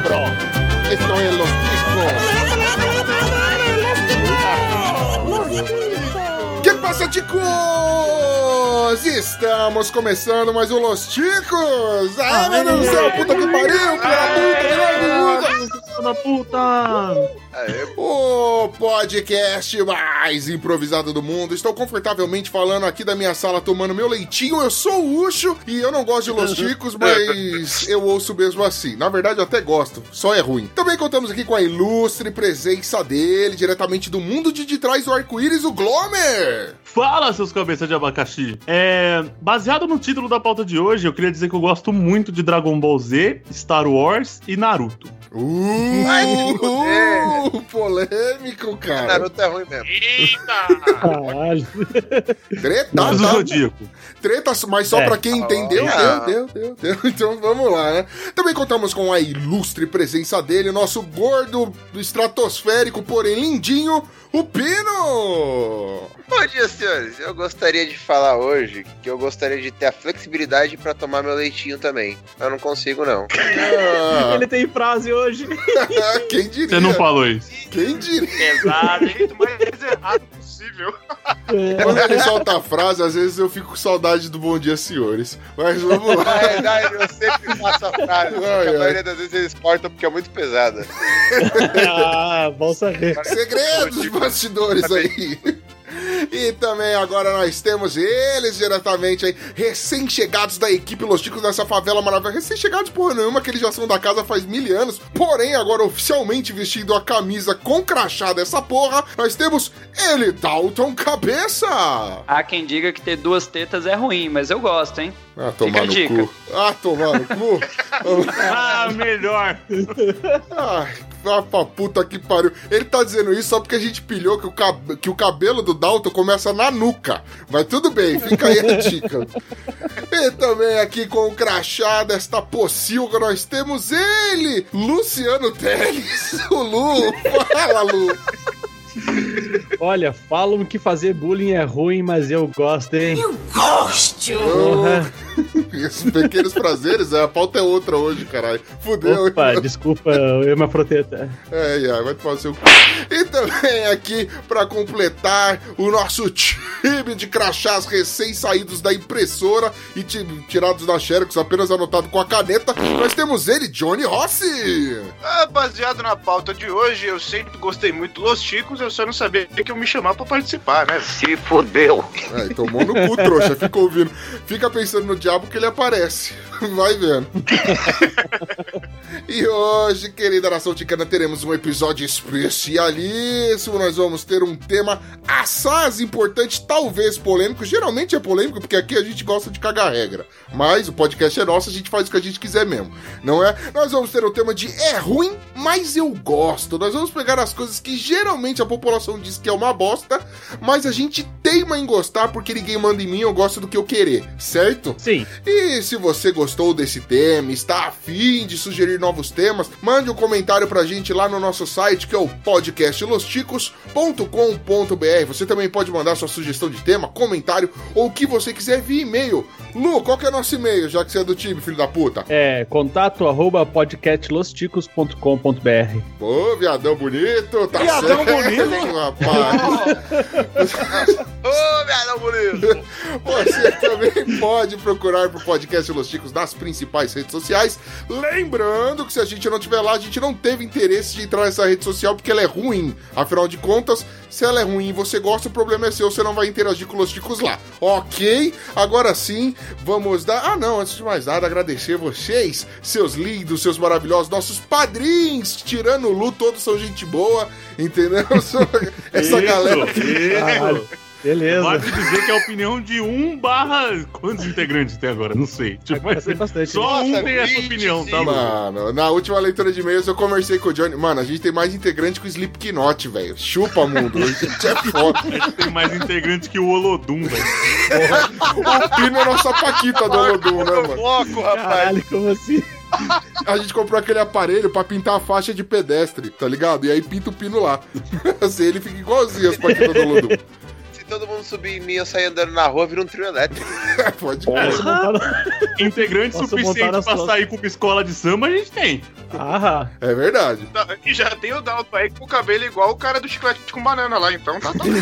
cabrón. Esto es Los Ticos. Que passa, ticos? Estamos começando mais um Los Ticos. Ai, meu Deus do céu, puta que pariu, filha puta, da puta! O podcast mais improvisado do mundo. Estou confortavelmente falando aqui da minha sala tomando meu leitinho. Eu sou o Ucho e eu não gosto de Los Ticos, mas eu ouço mesmo assim. Na verdade, eu até gosto, só é ruim. Também contamos aqui com a ilustre presença dele, diretamente do mundo de, de trás do arco-íris, o Glomer. Fala, seus cabeças de abacaxi. É, baseado no título da pauta de hoje, eu queria dizer que eu gosto muito de Dragon Ball Z, Star Wars e Naruto. Uh, uh, polêmico, cara. Naruto é ruim mesmo. Eita! Caralho. Treta, tá, do Zodíaco. Treta, mas só É. pra quem entendeu, Ah. deu, deu, deu, deu. Então vamos lá, né? Também contamos com a ilustre presença dele, nosso gordo estratosférico, porém lindinho, o Pino! Bom dia, senhores. Eu gostaria de falar hoje que eu gostaria de ter a flexibilidade pra tomar meu leitinho também. Eu não consigo, não. Ah, Ele tem frase hoje. quem diria? Você não falou isso. Quem diria? Pesado, do jeito mais errado possível. Quando ele solta a frase, às vezes eu fico com saudade do Bom Dia, Senhores. Mas vamos Na lá. verdade, eu sempre faço a frase, ai. a maioria das vezes eles cortam porque é muito pesada. ah, bom saber. Segredos de bastidores aí. E também agora nós temos eles diretamente aí, recém-chegados da equipe Los Ticos nessa favela maravilhosa. Recém-chegados porra nenhuma, que eles já são da casa faz mil anos. Porém, agora oficialmente vestindo a camisa com crachá dessa porra, nós temos ele, Dalton Cabeça. Há quem diga que ter duas tetas é ruim, mas eu gosto, hein? Ah, tomar no dica. cu. Ah, tomar no cu. Ah, melhor. Ai, vá pra puta que pariu. Ele tá dizendo isso só porque a gente pilhou que o, cab- que o cabelo do Dalton começa na nuca. Mas tudo bem, fica aí a dica. e também aqui com o crachá desta pocilga nós temos ele, Luciano Teles. O Lu. Fala, Lu. Olha, falam que fazer bullying é ruim, mas eu gosto, hein? Porra. Esses pequenos prazeres, a pauta é outra hoje, caralho. Fudeu. Opa, desculpa, eu me proteta. É, yeah, vai tomar o seu cu. E também aqui, pra completar, o nosso time de crachás recém-saídos da impressora e ti- tirados da Xerox, apenas anotado com a caneta, nós temos ele, Johnny Rossi. Ah, baseado na pauta de hoje, eu sempre gostei muito dos Chicos, eu só não sabia que eu me chamar pra participar, né? Se fodeu. Aí, tomou no cu, trouxa, fica ouvindo. Fica pensando no diabo que ele aparece. Vai vendo. E hoje, querida nação ticana, teremos um episódio especialíssimo. Nós vamos ter um tema assaz importante, talvez polêmico. Geralmente é polêmico, porque aqui a gente gosta de cagar regra. Mas o podcast é nosso, a gente faz o que a gente quiser mesmo, não é? Nós vamos ter o tema de é ruim, mas eu gosto. Nós vamos pegar as coisas que geralmente a população diz que é uma bosta, mas a gente teima em gostar porque ninguém manda em mim, eu gosto do que eu querer, certo? Sim, E se você gostou desse tema, está afim de sugerir novos temas, mande um comentário pra gente lá no nosso site, que é o podcastlosticos.com.br. Você também pode mandar sua sugestão de tema, comentário ou o que você quiser via e-mail. Lu, qual que é o nosso e-mail, já que você é do time, filho da puta? é contato arroba podcastlosticos.com.br. Ô, viadão bonito, tá Viadão certo, bonito. rapaz. Ô, viadão bonito! Você também pode procurar pro podcast Los Ticos nas principais redes sociais. Lembrando que se a gente não tiver lá, a gente não teve interesse de entrar nessa rede social porque ela é ruim. Afinal de contas, se ela é ruim e você gosta, o problema é seu, você não vai interagir com os Ticos lá. Ok? Agora sim, vamos dar. Ah, não, antes de mais nada, agradecer vocês, seus lindos, seus maravilhosos, nossos padrinhos, tirando o Lu, todos são gente boa, entendeu? Essa Isso, galera. Caralho. Beleza. Vale dizer que é a opinião de um barra. Quantos integrantes tem agora? Não sei. Tipo, Vai mas ser bastante. só um Nossa, tem essa 25. opinião, tá, mano? Mano, na última leitura de e-mails eu conversei com o Johnny. Mano, a gente tem mais integrante que o Slipknot, velho. Chupa, mundo. A gente é foda. Tem mais integrantes que o Olodum, velho. O Pino é nossa paquita do Olodum, né, mano? Bloco, rapaz. Caralho, como assim? A gente comprou aquele aparelho pra pintar a faixa de pedestre, tá ligado? E aí pinta o Pino lá. Assim, ele fica igualzinho as paquitas do Olodum. Todo mundo subir em mim e eu sair andando na rua, vira um trio elétrico. Pode no- Integrante Posso suficiente montar nas pra sair com uma escola de samba, a gente tem. Ah, É verdade. Tá, E já tem o Dalton aí com o cabelo igual o cara do chiclete com banana lá, então tá tudo.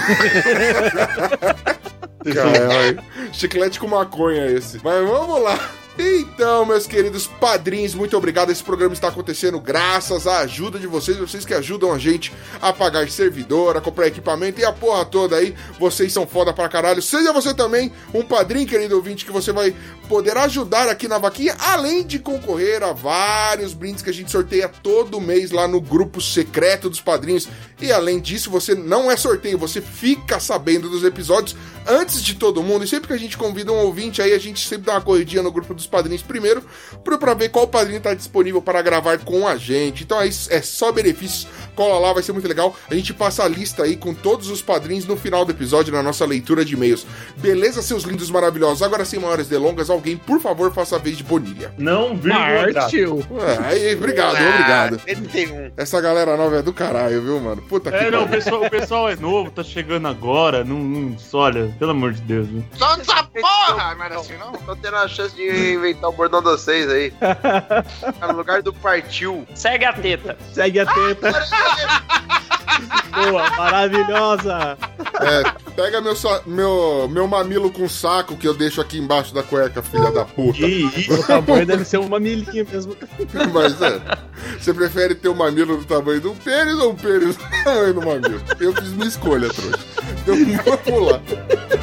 Caralho. Chiclete com maconha esse. Mas vamos lá. Então, meus queridos padrinhos, muito obrigado. Esse programa está acontecendo graças à ajuda de vocês, vocês que ajudam a gente a pagar servidor, a comprar equipamento e a porra toda aí. Vocês são foda pra caralho. Seja você também um padrinho, querido ouvinte, que você vai poder ajudar aqui na vaquinha, além de concorrer a vários brindes que a gente sorteia todo mês lá no grupo secreto dos padrinhos. E além disso, você não é sorteio, você fica sabendo dos episódios antes de todo mundo. E sempre que a gente convida um ouvinte aí, a gente sempre dá uma corridinha no grupo dos padrinhos primeiro, pra ver qual padrinho tá disponível para gravar com a gente. Então é, isso, é só benefícios. Cola lá, vai ser muito legal. A gente passa a lista aí com todos os padrinhos no final do episódio, na nossa leitura de e-mails. Beleza, seus lindos maravilhosos? Agora, sem maiores delongas, alguém, por favor, faça a vez de Bonilha. Não, partiu. É, aí, obrigado, obrigado. Ele tem um. Essa galera nova é do caralho, viu, mano? Puta que É, não, o pessoal, o pessoal é novo, tá chegando agora. Não, não, olha, pelo amor de Deus. viu? Só essa porra! Não era assim, não? Tô tendo a chance de inventar o bordão de vocês aí. Tá no lugar do partiu. Segue a teta. Segue a teta. Boa, maravilhosa. É, pega meu, meu, meu mamilo com saco que eu deixo aqui embaixo da cueca, filha da puta. Isso? O tamanho deve ser um mamilinho mesmo. Mas é. Você prefere ter um mamilo do tamanho do pênis ou um pênis do tamanho do mamilo? Eu fiz minha escolha, trouxa. Então vamos lá.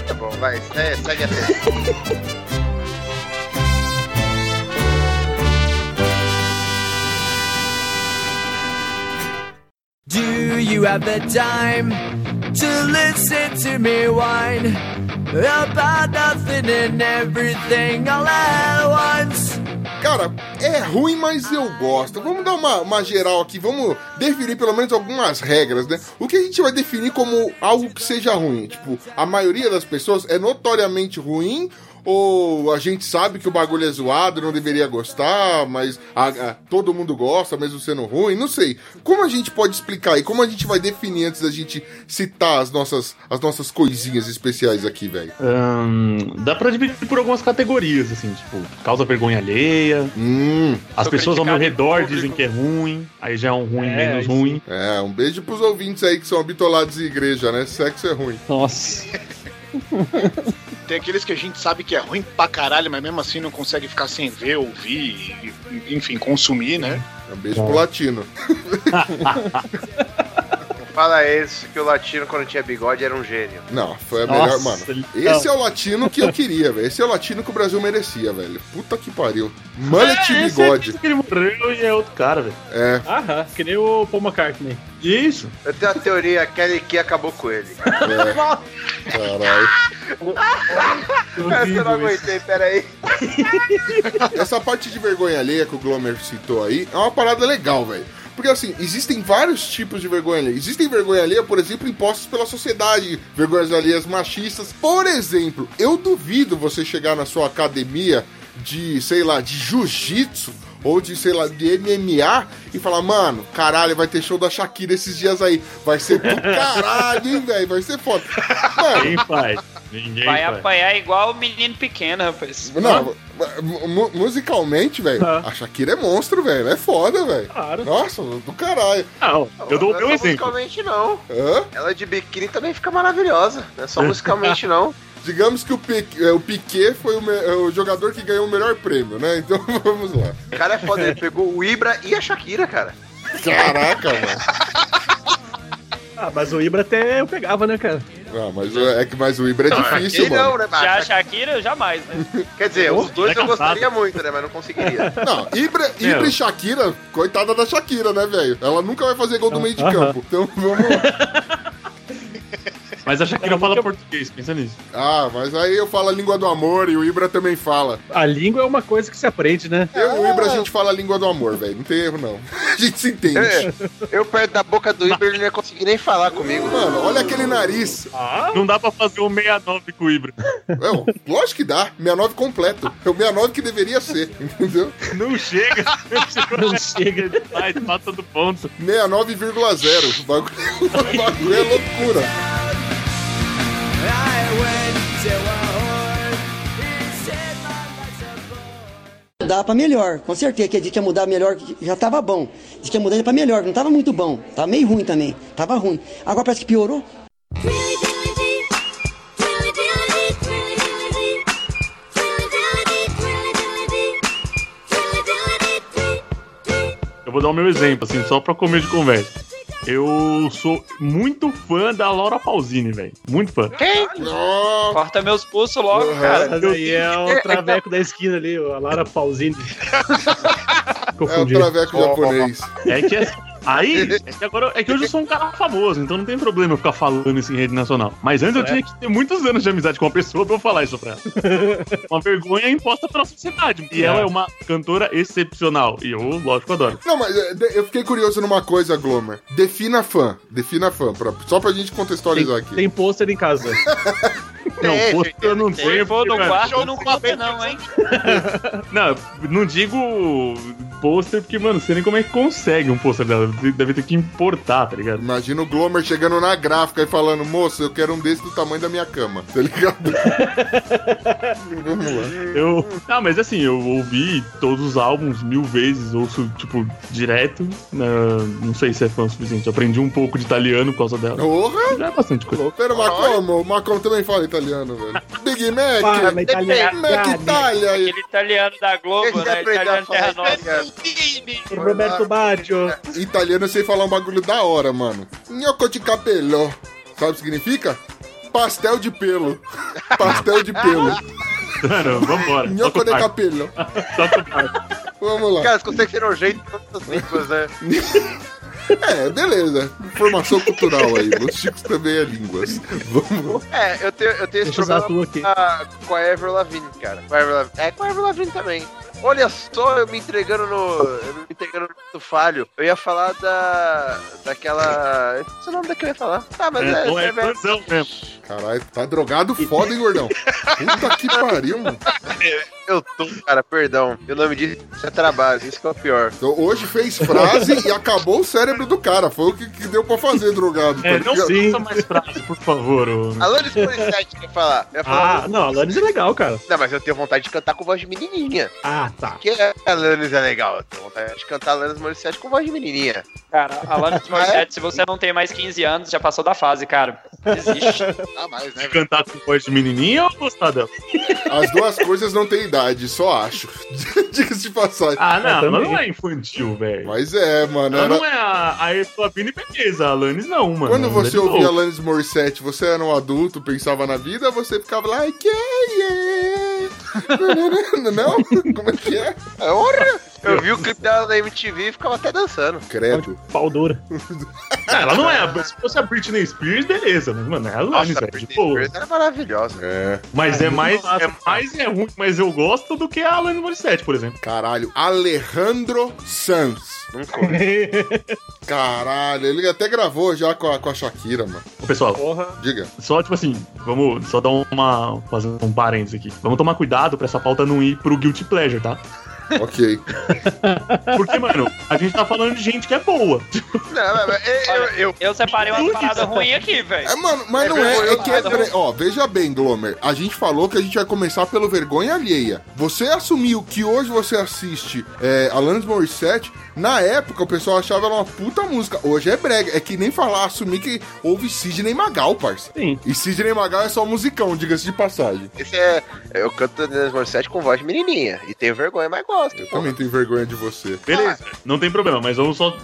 Tá bom, vai. É, segue a. Do you have the time to listen to me whine about nothing and everything all at once? Cara, é ruim, mas eu gosto. Vamos dar uma, uma geral aqui, vamos definir pelo menos algumas regras, né? O que a gente vai definir como algo que seja ruim? Tipo, a maioria das pessoas é notoriamente ruim ou a gente sabe que o bagulho é zoado, não deveria gostar, mas a- a- todo mundo gosta, mesmo sendo ruim? Não sei. Como a gente pode explicar e como a gente vai definir antes da gente citar as nossas, as nossas coisinhas especiais aqui, velho? Dá pra dividir por algumas categorias, assim, tipo, causa vergonha alheia. Hum, As pessoas ao meu redor dizem que é ruim, aí já é um ruim É, menos isso. ruim. é, um beijo pros ouvintes aí que são habitolados em igreja, né? Sexo é ruim. Nossa. Tem aqueles que a gente sabe que é ruim pra caralho, mas mesmo assim não consegue ficar sem ver, ouvir, e, enfim, consumir, né? Um beijo pro latino. Fala esse que o latino, quando tinha bigode, era um gênio. Não, foi a Nossa, melhor, mano. ele- Esse é o latino que eu queria, velho. Esse é o latino que o Brasil merecia, velho. Puta que pariu. Mullet e É, bigode. esse que ele morreu e é outro cara, velho. É. Aham, que nem o Paul McCartney. Isso. Eu tenho a teoria, aquele que acabou com ele. É. Caralho. Essa eu não aguentei, peraí. Essa parte de vergonha alheia que o Glomer citou aí é uma parada legal, velho. Porque assim, existem vários tipos de vergonha alheia. Existem vergonha alheia, por exemplo, impostas pela sociedade, vergonhas alheias machistas. Por exemplo, eu duvido você chegar na sua academia de, sei lá, de jiu-jitsu ou de, sei lá, de MMA e falar, mano, caralho, vai ter show da Shakira esses dias aí. Vai ser do caralho, hein, velho? Vai ser foda. Mano, faz. Ninguém Vai faz. apanhar igual o menino pequeno, rapaz. Não, mu- musicalmente, velho, Ah. a Shakira é monstro, velho. É foda, velho. Claro. Nossa, do caralho. Não, eu dou o meu é só exemplo. musicalmente, não. Hã? Ela de biquíni também fica maravilhosa. Não é só musicalmente, não. Digamos que o, Piquet, o Piquet foi o, é o jogador que ganhou o melhor prêmio, né? Então vamos lá. O cara é foda, ele pegou o Ibra e a Shakira, cara. Caraca, mano. Ah, mas o Ibra até eu pegava, né, cara? Ah, mas o- é que mais o Ibra é difícil, Ele não, mano. né? Mas Já a Shakira, jamais, né? Quer dizer, os dois é eu gostaria muito, né? Mas não conseguiria. Não, Ibra, Ibra e Shakira, coitada da Shakira, né, velho? Ela nunca vai fazer gol do meio de campo. Então vamos lá. Mas a Shakira fala português, pensa nisso. Ah, mas aí eu falo a língua do amor e o Ibra também fala. A língua é uma coisa que se aprende, né? Eu e o Ibra a gente fala a língua do amor, velho. Não tem erro, não. A gente se entende. É, eu perto da boca do Ibra, ele não ia conseguir nem falar comigo. Mano, olha aquele nariz. Ah, Não dá pra fazer o 69 com o Ibra. Não, lógico que dá. 69 completo. É o 69 que deveria ser, entendeu? Não chega. não chega. Ai, mata do ponto. 69,0. O bagulho, o bagulho é loucura. Mudar pra melhor, com certeza que a gente ia mudar melhor, já tava bom. Diz que ia mudar pra melhor, não tava muito bom. Tava meio ruim também, tava ruim. Agora parece que piorou. Eu vou dar o meu exemplo, assim, só pra comer de conversa. Eu sou muito fã da Laura Pausini, velho. Muito fã. Nossa, Corta meus pulsos logo, Uhum. cara. Mas aí é o traveco da esquina ali, a Lara Pausini. é o traveco japonês. É que assim, aí, é que agora é que hoje eu sou um cara famoso, então não tem problema eu ficar falando isso em rede nacional. Mas antes eu tinha que ter muitos anos de amizade com uma pessoa pra eu falar isso pra ela. uma vergonha imposta pela sociedade. E É. ela é uma cantora excepcional. E eu, lógico, adoro. Não, mas é, eu fiquei curioso numa coisa, Glomer. Defina fã. Defina fã, pra- só pra gente contextualizar Tem, aqui. tem pôster em casa. Não, É, posto eu não tem. tenho. Se for no quarto, não conta não, hein? Não, não digo pôster, porque, mano, você nem como é que consegue um pôster dela. Deve ter que importar, tá ligado? Imagina o Glomer chegando na gráfica e falando, moço, eu quero um desse do tamanho da minha cama. Tá ligado? Vamos lá. Eu. Ah, mas assim, eu ouvi todos os álbuns mil vezes, ouço, tipo, direto. né, não sei se é fã o suficiente. Aprendi um pouco de italiano por causa dela. Porra! Já é bastante coisa. Pera, mas como? O Macron também fala italiano, velho. Big Mac! Fala, Big italiano. Mac Itália. Aquele italiano da Globo, né? Italiano Terra italiano. Roberto Baggio. Italiano eu sei falar um bagulho da hora, mano. Gnocco de capello. Sabe o que significa? Pastel de pelo. Pastel de pelo. Mano, vambora. Gnocco de capello. Vamos lá. Cara, você consegue ser nojento em todas as línguas, né? É, beleza. Informação cultural aí. Os chicos também é línguas. Vamos. É, eu tenho, eu tenho esse Deixa problema com a, com a Ever Lavigne, cara. Com a Avril Lavigne. É, com a Ever Lavigne também. Olha só, eu me entregando no. Eu me entregando no falho. Eu ia falar da. daquela. Esse é o nome da que eu ia falar. Tá, mas É, é. não é é- mesmo. Caralho, tá drogado foda, hein, gordão? Puta que pariu, mano. eu tô, cara, perdão. E o nome disso é trabalho, isso que é o pior. Então, hoje fez frase e acabou o cérebro do cara. Foi o que, que deu pra fazer, drogado. tá É, não ligado? faça mais frase, por favor. ô. Alanis Morissette quer falar. Eu ia falar Ah, não, a Alanis é legal, cara. Não, mas eu tenho vontade de cantar com voz de menininha. Ah, tá. Porque a Alanis é legal. Eu tenho vontade de cantar Alanis Morissette com voz de menininha. Cara, Alanis Morissette, se você não tem mais 15 anos, já passou da fase, cara. Desiste. Tá mais, né? Cantar com voz de menininha ou gostar dela? As duas coisas não têm idade, só acho. Diga-se de passagem. Ah, não, ela não é infantil, velho. Mas é, mano. Ela era- não é a, a Eflavine beleza, a Alanis não, mano. Quando é você de ouvia boa. Alanis Morissette, você era um adulto, pensava na vida, você ficava lá, que yeah. Não? Como é que é? Ora! Eu vi o clipe dela na MTV e ficava até dançando. Credo. Pau dura. Ah, ela não é. a- Se fosse a Britney Spears, beleza. Mas, mano, é a Alanis, Nossa, a velho. de Britney boa. Spears era maravilhosa. É. Mas é mais, Nossa, é mais é ruim, mas eu gosto do que a Alanis Morissette, por exemplo. Caralho, Alejandro Sanz. Caralho, ele até gravou já com a, com a Shakira, mano. Ô, pessoal, Porra. Diga. só tipo assim, vamos só dar uma. fazer um parênteses aqui. Vamos tomar cuidado pra essa pauta não ir pro Guilty Pleasure, tá? Ok. Porque, mano, a gente tá falando de gente que é boa. Não, mas- mas eu, eu, eu- Eu separei umas paradas ruins aqui, velho. É, mano, mas É não é. É que é. peraí, Ó, veja bem, Glomer. A gente falou que a gente vai começar pelo vergonha alheia. Você assumiu que hoje você assiste é, Alanis Morissette. Na época, o pessoal achava ela uma puta música. Hoje é brega. É que nem falar, assumir que houve Sidney Magal, parça. Sim. E Sidney Magal é só musicão, diga-se de passagem. esse é. Eu canto Alanis Morissette com voz de menininha. E tenho vergonha, mas gosto. Eu também tenho vergonha de você. Beleza, não tem problema, mas vamos só.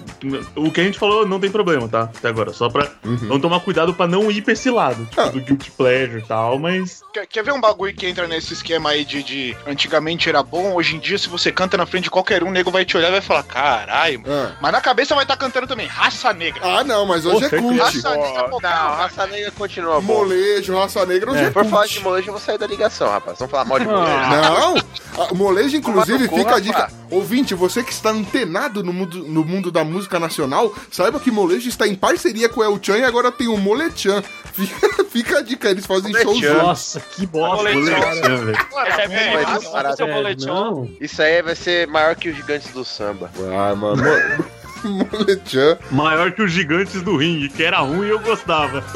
O que a gente falou não tem problema, tá? Até agora. Só pra. Vamos tomar cuidado pra não ir pra esse lado. Tipo, Ah. do Guilty Pleasure e tal, mas. Quer, quer ver um bagulho que entra nesse esquema aí de, de antigamente era bom, hoje em dia, se você canta na frente de qualquer um, o nego vai te olhar e vai falar, caralho. mano." Ah. Mas na cabeça vai estar cantando também, raça negra. Ah, não, mas hoje Pô, é cult. Raça negra Não, qualquer um, raça negra continua bom. Molejo, raça negra, hoje é, Por cult. falar de molejo, eu vou sair da ligação, rapaz. Vamos falar mal de molejo. Não! Molejo, inclusive, fica a dica. Ouvinte, você que está antenado no mundo, no mundo da música nacional, saiba que molejo está em parceria com o El Chan e agora tem o Molechan. Fica, fica a dica, eles fazem Molechan. shows. Nossa, que bosta. Boletim. Molechan, velho. É isso É, não. Isso aí vai ser maior que os gigantes do samba. Ah, mano. Mo- Molechan. Maior que os gigantes do ringue, que era ruim e eu gostava.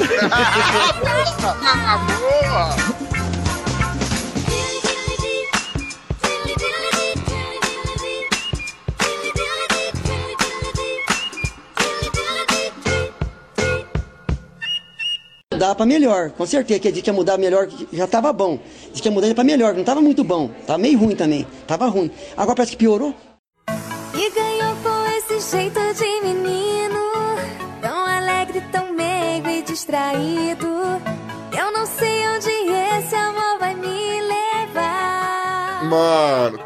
Mudar pra melhor, com certeza que a gente ia mudar melhor, já tava bom. Diz que ia mudar pra melhor, não tava muito bom. Tava meio ruim também, tava ruim. Agora parece que piorou. E ganhou com esse jeito de menino, tão alegre, tão meigo e distraído. Eu não sei onde esse amor vai me levar. Mano,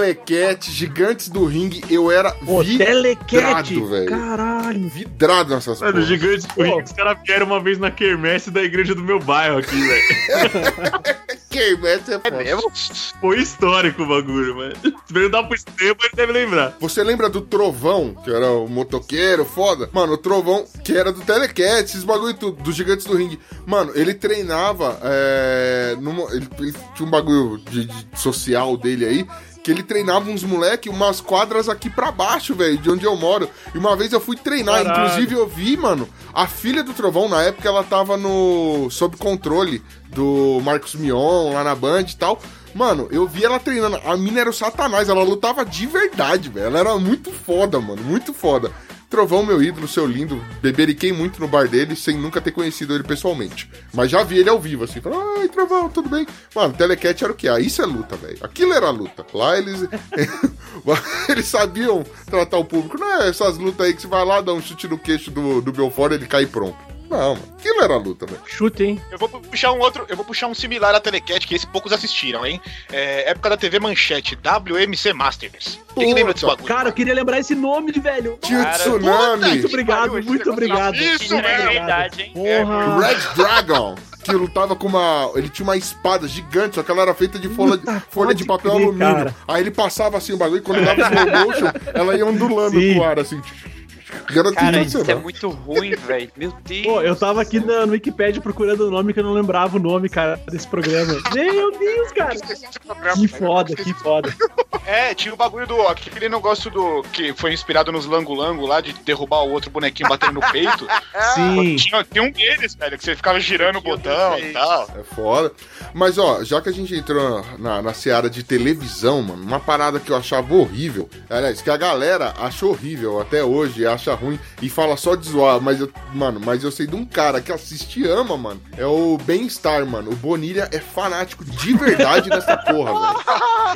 Telecat, Gigantes do Ringue, eu era Pô, Telecat, vidrado, velho. caralho. Vidrado nessas Mano, porras. gigante do Rio, os caras vieram uma vez na quermesse da igreja do meu bairro aqui, velho. Quermesse é É foda. mesmo? Foi histórico o bagulho, mano. Se perguntar pro Esteban, ele deve lembrar. Você lembra do Trovão, que era o motoqueiro, foda? Mano, o Trovão, que era do Telecat, esses bagulho tudo, dos Gigantes do Ringue. Mano, ele treinava, é, numa- ele, ele tinha um bagulho de, de social dele aí, que ele treinava uns moleque umas quadras aqui pra baixo, velho, de onde eu moro. E uma vez eu fui treinar, Caralho. inclusive eu vi, mano, a filha do Trovão, na época ela tava no sob controle do Marcos Mion lá na Band e tal. Mano, eu vi ela treinando. A mina era o satanás, ela lutava de verdade, velho. Ela era muito foda, mano, muito foda. Trovão, meu ídolo, seu lindo, beberiquei muito no bar dele sem nunca ter conhecido ele pessoalmente. Mas já vi ele ao vivo, assim, falei, ai, Trovão, tudo bem? Mano, Telecat era o que? Ah, isso é luta, velho. Aquilo era luta. Lá eles. eles sabiam tratar o público. Não é essas lutas aí que você vai lá, dá um chute no queixo do, do Belfort ele cai pronto. Não, aquilo era luta, velho. Chute, hein? Eu vou puxar um outro, eu vou puxar um similar a Telecat, que esse poucos assistiram, hein? É, época da TV Manchete, WMC Masters. Quem lembra desse bagulho? Cara, eu queria lembrar esse nome, velho. Tinha o Cara, Tsunami, Muito obrigado, pariu, muito obrigado. Isso, velho. verdade, hein? Porra. Red Dragon, que lutava com uma. Ele tinha uma espada gigante, só que ela era feita de folha, Puta, folha de papel crer, alumínio. cara. Aí ele passava assim o bagulho e quando dava slow motion, ela ia ondulando Sim. pro ar, assim. Cara, isso é muito ruim, velho. Meu Deus. Pô, eu tava aqui na- no Wikipedia procurando o nome que eu não lembrava o nome, cara, desse programa. Meu Deus, cara. Que foda, que foda. É, tinha o bagulho do. Aquele negócio do. que foi inspirado nos lango-lango lá, de derrubar o outro bonequinho batendo no peito. Sim. Tinha, tinha um deles, velho, que você ficava girando o botão e tal. É foda. Mas, ó, já que a gente entrou na, na seara de televisão, mano, uma parada que eu achava horrível. Aliás, que a galera achou horrível até hoje, acha ruim e fala só de zoar. Mas, eu, mano, mas eu sei de um cara que assiste e ama, mano. É o Bem-Estar, mano. O Bonilha é fanático de verdade nessa porra, velho.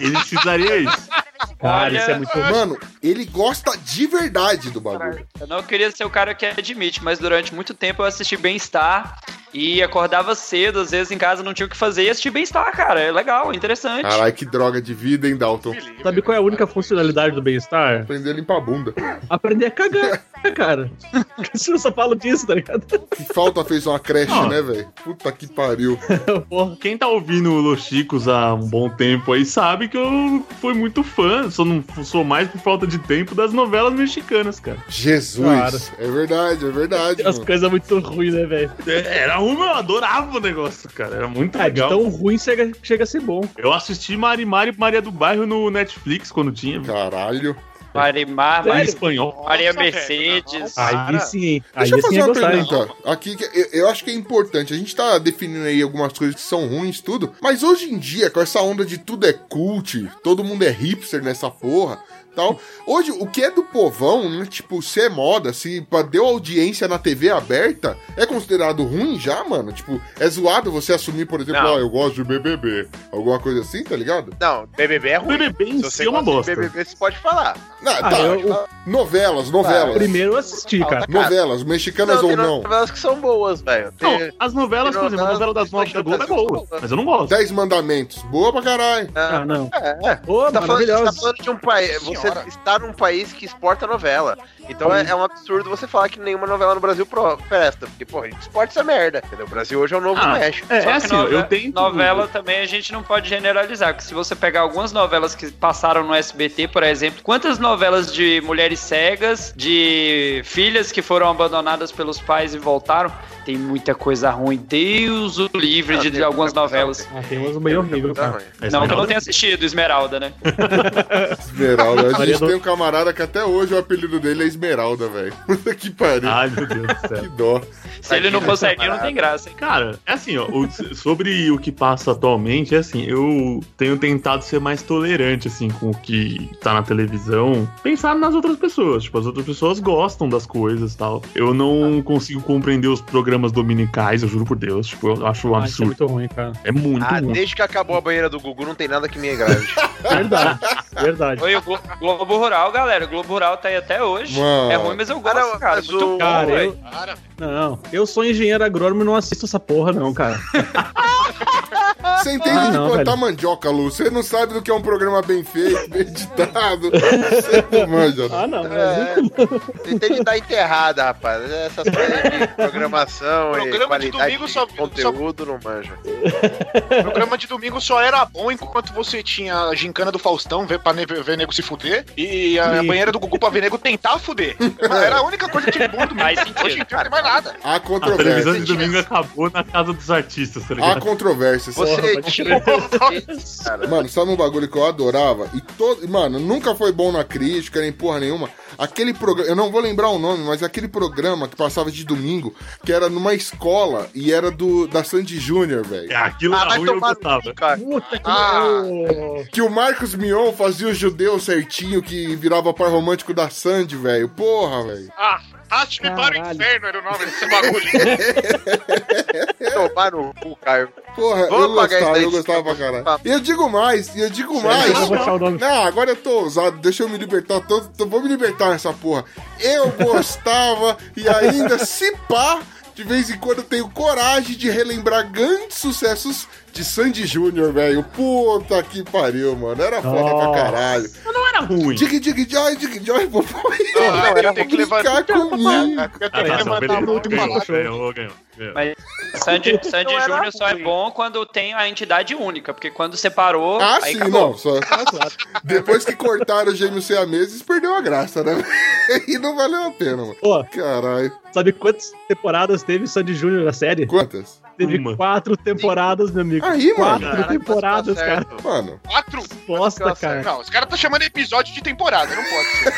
Ele citaria isso. Cara, isso é muito Mano, ele gosta de verdade do bagulho. Eu não queria ser o cara que admite, mas durante muito tempo eu assisti Bem-Estar e acordava cedo, às vezes em casa não tinha o que fazer e assisti Bem-Estar, cara. É legal, interessante. Caralho, que droga de vida, hein, Dalton? Sabe qual é a única funcionalidade do bem-estar? Aprender a limpar a bunda. Aprender a cagar, cara. Se eu só falo disso, tá ligado? Que falta fez uma creche, Ah. né, velho? Puta que pariu. Porra. Quem tá ouvindo o Los Chicos há um bom tempo aí sabe que eu fui muito fã, só não sou mais por falta de tempo das novelas mexicanas, cara. Jesus. Claro. É verdade, é verdade. As mano. coisas muito ruins, né, velho? Era uma, eu adorava o negócio, cara. Era muito de legal. tão ruim chega, chega a ser bom. Eu assisti Mari Mari e Maria do Bairro no Netflix quando tinha. Caralho. Marimar, Sério? espanhol. Maria Mercedes. Aí sim? Aí Deixa eu fazer ia uma pergunta aqui eu, eu acho que é importante. A gente tá definindo aí algumas coisas que são ruins, tudo. Mas hoje em dia, com essa onda de tudo é cult, todo mundo é hipster nessa porra. Tal. Hoje, o que é do povão, né? Tipo, se é moda, se deu audiência na TV aberta, é considerado ruim já, mano? Tipo, é zoado você assumir, por exemplo, ó, eu gosto de BBB. Alguma coisa assim, tá ligado? Não, BBB é ruim. BBB em Se si você é uma bosta. de BBB, você pode falar. Não, Ah, tá. eu- Novelas, novelas. Primeiro eu assisti, cara. Novelas, mexicanas Não, ou tem não. novelas que são boas, velho. Tem- Não, as novelas, por exemplo, a novela das nove da Globo é boa, mas eu não gosto. Dez mandamentos. Boa pra caralho. Ah, não. É, Pô, Você tá, falando, você tá falando de um país. Você está num país que exporta novela. Então é, é um absurdo você falar que nenhuma novela no Brasil pro- presta. Porque, gente exporta essa merda. Entendeu? O Brasil hoje é o novo Ah, México. É, Só é que assim, eu tenho. Novela também a gente não pode generalizar, porque se você pegar algumas novelas que passaram no SBT, por exemplo, quantas novelas de mulheres cegas, de filhas que foram abandonadas pelos pais e voltaram, tem muita coisa ruim. Deus o livre de, de algumas novelas. Ah, tem umas meio horrível, cara. Não, que eu não tenho assistido, Esmeralda, né? Esmeralda. A gente tem um camarada que até hoje o apelido dele é Esmeralda, velho. Puta que pariu. Ai, meu Deus do Que céu. dó. Se ele não consegue, não tem graça, hein? Cara, é assim, ó, o- sobre o que passa atualmente, é assim, eu tenho tentado ser mais tolerante, assim, com o que tá na televisão, pensar nas outras pessoas, tipo, as outras pessoas gostam das coisas e tal. Eu não consigo compreender os programas dominicais, eu juro por Deus, tipo, eu acho um Ah, é absurdo. muito ruim, cara. É muito Ah, ruim. desde que acabou a banheira do Gugu, não tem nada que me agrade. Verdade, verdade. Oi, o Glo- Globo Rural, galera. O Globo Rural tá aí até hoje. Mano. É ruim, mas eu gosto, cara. mas Muito o- Cara, eu, Cara, não, eu sou engenheiro agrônomo e não assisto essa porra, não, cara. Você entende Ah, de não, plantar velho. mandioca, Lu. Você não sabe do que é um programa bem feito, bem editado. Você não manja, não. Ah, não, É, mas tem que dar enterrada, rapaz. Essas coisas de programação Programa e de qualidade domingo de só- conteúdo não manja. o programa de domingo só era bom enquanto você tinha a gincana do Faustão ver pra ne- ver nego se fuder e a Sim. banheira do Gugu pra ver nego tentar fuder. Era a única coisa que tinha de bom no domingo. Hoje em dia não tem mais nada. Há A televisão de domingo acabou na casa dos artistas, tá Há ligado? controvérsias. Você Porra, pode tinha. cara. Mano, sabe um bagulho que eu adorava? E todo. Mano, nunca foi bom na crítica, nem porra nenhuma. Aquele programa. Eu não vou lembrar o nome, mas aquele programa que passava de domingo, que era numa escola e era do da Sandy Júnior, velho. É, Aquilo Ah, ruim, eu gostava. Puta que Ah. pariu. Que o Marcos Mion fazia o judeu certinho, que virava par romântico da Sandy, velho. Porra, velho. Ah, Arraste-me para o inferno era o nome desse bagulho. Tomar no cu, Caio. Porra, Vamos eu gostava, eu gostava pra caralho. E eu digo mais, e eu digo mais. Eu vou achar o nome. Não, agora eu tô ousado, deixa eu me libertar, vou me libertar nessa porra. Eu gostava e ainda, se pá, de vez em quando eu tenho coragem de relembrar grandes sucessos de Sandy Júnior, velho. Puta que pariu, mano. Era foda pra Nossa. caralho. Mas não era ruim. Dig, dig, joy, dig, joy, vou Não, não, era eu tenho que levantar. comigo. Eu Ah, tenho que levantar Ganhou, ganhou, ganhou. Mas Sandy, Sandy era Júnior só é bom quando tem a entidade única, porque quando separou, Ah, aí sim, acabou. não. Só... Depois que cortaram o gêmeo siameses, perdeu a graça, né? e não valeu a pena, mano. Pô, Caralho. sabe quantas temporadas teve Sandy Júnior na série? Quantas? Teve Uma. quatro temporadas, meu amigo. Aí, mano. Quatro temporadas, tá cara. certo. Mano, Quatro? Bosta, cara. Não, os caras tá chamando episódio de temporada, não pode ser.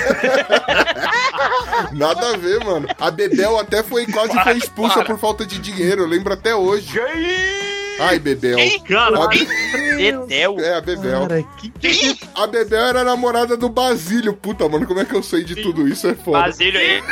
nada a ver, mano. A Bebel até foi quase foi expulsa por falta de dinheiro, eu lembro até hoje. Ai, Bebel. Cara, A Be- Dedéu. É, a Bebel. Cara, que A Bebel era a namorada do Basílio. Puta, mano, como é que eu sei de tudo isso? É foda. Basílio aí.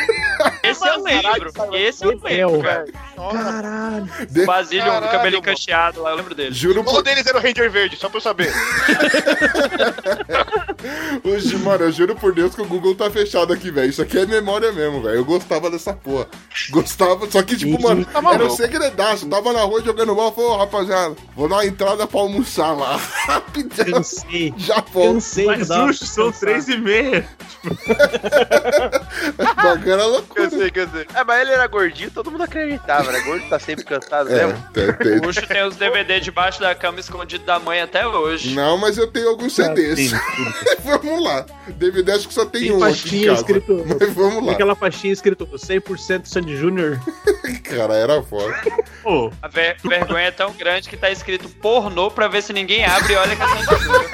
Esse eu lembro. Esse eu Dedéu. lembro, velho. caralho. Basílio, um Caralho, cabelinho mano. cacheado lá, eu lembro dele. Juro por... deles era o Ranger Verde, só pra eu saber. Hoje, mano, eu juro por Deus que o Google tá fechado aqui, velho. Isso aqui é memória mesmo, velho. Eu gostava dessa porra. Gostava, só que, tipo, mano, Tá era um segredaço. Tava na rua jogando bola, falou, "Ô, rapaziada, vou dar uma entrada pra almoçar lá. Rapidão. Cansei. Já volto. Cansei mas. Ucho, são três e meia. É loucura. Eu sei, eu sei. É, mas ele era gordinho, todo mundo acreditava, né? Gordo tá sempre cansado É, mesmo. tem, tem. O Ucho tem os DVD debaixo da cama escondido da mãe até hoje. Não, mas eu tenho alguns CDs. vamos lá. DVD acho que só tem, Tem um aqui em pastinha casa. escrito. Mas vamos Tem lá. aquela pastinha escrito 100% Sandy Júnior. Cara, era foda. Pô, A ver- vergonha é tão grande que tá escrito pornô pra ver se ninguém abre e olha que é Sandy Júnior.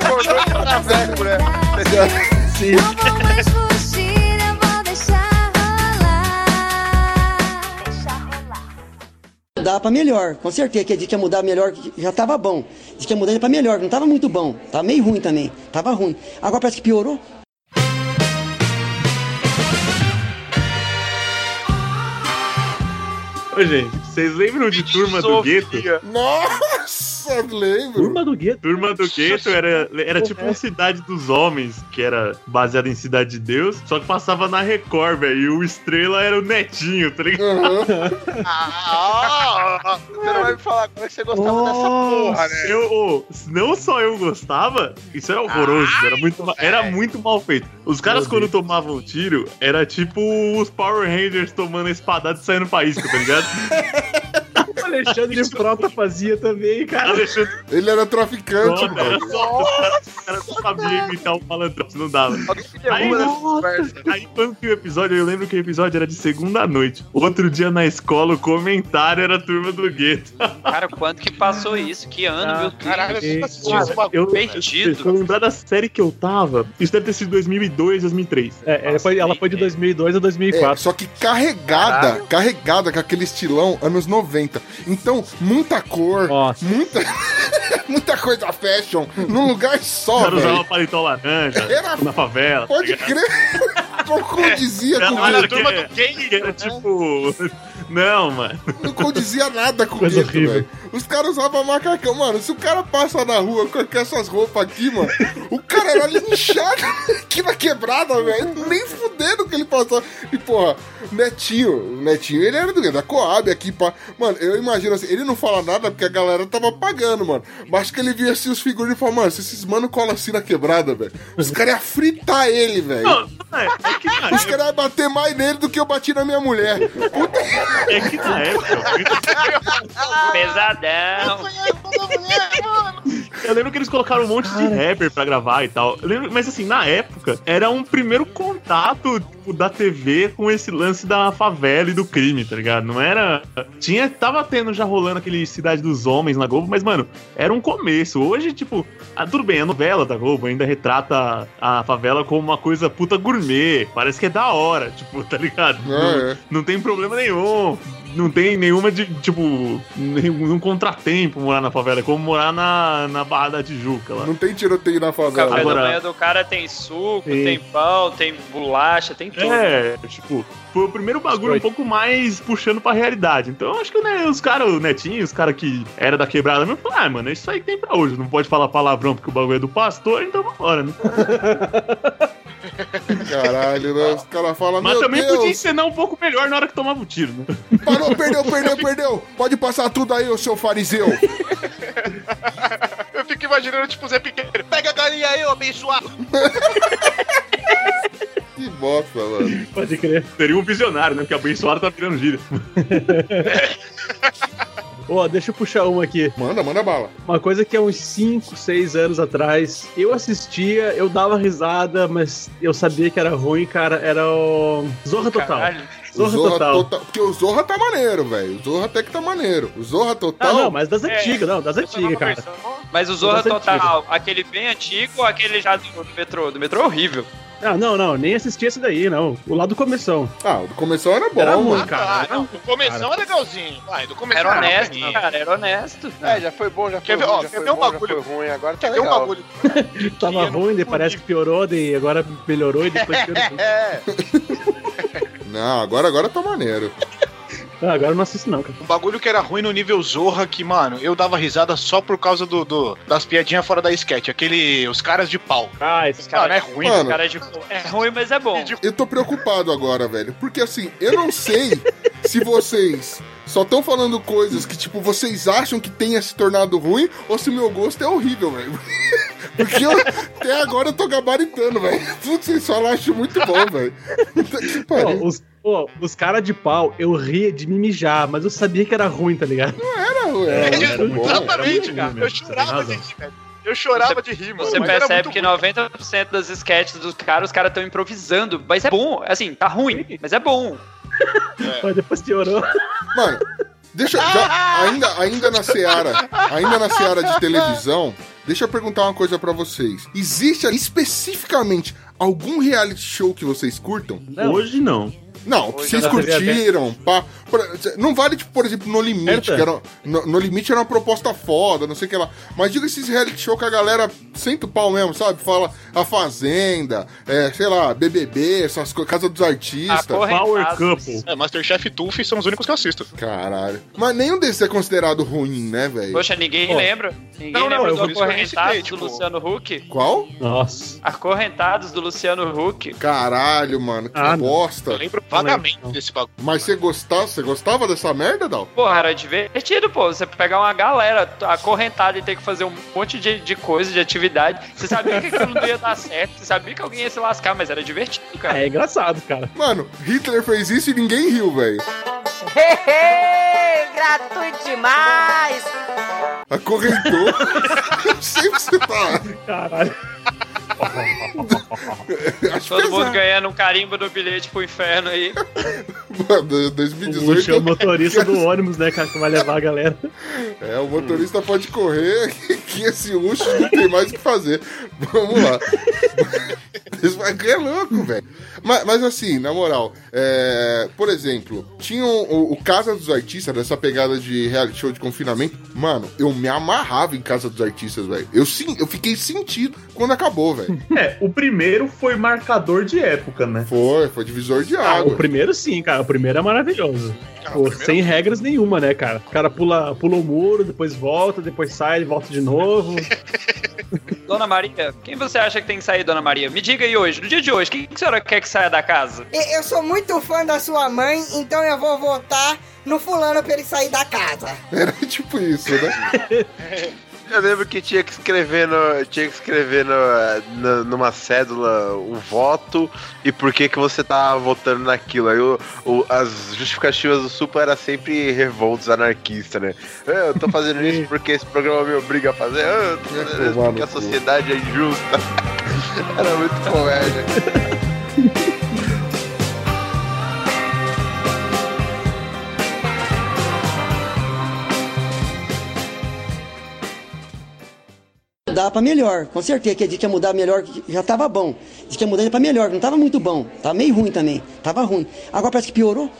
Acordou de traveco, né? Sim. Dá pra melhor, com certeza. Que a gente ia mudar melhor, que já tava bom. Diz que ia mudar pra melhor, não tava muito bom. Tava meio ruim também. Tava ruim. Agora parece que piorou. Ô, gente, vocês lembram de Turma do Gueto? Nossa, lembro. Turma do Gueto. Turma do Gueto era, era tipo é. uma cidade dos homens, que era baseada em Cidade de Deus, só que passava na Record, velho. E o estrela era o Netinho, tá ligado? Aham. Ah, você não vai me falar agora que você gostava dessa porra, né? Eu, ô, não só eu gostava, isso era horroroso, era, muito, era muito mal feito. Os caras, Meu quando tomavam tiro, era tipo os Power Rangers tomando a espadada e saindo faísca, tá ligado? O Alexandre Frota fazia também, cara. Alexandre Ele era traficante, Frota, era mano. só, os caras não sabiam imitar o malandrão, não dava. Alguém Aí, conversa. aí quando que o episódio, eu lembro que o episódio era de segunda noite. Outro dia na escola, o comentário era a turma do gueto. Cara, quanto que passou isso? Que ano, Ah, meu Deus? Caralho, eu Cara, eu, Perdido. Se eu lembrar da série que eu tava, isso deve ter sido 2002, 2003. É, ela foi, ela foi de 2002 a É, 2004. só que carregada, carregada com aquele estilão anos 90. Então, muita cor, Nossa. muita muita coisa fashion num lugar O só, cara usava paletó laranja Era- na favela. tá Pode ligado? crer. Não condizia Era, com olha, o a turma do que era tipo. Não, mano. Não condizia nada com o Coisa gueto, horrível. velho. Os caras usavam macacão. Mano, se o cara passa na rua com essas roupas aqui, mano, o cara era linchado aqui na quebrada, velho. Nem fudendo que ele passava. E, porra, Netinho, o Netinho, ele era do quê? Da Coab aqui, pá. Mano, eu imagino assim, ele não fala nada porque a galera tava pagando, mano. Mas que ele via assim os figurinos e falava, mano, se esses mano colam assim na quebrada, velho, os caras iam fritar ele, velho. É, é que Os caras iam bater mais nele do que eu bati na minha mulher. É que na época. Pesadão. Eu lembro que eles colocaram um monte de rapper pra gravar e tal. Eu lembro, mas assim, na época, era um primeiro contato tipo, da TV com esse lance da favela e do crime, tá ligado? Não era. Tinha. Tava tendo já rolando aquele Cidade dos Homens na Globo, mas, mano, era um começo. Hoje, tipo, ah, tudo bem, a novela da Globo ainda retrata a favela como uma coisa puta gourmet. Parece que é da hora, tipo, tá ligado? É, é. Não tem problema nenhum. Não tem nenhuma de, tipo, nenhum, contratempo morar na favela. É como morar na, na Barra da Tijuca lá. Não tem tiroteio na O café favela. Agora- da manhã do cara tem suco, Sim. tem pão, tem bolacha, tem tudo. É, tipo, foi o primeiro bagulho um pouco mais puxando pra realidade. Então eu acho que né, os caras, o Netinho, os caras que era da quebrada mesmo, falaram, ah, mano, é isso aí que tem pra hoje. Não pode falar palavrão porque o bagulho é do pastor, então vambora, né? Caralho, né? Os caras falam, Mas meu também podia Deus, encenar um pouco melhor na hora que tomava o tiro, né? parou, perdeu, perdeu, perdeu. Pode passar tudo aí, ô seu fariseu. Eu fico imaginando, tipo, o Zé Pequeno. Pega a galinha aí, ô abençoado. Que bosta, mano. Pode crer. Seria um visionário, né? Porque abençoado tá virando gíria. Ó, deixa eu puxar uma aqui. Manda, manda bala. Uma coisa que há uns 5, 6 anos atrás eu assistia, eu dava risada, mas eu sabia que era ruim, cara. Era o Zorra Total. Caralho. O Zorra, Total. Porque o Zorra tá maneiro, velho. O Zorra até que tá maneiro. O Zorra Ah, Total. não, mas das É. antigas, não, das antigas, cara. Mas o Zorra Total, aquele bem antigo ou aquele já do, do metrô? Do metrô é horrível. Ah, não, não, nem assisti esse daí, não. O lado do começão. Ah, o do começou era bom, Era ruim, cara. Ah, não, do começão é legalzinho. Vai, do Era honesto, cara, era honesto. É, já foi bom, já foi Quer ver, ruim, ó, já quer foi ver um bom, já bagulho? foi ruim, agora tá Quer ver um legal. bagulho? Tava ruim, daí parece que piorou, daí agora melhorou e depois piorou. É, Não, agora, agora tá maneiro. Ah, agora eu não assisto, não, cara. Um bagulho que era ruim no nível Zorra, que, mano, eu dava risada só por causa do, do- das piadinhas fora da sketch. Aquele. Os caras de pau. Ah, esse Cara, Mano, é ruim. Mano. Cara de... É ruim, mas é bom. Eu tô preocupado agora, velho. Porque assim, eu não sei se vocês só estão falando coisas que, tipo, vocês acham que tenha se tornado ruim ou se o meu gosto é horrível, velho. Porque eu, até agora eu tô gabaritando, velho. Tudo que vocês falam eu acho muito bom, velho. Que pariu. os, pô, os caras de pau, eu ria de me mijar, mas eu sabia que era ruim, tá ligado? Era, ruim, era É, muito bom. Exatamente, cara. Eu você chorava de rir, velho. Eu chorava de rir, mano. Você mas era percebe que ruim. 90% das sketches dos caras, os caras estão improvisando. Mas é bom. Assim, tá ruim, mas é bom. Mas depois piorou. Mano, deixa já, ainda, ainda na seara, ainda na seara de televisão, deixa eu perguntar uma coisa pra vocês. Existe especificamente algum reality show que vocês curtam? Não. Hoje não. Não, Hoje vocês TV curtiram, pá. Não vale, tipo, por exemplo, No Limite, Certo. que era, no, No Limite era uma proposta foda, não sei o que lá. Mas diga esses reality show que a galera senta o pau mesmo, sabe? Fala A Fazenda, é, sei lá, BBB, essas coisas, Casa dos Artistas. Acorrentados. Power Couple. É, Masterchef e Tuff são os únicos que eu assisto. Caralho. Mas nenhum desses é considerado ruim, né, velho? Poxa, ninguém Pô. lembra? Ninguém Não, não, lembra eu do Acorrentados citei, do tipo- Luciano Huck? Qual? Nossa. Acorrentados do Luciano Huck. Caralho, mano, que Ah, não. bosta. Eu lembro Não lembro, vagamente não. desse bagulho. Mas você gostava, você gostava dessa merda, Dal? Porra, era divertido, pô. Você pegar uma galera acorrentada e ter que fazer um monte de, de coisa, de atividade. Você sabia que aquilo não ia dar certo. Você sabia que alguém ia se lascar, mas era divertido, cara. É engraçado, cara. Mano, Hitler fez isso e ninguém riu, velho. gratuito demais! Acorrentou. Eu sei que você tá. Caralho. acho Todo mundo ganhando um carimbo do bilhete pro inferno aí. Mano, O 2018. Ucho é o motorista do ônibus, né, cara, que vai levar a galera. É, o motorista pode correr que esse Ucho não tem mais o que fazer. Vamos lá. Esse bagulho é louco, velho. Mas, mas assim, na moral, é, por exemplo, tinha o, o Casa dos Artistas, dessa pegada de reality show de confinamento. Mano, eu me amarrava em Casa dos Artistas, velho. Eu, sim, eu fiquei sentido quando acabou, velho. É, o primeiro foi marcador de época, né? Foi, foi divisor de Ah, água. o primeiro sim, cara. O primeiro é maravilhoso. Cara, Pô, primeiro- sem regras nenhuma, né, cara? O cara pula, pula o muro, depois volta, depois sai, volta de novo. Dona Maria, quem você acha que tem que sair, Dona Maria? Me diga aí hoje, no dia de hoje, quem que a senhora quer que saia da casa? Eu sou muito fã da sua mãe, então eu vou votar no fulano pra ele sair da casa. Era tipo isso, né? Eu lembro que tinha que escrever no, tinha que escrever no, na- numa cédula o voto e por que que você tá votando naquilo. Aí o, o- as justificativas do Supla era sempre revoltos anarquistas, né? "É, Eu tô fazendo isso porque esse programa me obriga a fazer. "Ah, Eu tô fazendo isso porque a cu." sociedade é injusta. Era muito comédia. Mudar pra melhor, com certeza que a gente ia mudar melhor, já tava bom. Diz que ia mudar pra melhor, não tava muito bom. Tava meio ruim também, tava ruim. Agora parece que piorou.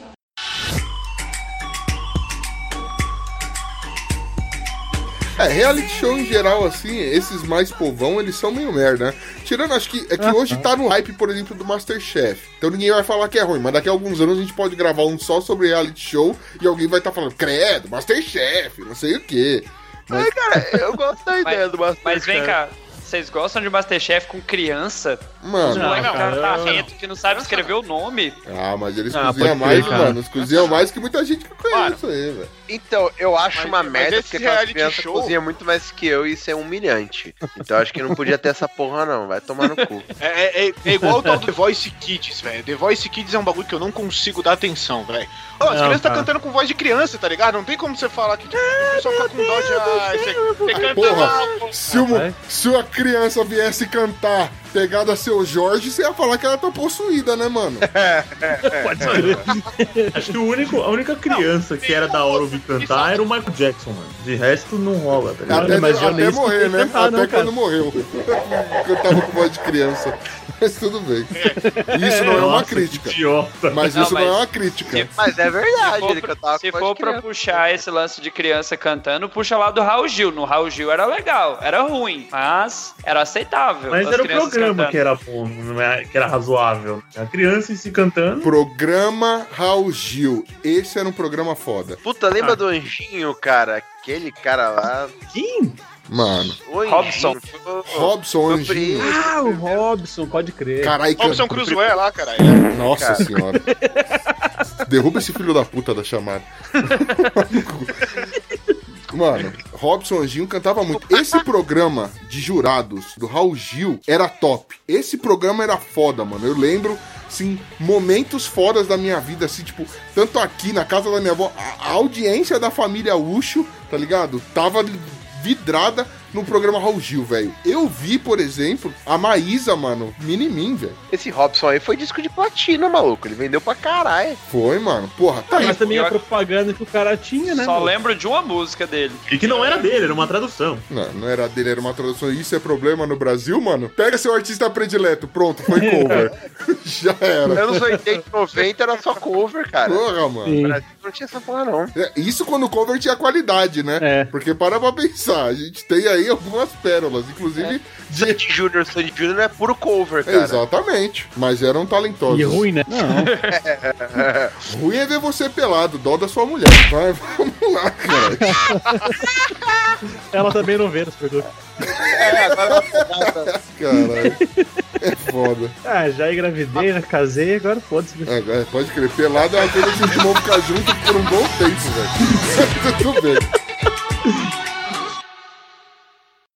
É, reality show em geral, assim, esses mais povão, eles são meio merda, né? Tirando, acho que é que hoje tá no hype, por exemplo, do Masterchef. Então ninguém vai falar que é ruim, mas daqui a alguns anos a gente pode gravar um só sobre reality show e alguém vai estar falando, credo, Masterchef, não sei o quê. Mas, Cara, eu gosto da ideia do Masterchef. Mas vem cá, vocês gostam de Masterchef com criança? Mano, Não, Moleque, cara, cara, eu- tarrento que não sabe escrever o nome. ah, mas eles Ah, cozinham mais, crer, mano, eles cozinham mais que muita gente que eu conheço aí, velho. Então, eu acho Mas- uma merda porque reality crianças show- cozinham muito mais que eu e isso é humilhante. Então acho que não podia ter essa porra, não. Vai tomar no cu. É, é- é- é igual o tal do The Voice Kids, velho. The Voice Kids é um bagulho que eu não consigo dar atenção, velho. Ô, as crianças tá cantando com voz de criança, tá ligado? Não tem como você falar que tipo, o pessoal fica com dó de. Ah, você, você canta Porra, mal, se uma, se a criança viesse cantar pegada seu Jorge, você ia falar que ela tá possuída, né, mano? Pode crer. Acho que o único, a única criança que era da hora ouvir cantar era o Michael Jackson, mano. De resto, não rola, tá ligado? Até, mas eu até nem morrer, né? cantar, até não, cara. quando morreu. Cantava com voz de criança. Mas tudo bem. Isso não é uma Nossa, crítica. Idiota. Mas Não, isso não mas- é uma crítica. Mas é Se verdade, for, ele pra- se for pra puxar esse lance de criança cantando, puxa lá do Raul Gil. No Raul Gil era legal, era ruim, mas era aceitável. Mas as era o crianças programa que era bom, não é- que era razoável. A criança em si cantando. Programa Raul Gil. Esse era um programa foda. Puta, lembra do Anjinho, cara? Aquele cara lá. Quem? Mano, O Anjinho. Robson. Robson o Anjinho. Ah, o Robson, pode crer. Que... Robson Crusoe lá, caralho. Nossa Cara. senhora. Derruba esse filho da puta da chamada. Mano, Robson Anjinho cantava muito. Esse programa de jurados do Raul Gil era top. Esse programa era foda, mano. Eu lembro, assim, momentos fodas da minha vida, assim, tipo, tanto aqui na casa da minha avó, a, audiência da família Ucho, tá ligado? Tava vidrada no programa Raul Gil, velho. Eu vi, por exemplo, a Maísa, mano, Minimin, velho. Esse Robson aí foi disco de platina, maluco. Ele vendeu pra caralho. Foi, mano. Porra, tá aí. Mas também a propaganda que o cara tinha, né? Só mano? lembro de uma música dele. E que não era dele, era uma tradução. Não, não era dele, era uma tradução. Isso é problema no Brasil, mano? Pega seu artista predileto, pronto, foi cover. Já era. Anos 80 e 90 era só cover, cara. Porra, mano. Sim. Não tinha essa porra, não. É, Isso quando o cover tinha qualidade, né? É. Porque para pra pensar, a gente tem aí algumas pérolas, inclusive de. Sandy Júnior, Sandy é puro cover, cara. Exatamente, mas eram talentosos. E ruim, né? Não. Ruim é ver você pelado, dó da sua mulher. Vai, vamos lá, cara. Ela também não vê, não se preocupe. É, agora Caralho. É foda. Ah, já engravidei, já casei, agora foda-se. É, é, pode crer, pelado é uma coisa que a gente vão ficar junto por um bom tempo, velho. Tudo bem.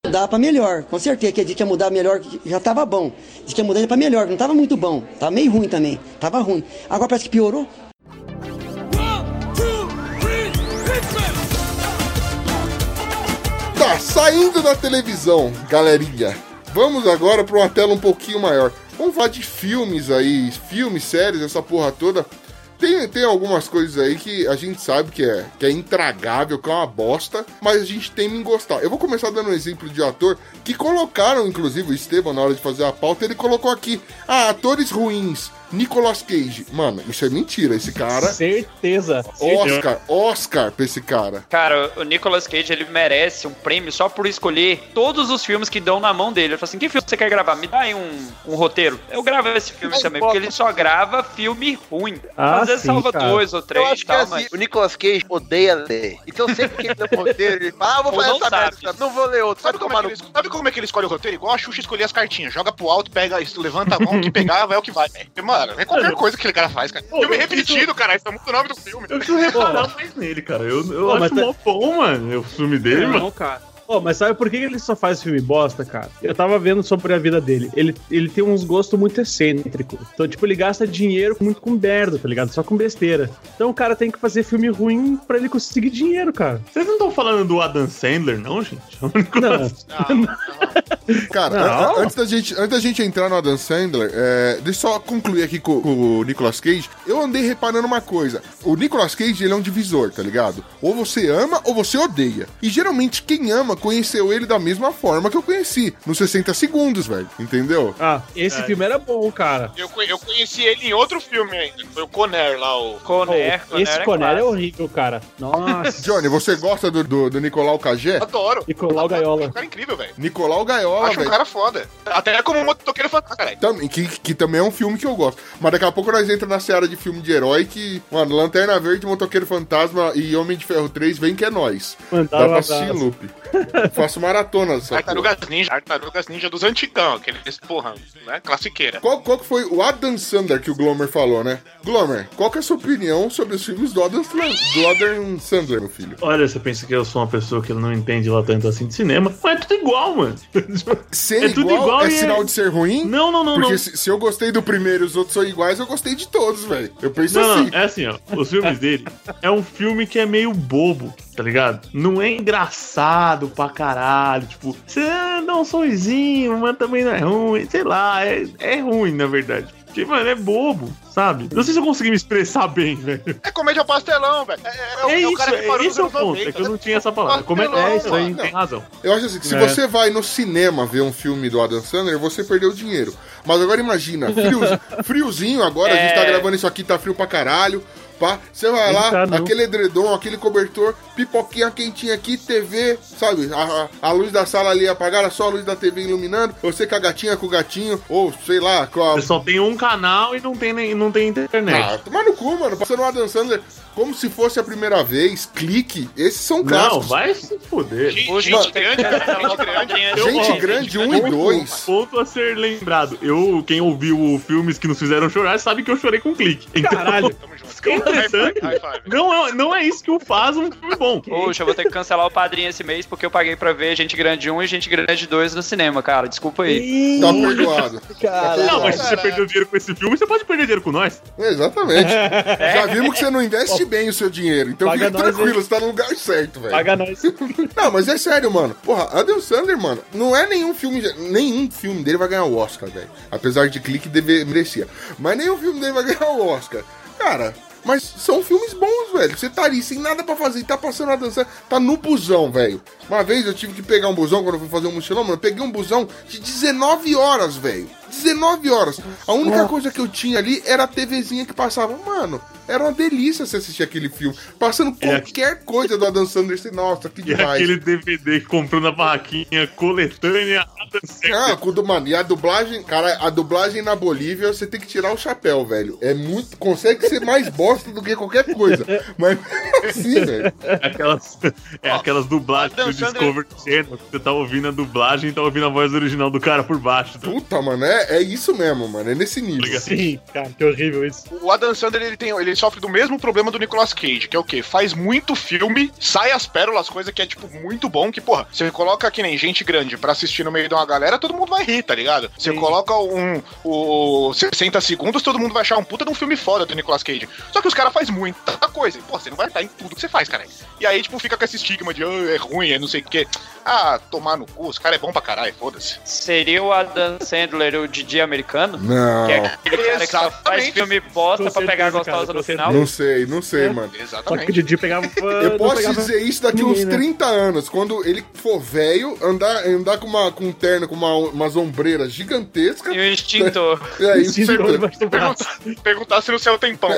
Mudar pra melhor, com certeza que a gente ia mudar melhor, já tava bom. Diz que ia mudar pra melhor, não tava muito bom. Tava meio ruim também, tava ruim. Agora parece que piorou. Saindo da televisão, galerinha. Vamos agora pra uma tela um pouquinho maior. Vamos falar de filmes aí, filmes, séries, essa porra toda. Tem, tem algumas coisas aí que a gente sabe que é, que é intragável, que é uma bosta, mas a gente tem em gostar. Eu vou começar dando um exemplo de ator que colocaram, inclusive, o Estevam, na hora de fazer a pauta, ele colocou aqui: ah, atores ruins. Nicolas Cage. Mano, isso é mentira. Esse cara. Certeza. Oscar, Oscar pra esse cara. Cara, o Nicolas Cage, ele merece um prêmio só por escolher todos os filmes que dão na mão dele. Ele fala assim, que filme você quer gravar? Me dá aí um, um roteiro. Eu gravo esse filme Mas também, bota- porque ele só grava filme ruim. Ah, Às vezes sim, salva cara. dois ou Eu três acho e que é tal, assim, mas... o Nicolas Cage odeia ler. Então sempre que ele lê o roteiro, ele fala, ah, vou Ou fazer não essa sabe. merda, não vou ler outro. Sabe Sabe como, é ele, sabe como é que ele escolhe o roteiro? Igual a Xuxa escolher as cartinhas. Joga pro alto, pega, levanta a mão, que pegar, vai o que vai. velho. Mano, é qualquer coisa que aquele cara faz, cara. Pô, filme eu repetido, cara. Isso é muito o nome do filme. Eu preciso reparar mais nele, cara. Eu, eu Pô, acho mas tá- mó bom, mano, o filme dele, mano. Não, cara. Pô, mas sabe por que ele só faz filme bosta, cara? Eu tava vendo sobre a vida dele. Ele, ele tem uns gostos muito excêntricos. Então, tipo, ele gasta dinheiro muito com merda, tá ligado? Só com besteira. Então o cara tem que fazer filme ruim pra ele conseguir dinheiro, cara. Vocês não estão falando do Adam Sandler, não, gente? É o único- Não. Cara, Não. a- a- antes, da gente, antes da gente entrar no Adam Sandler, é, deixa eu só concluir aqui com, com o Nicolas Cage. Eu andei reparando uma coisa. O Nicolas Cage, ele é um divisor, tá ligado? Ou você ama ou você odeia. E geralmente quem ama conheceu ele da mesma forma que eu conheci. Nos 60 segundos, velho. Entendeu? Ah, esse filme era bom, cara. Eu, eu conheci ele em outro filme ainda. Foi o Conner lá, o. Conner, Pô, esse Conner é clássico. horrível, cara. Nossa. Johnny, você gosta do, do, do Nicolau Cagé? Adoro. Nicolau É Gaiola. um cara incrível, velho. Nicolau Gaiola, Acho um velho. cara foda. Até como um motoqueiro fantasma, caralho. Também, que, que também é um filme que eu gosto. Mas daqui a pouco nós entramos na seara de filme de herói que, mano, Lanterna Verde, Motoqueiro Fantasma e Homem de Ferro 3 vem que é nós. Mandar Dá um pra loop. Faço maratona porra. Tartarugas Ninja. Tartarugas Ninja dos antigão, aqueles, porra, né? Classiqueira. Qual, qual que foi o Adam Sandler que o Glomer falou, né? Glomer, qual que é a sua opinião sobre os filmes do Adam, do Adam Sandler, meu filho? Olha, você pensa que eu sou uma pessoa que não entende lá tanto assim de cinema, mas é tudo igual, mano. Ser É tudo igual, igual é e é- sinal de ser ruim? Não, não, não, Porque não. Se, se eu gostei do primeiro e os outros são iguais, eu gostei de todos, velho. Eu penso Não, assim. não, é assim, ó. Os filmes dele é um filme que é meio bobo, tá ligado? Não é engraçado pra caralho. Tipo, você dá um sorrisinho, mas também não é ruim. Sei lá, é, é ruim, na verdade. Porque, mano, é bobo, sabe? Não sei se eu consegui me expressar bem, velho. É comédia pastelão, velho. É, é, o- É é isso, cara que é, esse é o ponto. É 90, que eu não né? tinha essa palavra. Como é, Pastelão, é isso aí, mano. tem razão. Eu acho assim, que se É. você vai no cinema ver um filme do Adam Sandler, você perdeu dinheiro. Mas agora imagina, friozinho, friozinho agora, a gente tá É. gravando isso aqui, tá frio pra caralho. Pá, você vai lá, Não tá, não. aquele edredom, aquele cobertor, pipoquinha quentinha aqui, TV, sabe? A, a- a luz da sala ali apagada, só a luz da TV iluminando. Você com a gatinha, com o gatinho, ou sei lá, com a. Você só tem um canal e não tem, nem, não tem internet. Ah, tomar no cu, mano. Passando o Adam Sandler como se fosse a primeira vez, clique. Esses são não, clássicos. vai se foder. Gente, gente grande, gente grande. Eu- Gente ó, grande, um e dois. Ponto a ser lembrado. Eu, quem ouviu filmes que nos fizeram chorar, sabe que eu chorei com clique. Então, Caralho. Tamo junto. High High five, high five. não é, não é isso que o faz um filme bom. Poxa, eu vou ter que cancelar o padrinho esse mês porque eu paguei pra ver Gente Grande 1 e Gente Grande 2 no cinema, cara. Desculpa aí. Tá perdoado. Cara, Não, mas se você perdeu dinheiro com esse filme, você pode perder dinheiro com nós. Exatamente. Já vimos que você não investe bem o seu dinheiro. Então Paga fica nós, tranquilo, hein? você tá no lugar certo, velho. Paga nós. Não, mas é sério, mano. Porra, Adam Sandler, mano, não é nenhum filme. Nenhum filme dele vai ganhar o Oscar, velho. Apesar de clique deve, merecia. Mas nenhum filme dele vai ganhar o Oscar. Cara. Mas são filmes bons, velho. Você tá ali sem nada pra fazer e tá passando a dançar. Tá no busão, velho. Uma vez eu tive que pegar um busão quando eu fui fazer um mochilão, mano. Eu peguei um busão de 19 horas, velho. 19 horas. A única coisa que eu tinha ali era a TVzinha que passava. Mano, era uma delícia você assistir aquele filme. Passando É qualquer coisa do Adam Sandler. Nossa, que E demais. aquele DVD que comprou na barraquinha coletânea Adam Sandler. Ah, mano, e a dublagem, cara, a dublagem na Bolívia, você tem que tirar o chapéu, velho. É muito. Consegue ser mais bosta do que qualquer coisa. Mas assim, velho. Aquelas, é aquelas dublagens do Discovery Channel, que você tá ouvindo a dublagem e tá ouvindo a voz original do cara por baixo. Puta, mano, é, é isso mesmo, mano. É nesse nível. Sim, cara, que horrível isso. O Adam Sandler, ele tem, ele sofre do mesmo problema do Nicolas Cage, que é o quê? Faz muito filme, sai as pérolas, coisa que é, tipo, muito bom, que, porra, você coloca que nem gente grande pra assistir no meio de uma galera, todo mundo vai rir, tá ligado? Você coloca um, o 60 segundos, todo mundo vai achar um puta de um filme foda do Nicolas Cage. Só que os caras fazem muita coisa. E, pô, você não vai estar em tudo que você faz, cara. E aí, tipo, fica com esse estigma de "Ah, é ruim, é não sei o quê. Ah, tomar no cu, os caras é bom pra caralho, foda-se. Seria o Adam Sandler o Didi americano? Não. Que é aquele cara que só faz Exatamente. filme bosta pra pegar a gostosa no final? Não sei, não sei, É. mano. Só que o Exatamente. Didi pegava. Eu posso pegava dizer isso daqui ninguém, uns né? 30 anos, quando ele for velho, andar, andar com, uma, com um terno com uma, umas ombreiras gigantescas. E o extintor. É, isso do braço. Perguntar, perguntar se no céu tem pão.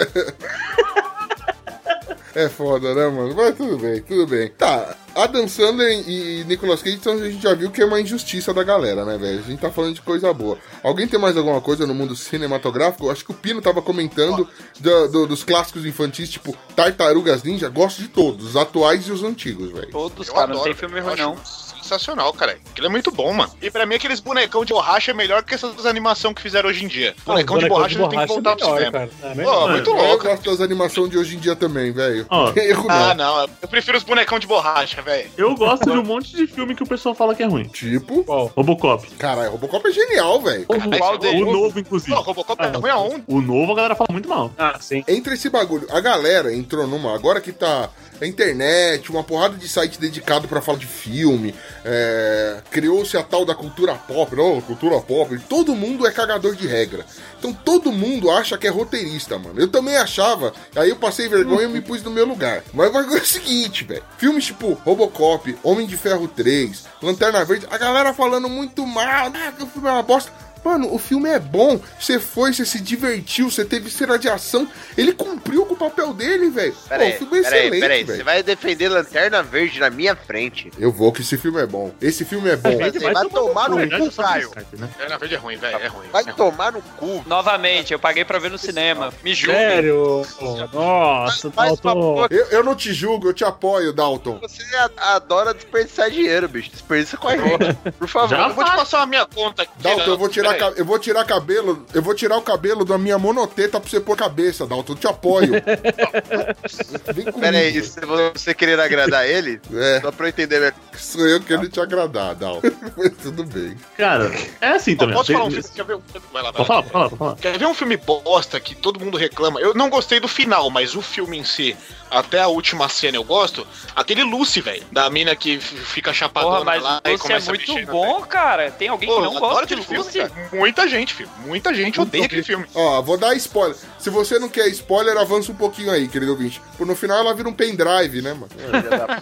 É foda, né, mano? Mas tudo bem, tudo bem. Tá, Adam Sandler e Nicolas Cage, então a gente já viu que é uma injustiça da galera, né, velho? A gente tá falando de coisa boa. Alguém tem mais alguma coisa no mundo cinematográfico? Acho que o Pino tava comentando do- do- dos clássicos infantis, tipo Tartarugas Ninja. Gosto de todos, os atuais e os antigos, velho. Todos, cara, não tem filme ruim, não. Sensacional, cara. Aquilo é muito bom, mano. E pra mim, aqueles bonecão de borracha é melhor que essas animações que fizeram hoje em dia. Ah, Bonecão de borracha não tem que voltar pro melhor, cinema. cara. É Pô, muito Eu louco. gosto das animações de hoje em dia também, velho. Erro Ah, não. não. Eu prefiro os bonecão de borracha, velho. Eu gosto de um monte de filme que o pessoal fala que é ruim. Tipo, Qual? Robocop. caralho, Robocop é genial, velho. Qual deles? O novo, inclusive. Pô, Robocop é Ah, ruim aonde? O novo a galera fala muito mal. Ah, sim. Entre esse bagulho, a galera entrou numa. Agora que tá a internet, uma porrada de site dedicado pra falar de filme, é, criou-se a tal da cultura pop, não, cultura pop, todo mundo é cagador de regra. Então todo mundo acha que é roteirista, mano. Eu também achava, aí eu passei vergonha e me pus no meu lugar. Mas o é o seguinte, velho. Filmes tipo Robocop, Homem de Ferro 3, Lanterna Verde, a galera falando muito mal, ah, que o filme é uma bosta. Mano, o filme é bom. Você foi, você se divertiu, você teve cena de ação. Ele cumpriu com o papel dele, velho. O filme é peraí, excelente, peraí. Você vai defender Lanterna Verde na minha frente. Eu vou que esse filme é bom. Esse filme é bom. Você vai tomar no cu, Caio. Skype, né? É, ruim, velho. É ruim. Vai é ruim. tomar no cu. Novamente, eu paguei pra ver no cinema. Me julgue. Sério? Nossa, Dalton. Eu, eu não te julgo, eu te apoio, Dalton. Você adora desperdiçar dinheiro, bicho. Desperdiça com a gente. Por favor. Já Eu vou te passar a minha conta aqui. Dalton, eu vou tirar, Peraí. ca- eu vou tirar cabelo, eu vou tirar o cabelo da minha monoteta pra você pôr cabeça, Dalton. Eu te apoio. Vem comigo. Pera aí, se você querer agradar ele, É, só pra eu entender melhor. sou eu querendo te agradar, Dalton. Mas tudo bem. Cara, é assim também. posso falar um filme? Quer ver? um- Vai lá, vai lá. pode falar. Quer ver um filme bosta que todo mundo reclama? Eu não gostei do final, mas o filme em si, até a última cena eu gosto. Aquele Lucy, velho, da mina que fica chapadona Porra, mas lá e Lucy é muito bom, cara. Tem alguém Pô, que não gosta de filme, Lucy? cara. Muita gente, filho. Muita gente odeia aquele filme. Ó, vou dar spoiler. Se você não quer spoiler, avança um pouquinho aí, querido ouvinte. Por no final ela vira um pendrive, né, mano?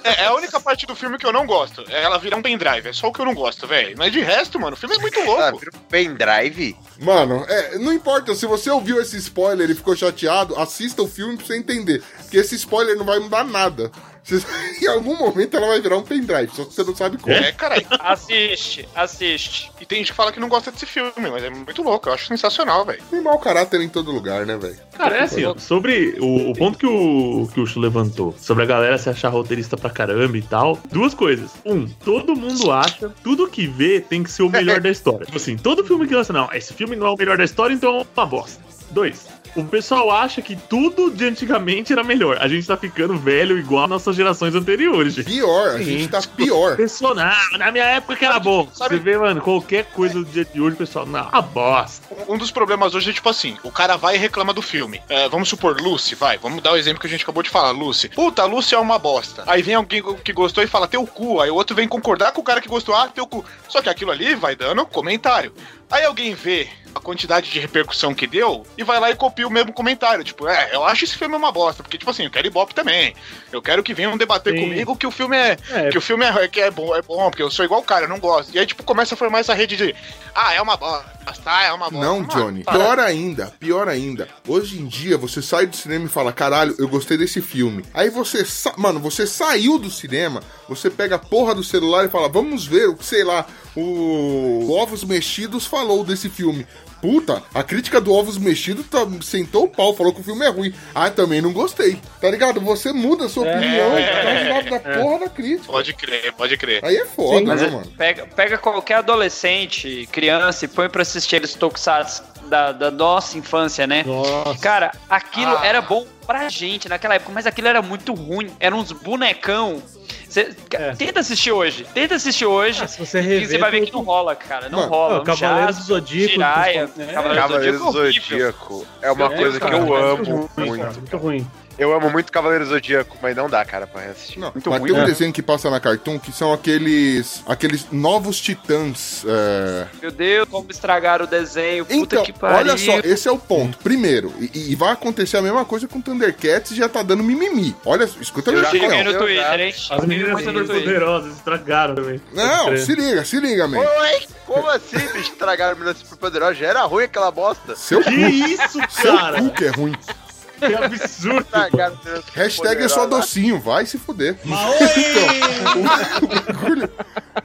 É, é a única parte do filme que eu não gosto. Ela virar um pendrive. É só o que eu não gosto, velho. Mas de resto, mano, o filme é muito louco. vira um pendrive? Mano, é, não importa, se você ouviu esse spoiler e ficou chateado, assista o filme pra você entender. Porque esse spoiler não vai mudar nada. Em algum momento ela vai virar um pendrive, só que você não sabe como. É, caralho. Assiste, assiste. E tem gente que fala que não gosta desse filme, mas é muito louco. Eu acho sensacional, velho. Tem mau caráter em todo lugar, né, velho? Cara, é assim, ó, sobre o, o ponto que o, que o Chu levantou, sobre a galera se achar roteirista pra caramba e tal, duas coisas. Um, todo mundo acha, tudo que vê tem que ser o melhor da história. Tipo assim, todo filme que lança, não, esse filme não é o melhor da história, então é uma bosta. Dois, o pessoal acha que tudo de antigamente era melhor. A gente tá ficando velho igual às nossas gerações anteriores, gente. Pior, a gente tá pior. Pessoal, não, na minha época que era bom. Sabe- Você vê, mano, qualquer coisa do dia de hoje, pessoal, não, a bosta. Um dos problemas hoje é tipo assim: o cara vai e reclama do filme. É, vamos supor, Lucy, vai, vamos dar o exemplo que a gente acabou de falar, Lucy. Puta, Lucy é uma bosta. Aí vem alguém que gostou e fala teu cu. Aí o outro vem concordar com o cara que gostou, ah, teu cu. Só que aquilo ali vai dando comentário. Aí alguém vê a quantidade de repercussão que deu e vai lá e copia o mesmo comentário. Tipo, é, eu acho esse filme uma bosta. Porque, tipo assim, eu quero Ibope também. Eu quero que venham debater Sim. comigo que o filme é. É. Que o filme é, que é bom, é bom, porque eu sou igual o cara, eu não gosto. E aí, tipo, começa a formar essa rede de. Ah, é uma bosta, ah, é uma bosta. Não, Johnny. para. Pior ainda, pior ainda. Hoje em dia, você sai do cinema e fala, caralho, eu gostei desse filme. Aí você, sa... mano, você saiu do cinema, você pega a porra do celular e fala, vamos ver o que, sei lá, o Ovos Mexidos falou desse filme. Puta, a crítica do Ovos Mexidos tá- sentou o pau, falou que o filme é ruim. Ah, também não gostei. Tá ligado? Você muda a sua opinião por causa da, da porra da crítica. Pode crer, pode crer. Aí é foda, Mas né, é- mano? pega, pega qualquer adolescente, criança e põe pra assistir eles tokusatsu da, da nossa infância, né? Nossa. Cara, aquilo Ah. era bom pra gente naquela época, mas aquilo era muito ruim. Eram uns bonecão. Cê- É. Tenta assistir hoje. Tenta assistir hoje. Ah, se você e rever, você vai ver que não rola, cara. Não Mano, rola. é, o Cavaleiros do Zodíaco, Jiraiya, é, Cavaleiros Cavaleiros do do Zodíaco. é uma É, coisa que cara, eu é amo muito ruim, muito. cara, muito ruim. Eu amo muito Cavaleiros do Zodíaco, mas não dá, cara, pra reassistir. Não, Muito mas ruim, tem um né? desenho que passa na Cartoon que são aqueles aqueles novos titãs. é, Meu Deus, como estragaram o desenho. Puta Então, que pariu. olha só, esse é o ponto. Primeiro, e, e vai acontecer a mesma coisa com Thundercats e já tá dando mimimi. Olha, escuta a Eu minha já Joguei opinião. no Twitter, hein? As meninas Twitter. poderosas estragaram também. Não, se liga, se liga, man. Oi? Como assim, bicho? Estragaram a menina super poderosa? Já era ruim aquela bosta. Seu Que cu, isso, seu cara? cu que é ruim. Que absurdo. Hashtag é só docinho, vai se fuder. Então, o, o bagulho,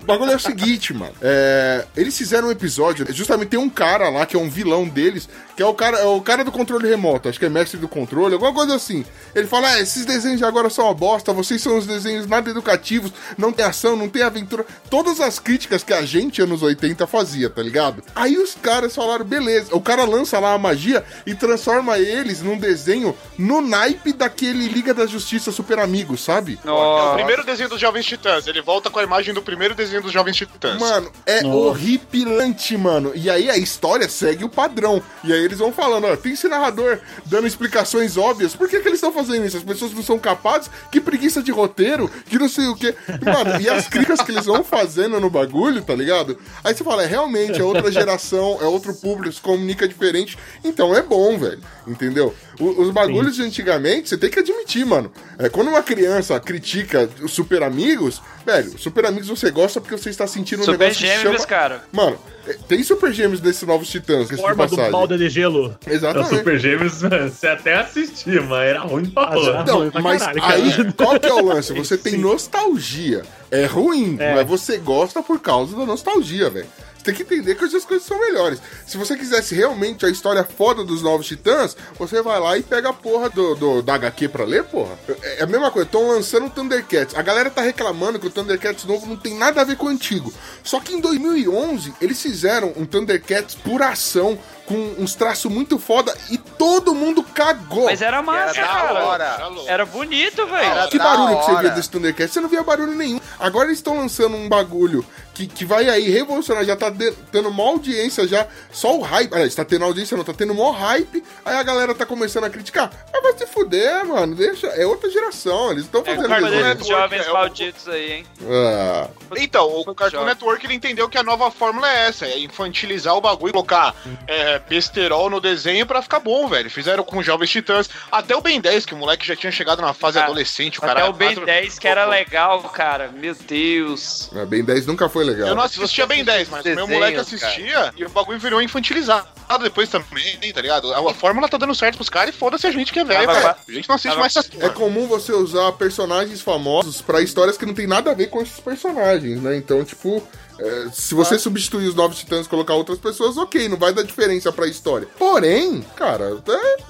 o bagulho é o seguinte, mano. É, eles fizeram um episódio, justamente tem um cara lá que é um vilão deles, que é o cara, é o cara do controle remoto, acho que é mestre do controle, alguma coisa assim. Ele fala: ah, esses desenhos de agora são uma bosta, vocês são os desenhos nada educativos, não tem ação, não tem aventura. Todas as críticas que a gente, anos 80, fazia, tá ligado? Aí os caras falaram: beleza. O cara lança lá a magia e transforma eles num desenho no naipe daquele Liga da Justiça Super Amigos, sabe? É o Nossa. primeiro desenho dos Jovens Titãs. Ele volta com a imagem do primeiro desenho dos Jovens Titãs. Mano, é Nossa. horripilante, mano. E aí a história segue o padrão. E aí eles vão falando, ó, tem esse narrador dando explicações óbvias. Por que, que eles estão fazendo isso? As pessoas não são capazes? Que preguiça de roteiro? Que não sei o quê. Mano, e as críticas que eles vão fazendo no bagulho, tá ligado? Aí você fala, é realmente, é outra geração, é outro público, se comunica diferente. Então é bom, velho. Entendeu? O- os bagulhos de antigamente, você tem que admitir, mano. É, quando uma criança critica os super amigos, velho, super amigos você gosta porque você está sentindo um Super negócio que Gêmeos, chama... cara. Mano, é, tem super gêmeos desses novos titãs, que Forma do balde de gelo. É o Exatamente. Super Gêmeos, mano, você até assistia, mas era ruim pra Ah, porra. já. Então, ruim pra mas caralho, cara. aí, qual que é o lance? Você tem nostalgia. É ruim, É. mas você gosta por causa da nostalgia, velho. Você tem que entender que hoje as coisas são melhores. Se você quisesse realmente a história foda dos Novos Titãs, você vai lá e pega a porra do, do- da HQ pra ler, porra. É é a mesma coisa, estão lançando o Thundercats. A galera tá reclamando que o Thundercats novo não tem nada a ver com o antigo. Só que em 2011, eles fizeram um Thundercats por ação, com uns traços muito foda, e todo mundo cagou. Mas era massa, Era da cara. hora. Era bonito, velho. Que barulho que você via desse Thundercats? Você não via barulho nenhum. Agora eles estão lançando um bagulho que, que vai aí revolucionar, já tá de- tendo uma audiência já, só o hype. Aliás, tá tendo audiência não, tá tendo maior hype, aí a galera tá começando a criticar. Ah, vai se fuder, mano, deixa, é outra geração, eles estão É fazendo desenho. Network, Jovens é malditos aí, hein? Ah, Então, o Cartoon. Network ele entendeu que a nova fórmula é essa: é infantilizar o bagulho, colocar é, besterol no desenho pra ficar bom, velho. Fizeram com Jovens Titãs. Até o Ben 10, que o moleque já tinha chegado na fase Ah, adolescente, o Até cara. o Ben 10 que era legal, cara. Meu Deus. é, Ben 10 nunca foi legal. Eu não assistia Ben 10, mas o meu Desenhos, moleque assistia e o bagulho virou infantilizado depois também, tá ligado? A, a fórmula tá dando certo pros caras e foda-se a gente que é velho, Tava- cara. A gente não assiste tava- mais essas É comum você usar personagens famosos pra histórias que não tem nada a ver com esses personagens, né? Então, tipo, é, se você substituir os Novos Titãs e colocar outras pessoas, ok, não vai dar diferença pra história. Porém, cara,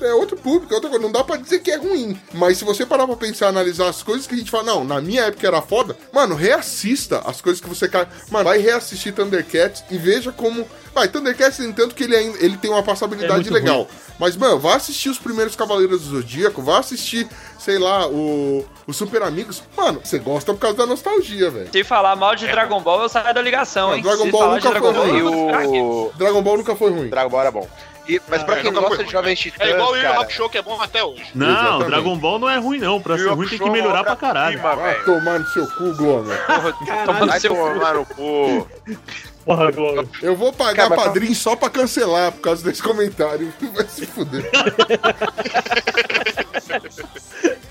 é, é outro público, é outra coisa. Não dá pra dizer que é ruim. Mas se você parar pra pensar, analisar as coisas que a gente fala, não, na minha época era foda, mano, reassista as coisas que você. Mano, vai reassistir Thundercats e veja como. Vai, Thundercats, tem tanto que ele, ainda, ele tem uma passabilidade É legal. Mas, mano, vá assistir os primeiros Cavaleiros do Zodíaco, vá assistir, sei lá, o, o Super Amigos. Mano, você gosta por causa da nostalgia, velho. Se falar mal de Dragon Ball, eu saio da ligação, Não, hein? Dragon Se Ball nunca Dragon foi Ball, aqui. o Dragon Ball nunca foi ruim. Dragon Ball era bom. E, mas pra É, quem gosta de ruim, Jovens É Titãs, igual o Yu. Hakusho, que é bom até hoje. Não, Exatamente. Dragon Ball não é ruim, não. Pra ser ruim tem que é melhorar pra caralho. Vai tomar no seu cu, Glomer. Tomando Vai seu cu. Porra, Globo. Eu vou pagar Cara, mas- padrinho só pra cancelar por causa desse comentário. Vai se fuder.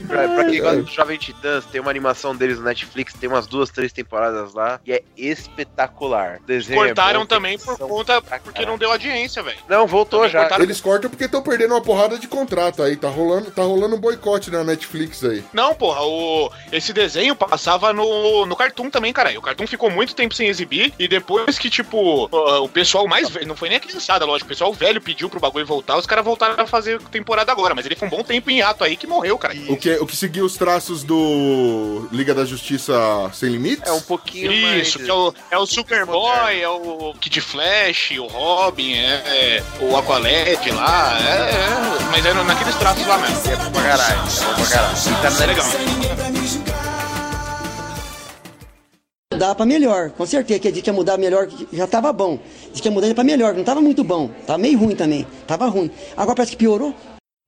Pra, pra quem gosta de Jovem Titãs, tem uma animação deles no Netflix, tem umas duas, três temporadas lá, e é espetacular. Desenho é Cortaram bom, também por conta. Porque caralho. não deu audiência, velho. Não, voltou Também já. cortaram- Eles cortam porque estão perdendo uma porrada de contrato aí. Tá rolando, tá rolando um boicote na Netflix aí. Não, porra, o... esse desenho passava no, no Cartoon também, cara. O Cartoon ficou muito tempo sem exibir. E depois que, tipo, o pessoal mais velho. Não foi nem a criançada, lógico. O pessoal velho pediu pro bagulho voltar. Os caras voltaram a fazer temporada agora. Mas ele foi um bom tempo em ato aí que morreu, cara. O que, o que seguia os traços do Liga da Justiça Sem Limites? É um pouquinho Isso, mais... que é o, é o Superboy, é o Kid Flash, o Robin, é, é o Aqualed lá, é, é, mas é naqueles traços lá mesmo. É bom pra caralho, é bom pra caralho. Tá É legal. Dá pra melhor, com certeza. Que a gente ia mudar melhor, já tava bom. Diz que ia mudar pra melhor, não tava muito bom. Tava meio ruim também. Tava ruim. Agora parece que piorou.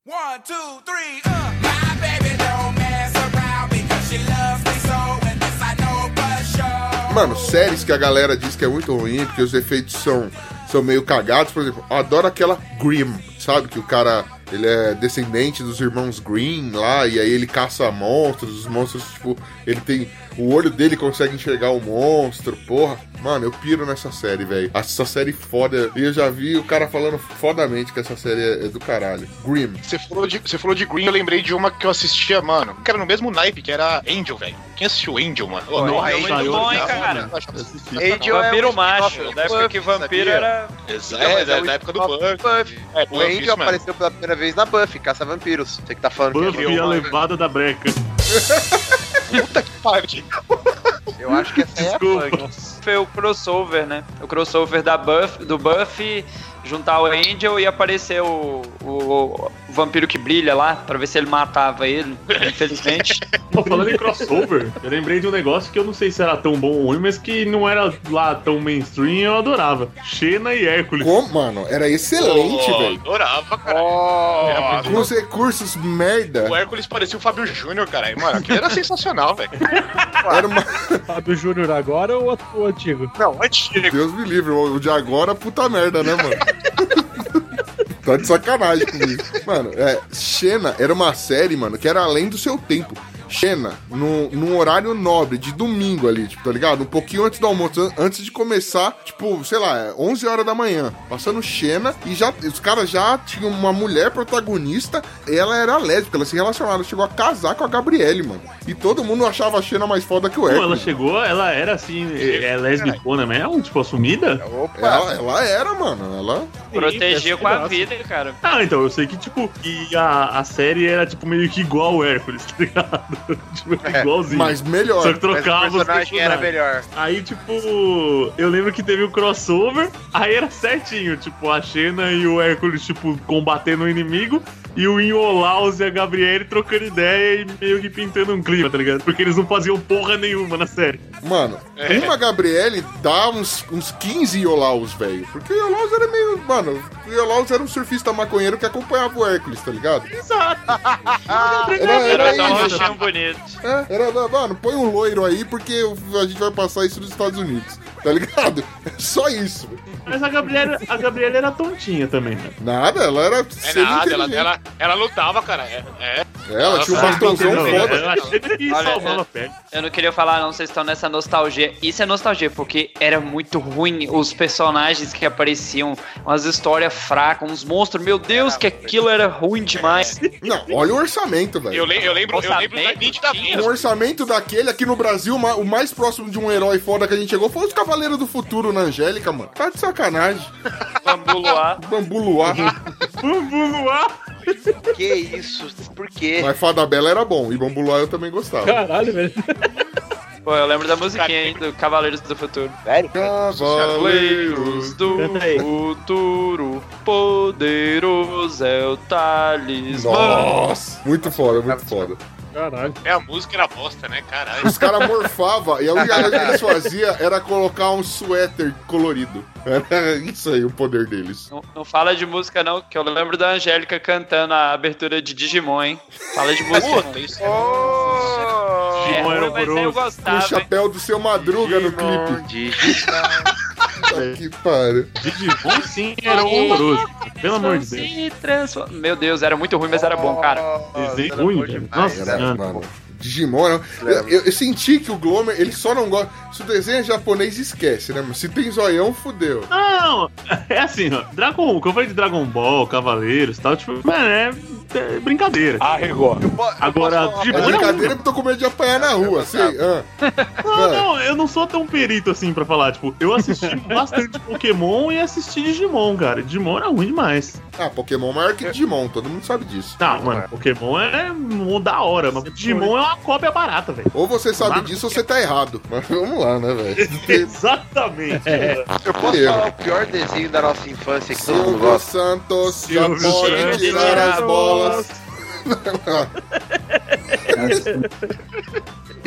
One, two, three, uh. My baby don't mess around because she loves me so, and this I know for sure. Mano, séries que a galera diz que é muito ruim, porque os efeitos são, são meio cagados. Por exemplo, eu adoro aquela Grimm, sabe? Que o cara, ele é descendente dos irmãos Grimm lá, e aí ele caça monstros. Os monstros, tipo, ele tem... O olho dele consegue enxergar o monstro, porra. Mano, eu piro nessa série, velho. Essa série foda. E eu já vi o cara falando fodamente que essa série é, é do caralho. Grimm. Você falou, de, você falou de Green, eu lembrei de uma que eu assistia, mano. Que era no mesmo naipe, que era Angel, velho. Quem assistiu Angel, mano? Pô, não, Angel é muito bom, hein, cara? Angel é Vampiro um macho, da época que vampiro sabia? era. Exato, é, mas da, da época do Buffy. É, O Angel apareceu pela primeira vez na Buffy, Caça Vampiros. Você que tá falando que Buffy é a levada da breca. Puta que pariu. Eu acho que essa é. Foi o crossover, né? O crossover da Buff, do Buffy, juntar o Angel e aparecer o, o, o vampiro que brilha lá, pra ver se ele matava ele. Infelizmente. Pô, falando em crossover, eu lembrei de um negócio que eu não sei se era tão bom ou ruim, mas que não era lá tão mainstream e eu adorava. Xena e Hércules. Como, mano? Era excelente, Pô, velho. Adorava, cara. Era Com os recursos merda. O Hércules parecia o Fábio Júnior, cara. Mano, aquilo era sensacional, velho. Era uma... Fábio Júnior agora ou o antigo? Não, antigo. Deus me livre, o de agora, puta merda, né, mano? Tá de sacanagem comigo. Mano, é, Xena era uma série, mano, que era além do seu tempo. Xena, no, num horário nobre, de domingo ali, tipo, tá ligado? Um pouquinho antes do almoço, an- antes de começar, tipo, sei lá, é 11 horas da manhã, passando Xena, e já, os caras já tinham uma mulher protagonista, ela era lésbica, ela se relacionava, ela chegou a casar com a Gabriele, mano. E todo mundo achava a Xena mais foda que o Pô, ela Hércules. chegou, ela era assim, é, é lésbicona mesmo, tipo, assumida? Opa! Ela, ela era, mano, ela... Protegia com a vida, cara. Ah, então, eu sei que, tipo, que a, a série era, tipo, meio que igual o Hércules, tá ligado? tipo, É, igualzinho. Mas melhor. Só que Mas o trocava os personagem era personagens. melhor. Aí, tipo, eu lembro que teve o crossover, aí era certinho, tipo, a Xena e o Hércules, tipo, combatendo o inimigo, e o Inholaus e a Gabriele trocando ideia e meio que pintando um clima, tá ligado? Porque eles não faziam porra nenhuma na série. Mano, É. uma Gabriele dá uns, uns 15 Iolaus, velho. Porque o Iolaus era meio. Mano, o Iolaus era um surfista maconheiro que acompanhava o Hércules, tá ligado? Exato. Era, era Era um rostinho bonito. É, era, mano, põe um loiro aí porque a gente vai passar isso nos Estados Unidos, tá ligado? É só isso. Mas a Gabriela, a Gabriela era tontinha também, né? Nada, ela era. É nada, ela, ela, ela lutava, cara. É, é. Ela tinha um Ela bastãozão foda. Ela é-. Eu não queria falar, não, vocês estão nessa nostalgia. Isso é nostalgia, porque era muito ruim os personagens que apareciam, umas histórias fracas, uns monstros. Meu Deus, que aquilo era ruim demais. Não, olha o orçamento, velho. Eu, le- eu lembro, eu lembro da Orçamento nitidamente. O orçamento daquele aqui no Brasil, o mais próximo de um herói foda que a gente chegou foi os Cavaleiros do Futuro na Angélica, mano. Tá de sacanagem. Bambu Luar. Bambu Luar. Bambu Luar. Que isso? Por quê? Mas Fada Bela era bom. E Bambu Luar eu também gostava. Caralho, velho. Pô, eu lembro da musiquinha, hein, do Cavaleiros do Futuro. Sério? Cavaleiros do futuro, poderoso é o talismã. Nossa! Muito foda, muito foda. Caralho. É, a música era bosta, né? Caralho. Os caras morfavam e a única coisa que eles faziam era colocar um suéter colorido. Era isso aí o poder deles. Não, não fala de música, não, que eu lembro da Angélica cantando a abertura de Digimon, hein? Fala de música. Puta, isso é é Digimon era eu horroroso. Com o chapéu do seu Madruga no clipe. Puta que pariu. Digimon sim era horroroso. Pelo amor de Deus. Meu Deus, era muito ruim, mas era bom, cara. Desenho ruim. Nossa Era, mano. Digimon, não. Eu, eu- eu senti que o Glomer, ele só não gosta. Se o desenho é japonês, esquece, né? Mas se tem zoião, fudeu. Não, é assim, ó. Dragon, quando eu falei de Dragon Ball, Cavaleiros e tal, tipo, mano, é, é brincadeira. Arregou. Agora, É Digimon é brincadeira porque tô com medo de apanhar na rua, sei. ah. Não, Vai. não, eu não sou tão perito assim pra falar. Tipo, eu assisti bastante Pokémon e assisti Digimon, cara. Digimon era ruim demais. Ah, Pokémon é maior que Digimon, todo mundo sabe disso. Não, mano, Pokémon é um da hora, mas Digimon é uma cópia barata, velho. Ou você sabe Mas- disso ou você tá errado. Mas vamos lá, né, velho? Exatamente. Eu posso Eu. falar o pior desenho da nossa infância que todo mundo Silvio gosta? Santos já Silvio pode tirar as bolas.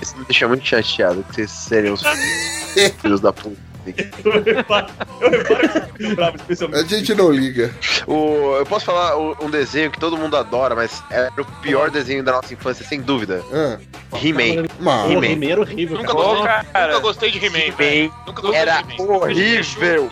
Isso me deixa muito chateado que vocês serem os filhos da puta. Eu reparo, eu reparo que você fica bravo, especialmente. A gente não liga. O, eu posso falar um desenho que todo mundo adora, mas era o pior desenho da nossa infância, sem dúvida. Ah, He-Man. mano, He-Man. Era horrível, Nunca gostei, cara. nunca gostei de He-Man, velho. He-Man Nunca gostei era de He-Man. horrível.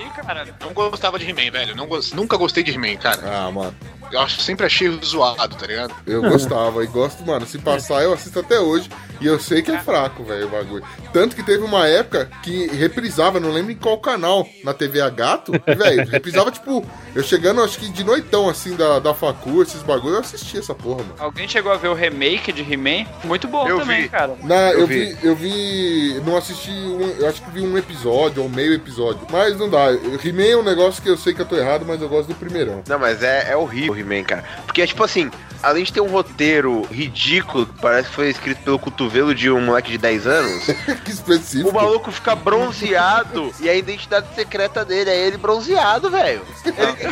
Não gostava de He-Man, velho. Não nunca gostei de He-Man, cara. ah, mano. Eu acho, sempre achei zoado, tá ligado? Eu gostava e gosto, mano. Se passar, eu assisto até hoje. E eu sei que é fraco, velho, o bagulho. Tanto que teve uma época que reprisava, não lembro em qual canal, na TV a gato. Velho, reprisava, tipo, eu chegando, acho que de noitão, assim, da, da facu, esses bagulho, eu assistia essa porra, mano. Alguém chegou a ver o remake de He-Man? Muito bom Eu também, vi. cara. Na, eu, Eu vi. vi. eu vi. Não assisti. Um, eu acho que vi um episódio ou meio episódio. Mas não dá. He-Man é um negócio que eu sei que eu tô errado, mas eu gosto do primeirão. Não, mas é, é horrível o He-Man, cara. Porque é tipo assim, além de ter um roteiro ridículo, parece que foi escrito pelo cotovelo de um moleque de 10 anos, que específico. o maluco fica bronzeado e a identidade secreta dele é ele bronzeado, velho.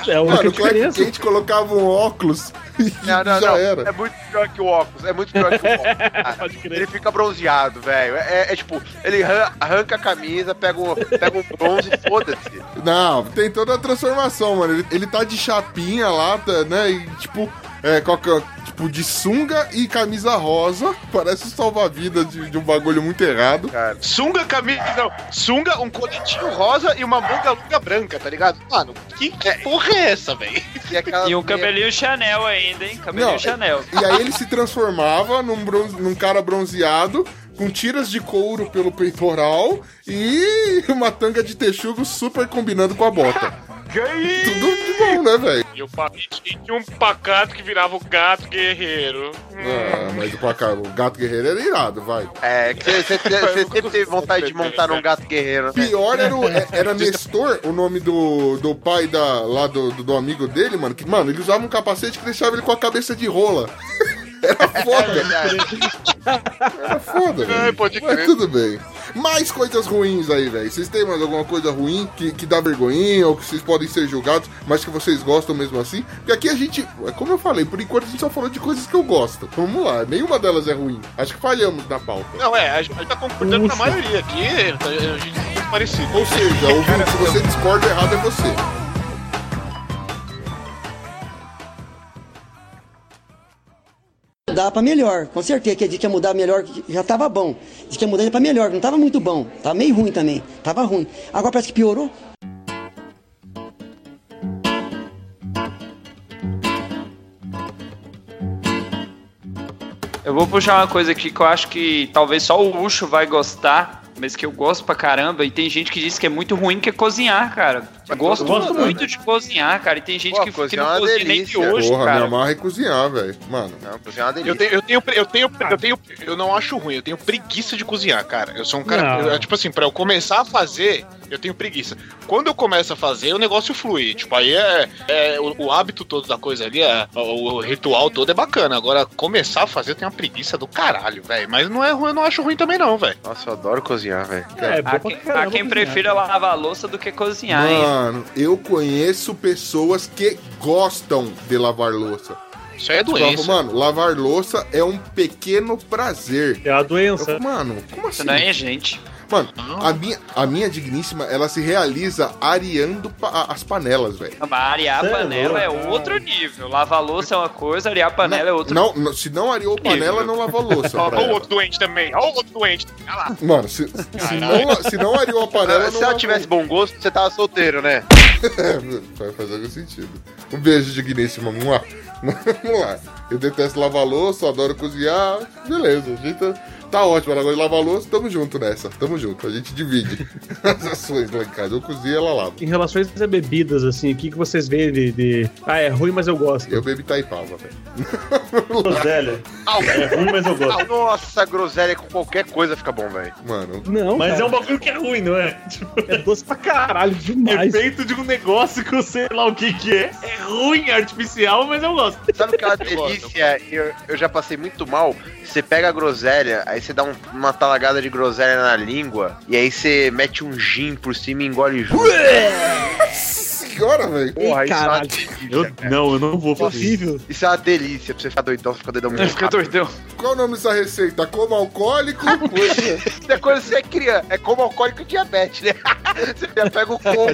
É a única Mano, o Clark. Kent colocava um óculos e Não, não, já não. era. É muito pior que o óculos. É muito pior que o óculos. Pode crer. Ele fica bronzeado, velho. É, é tipo, ele arran- arranca a camisa, pega um, pega um bronze e foda-se. Não, tem toda a transformação, mano. Ele, ele tá de chapinha lá, tá, né? E tipo, é, que é? Tipo, de sunga e camisa rosa. Parece salva-vidas de, de um bagulho muito errado. Cara, Sunga, camisa. Não, sunga, um coletinho rosa e uma manga longa branca, tá ligado? Mano, que, que porra é essa, velho? e, E um meia- cabelinho Chanel ainda, hein? Cabelinho Não, Chanel. E aí ele se transformava num, bronze- num cara bronzeado, com tiras de couro pelo peitoral e uma tanga de texugo super combinando com a bota. Tudo bom, né, velho? E, e tinha um pacato que virava o gato guerreiro. Ah, mas o, placar- o gato guerreiro era irado, vai. É, você você- você sempre teve vontade de montar num gato guerreiro, né? Pior era, o, é- era Nestor, o nome do, do pai da, lá do, do, do amigo dele, mano. Que, mano, ele usava um capacete que deixava ele com a cabeça de rola. Era foda. Era foda, velho. É, pode Mas crer. tudo bem. Mais coisas ruins aí, velho. Vocês têm mais alguma coisa ruim que, que dá vergonhinha ou que vocês podem ser julgados, mas que vocês gostam mesmo assim? Porque aqui a gente, é como eu falei, por enquanto a gente só falou de coisas que eu gosto. Vamos lá, nenhuma delas é ruim. Acho que falhamos na pauta. Não, é, a gente tá concordando Ufa. maioria aqui. tá- A gente é muito parecido. Ou seja, ouvinte, se você discorda, errado é você. Mudar pra melhor, com certeza que a gente ia mudar melhor, já tava bom. Diz que ia mudar pra melhor, não tava muito bom. Tava meio ruim também, tava ruim. Agora parece que piorou. Eu vou puxar uma coisa aqui que eu acho que talvez só o Ucho vai gostar, mas que eu gosto pra caramba. E tem gente que diz que é muito ruim, que é cozinhar, cara. Eu gosto, gosto muito de cozinhar, cara. E tem gente Pô, que, que não é cozinha nem delícia. miojo, Porra, me cara. amarra em cozinhar, velho. Mano. Não, cozinhar é uma delícia. Eu tenho, eu tenho, eu tenho, eu tenho, eu não acho ruim, eu tenho preguiça de cozinhar, cara. Eu sou um cara, eu- tipo assim, pra eu começar a fazer, eu tenho preguiça. Quando eu começo a fazer, o negócio flui. Tipo, aí é, é o, o hábito todo da coisa ali, é, o, o ritual todo é bacana. Agora, começar a fazer, eu tenho uma preguiça do caralho, velho. Mas não é ruim, eu não acho ruim também, não, velho. Nossa, eu adoro cozinhar, velho. É, bom Há pra quem, há quem cozinhar, prefira cara. lavar a louça do que cozinhar, hein? Mano, eu conheço pessoas que gostam de lavar louça. Isso aí é Tipo, doença. mano, lavar louça é um pequeno prazer. É uma doença. Eu- mano, como Isso assim? não é gente. Mano, a minha, a minha digníssima, ela se realiza areando pa- as panelas, velho. Mas arear a é panela é louco. outro nível. Lavar a louça é uma coisa, arear a panela é outro Não, não, se não areou panela, não lavou louça. Ó o outro doente também, ó o outro doente. Olha lá. Mano, se, se, não, se não areou a panela, não se ela lavou. tivesse bom gosto, você tava solteiro, né? Vai fazer algum sentido. Um beijo, digníssima. Vamos lá. Eu detesto lavar louça, adoro cozinhar. Beleza, a gente tá, tá ótimo. Ela gosta de lavar a louça, tamo junto nessa. Tamo junto. A gente divide as ações lá em casa. Eu cozinho e ela lava. Em relações a bebidas, assim, o que, que vocês veem de, de- Ah, é ruim, mas eu gosto. Eu bebi Taipava, velho. Groselha. É ruim, mas eu gosto. Nossa, groselha com qualquer coisa fica bom, velho. Mano, Não, Mas cara, é um bagulho que é ruim, não é? Tipo, é doce pra caralho, é demais. feito de um negócio que eu sei lá o que que é. É ruim, artificial, mas eu gosto. Sabe aquela gosto. delícia? Eu, eu já passei muito mal. Você pega a groselha, aí você dá um- uma talagada de groselha na língua, e aí você mete um gin por cima e engole junto. senhora, velho. Porra, isso é uma delícia. Eu, cara. não, eu não vou fazer isso. Horrível. Isso é uma delícia pra você ficar doidão, você fica doidão muito Fica doidão. Qual o nome dessa receita? Como alcoólico? Isso é quando você é criança. É como alcoólico e diabetes, né? você já pega o combo.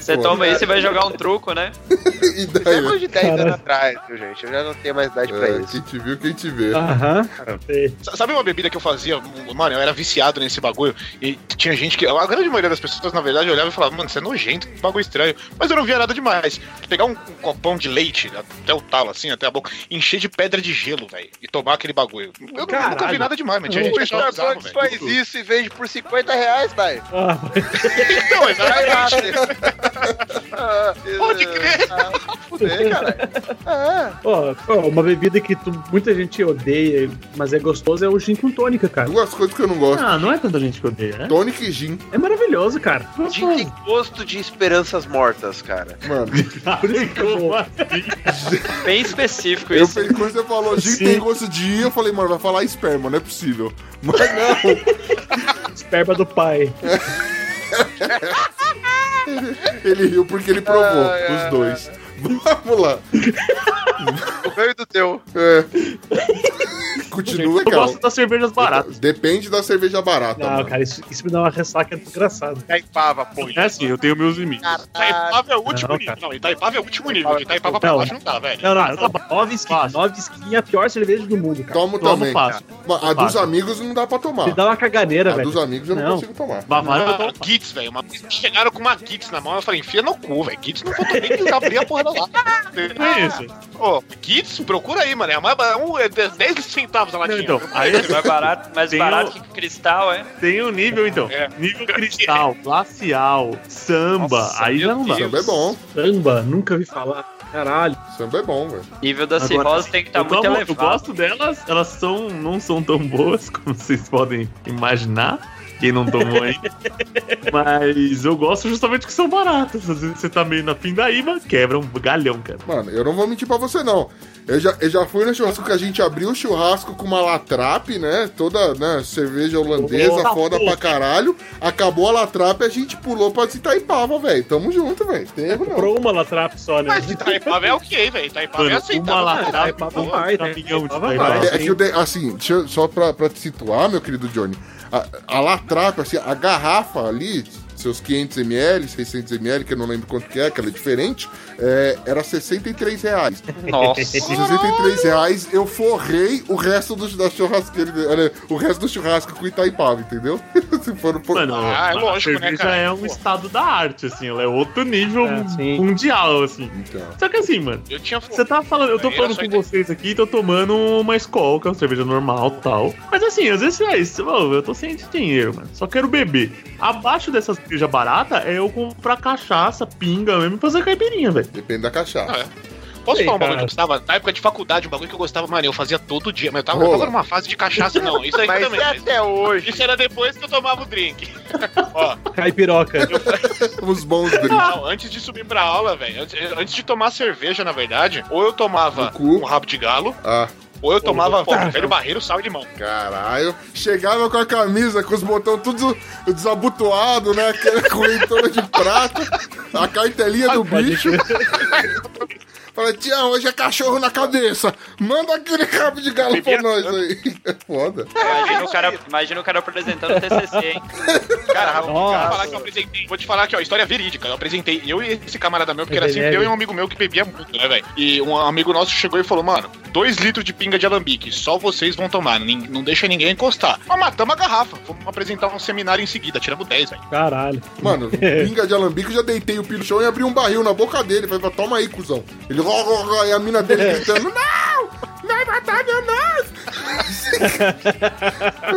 Você toma isso e vai jogar um truco, né? E Isso é daí? coisa de 10 Caralho. anos atrás, viu, gente? Eu já não tenho mais idade pra É, isso. quem te viu, quem te vê. Aham. Sabe uma bebida que eu fazia? Mano, eu era viciado nesse bagulho. E tinha gente que. A grande maioria das pessoas, na verdade, olhava e falava, mano, isso é nojento, que bagulho estranho. Mas eu não via nada demais. Pegar um, um copão de leite, até o talo, assim, até a boca, encher de pedra de gelo, velho. E tomar aquele bagulho. Eu nu- nunca vi Caralho. nada demais, mas tinha gente O que Starbucks velho. faz isso e vende por 50 reais, velho. Ah, Não, exatamente. Ah, Pode crer. Ah, fuder, caralho. Ah, ó, ó, uma bebida que tu- muita gente odeia, mas é gostoso, é o gin com tônica, cara. Duas coisas que eu não gosto. Ah, não é tanta gente que odeia, né? Tônica e gin. É maravilhoso, cara. gin tem gosto de esperanças mortas, cara. Mano, Por isso que eu vou. Bem específico eu isso. quando você falou Sim. tem gosto de I, eu falei, mano, vai falar esperma, não é possível. Mas não, Esperma do pai. ele riu porque ele provou, ai, os dois. Vamos lá. O meu e do teu. É. Continua, Eu cara. gosto das cervejas baratas. Depende da cerveja barata. Não, mano. cara, isso, isso me dá uma ressaca desgraçada. Caipava, pô. É assim, eu tenho meus limites. Itaipava é o último Não, nível. cara. Não, Itaipava é o último nível. Itaipava pra Não. baixo não dá, velho. Não, não, não. Nove skin, Fácil. nove skin é a pior cerveja do mundo, cara. Tomo Tomo também. fácil. A dos amigos não dá pra tomar. Me dá uma caganeira, A velho. dos amigos eu não, Não. consigo tomar. Bavária eu tomo. Gits, velho. Uma... Chegaram com uma Gits na mão, eu falei, enfia no cu, velho. Gits não vou também que abrir a porra da lata. É isso. Ô, Gits, procura aí, mano. É, mais, um, é 10 centavos a latinha. Então, aí Mais barato, mais Tem barato o- que cristal, é? tem o nível, então. É. Nível cristal, glacial, samba. Nossa, aí já não dá. Samba é bom. Samba, nunca vi falar. Caralho. Samba é bom, velho. Nível da cirrose tem que estar eu, muito tomo- eu elevado. gosto delas, elas são, não são tão boas como vocês podem imaginar. Quem não tomou ainda. Mas eu gosto justamente que são baratas. Às vezes você tá meio na pindaíba, quebra um galhão, cara. Mano, eu não vou mentir pra você, não. Eu já, eu já fui no churrasco que a gente abriu o churrasco com uma latrape, né? Toda, né? Cerveja holandesa, Nossa, foda porra. pra caralho. Acabou a latrape e a gente pulou pra Itaipava, velho. Tamo junto, velho. Tem erro não. Comprou uma latrap só, né? Mas Itaipava é ok, velho. Itaipava é aceitável. uma um vai, né? Itaipava. vai. É, é que eu dei, assim, deixa eu- só pra, pra te situar, meu querido Johnny, a, a latrape, assim, a garrafa ali, seus 500ml, 600ml, que eu não lembro quanto que é, que ela é diferente, é, era 63 reais. Nossa. Com 63 reais, eu forrei o resto do, da churrasqueira, olha, o resto do churrasco com Itaipava, entendeu? Se for por... Mano, Ah, é a lógico, né, cara? é um estado da arte, assim. Ela é outro nível É, mundial, assim. Então, Só que assim, mano, Eu tinha. Você tá falando, eu tô falando com ideia. vocês aqui, tô tomando uma Skol, que é uma cerveja normal e tal. Mas assim, às vezes é isso, eu tô sem dinheiro, mano. Só quero beber. Abaixo dessa cerveja barata é eu comprar cachaça, pinga mesmo e fazer caipirinha, velho. depende da cachaça. Ah, é. Posso Ei, falar um bagulho que eu gostava? Na época de faculdade, um bagulho que eu gostava, mano, eu fazia todo dia. Mas eu tava, eu tava numa fase de cachaça, não. Isso aí Mas também. é mas- até hoje. Isso era depois que eu tomava o drink. Ó, Caipiroca. Os bons drinks. não, antes de subir pra aula, velho, antes, antes de tomar cerveja, na verdade, ou eu tomava um rabo de galo, Ah, ou eu tomava velho barreiro, sal e limão. caralho. Chegava com a camisa, com os botões tudo desabotoado, né? Aquela correntora de prata, a cartelinha do bicho. Fala, tia, hoje é cachorro na cabeça. Manda aquele rabo de galo pra nós aí. É foda. Imagina o cara, imagina o cara apresentando o TCC, hein? Cara, vou falar que eu apresentei. Vou te falar aqui, ó, história verídica. Eu apresentei eu e esse camarada meu, porque era sempre Velho. eu e um amigo meu que bebia muito, né, velho? E um amigo nosso chegou e falou, mano, dois litros de pinga de alambique, só vocês vão tomar, não deixa ninguém encostar. Mas matamos a garrafa, fomos apresentar um seminário em seguida, tiramos 10, velho. Caralho. Mano, pinga de alambique, eu já deitei o pino no chão e abri um barril na boca dele. Falei, toma aí, cuzão. Ele, e a mina dele gritando, não! Vai matar meu nós!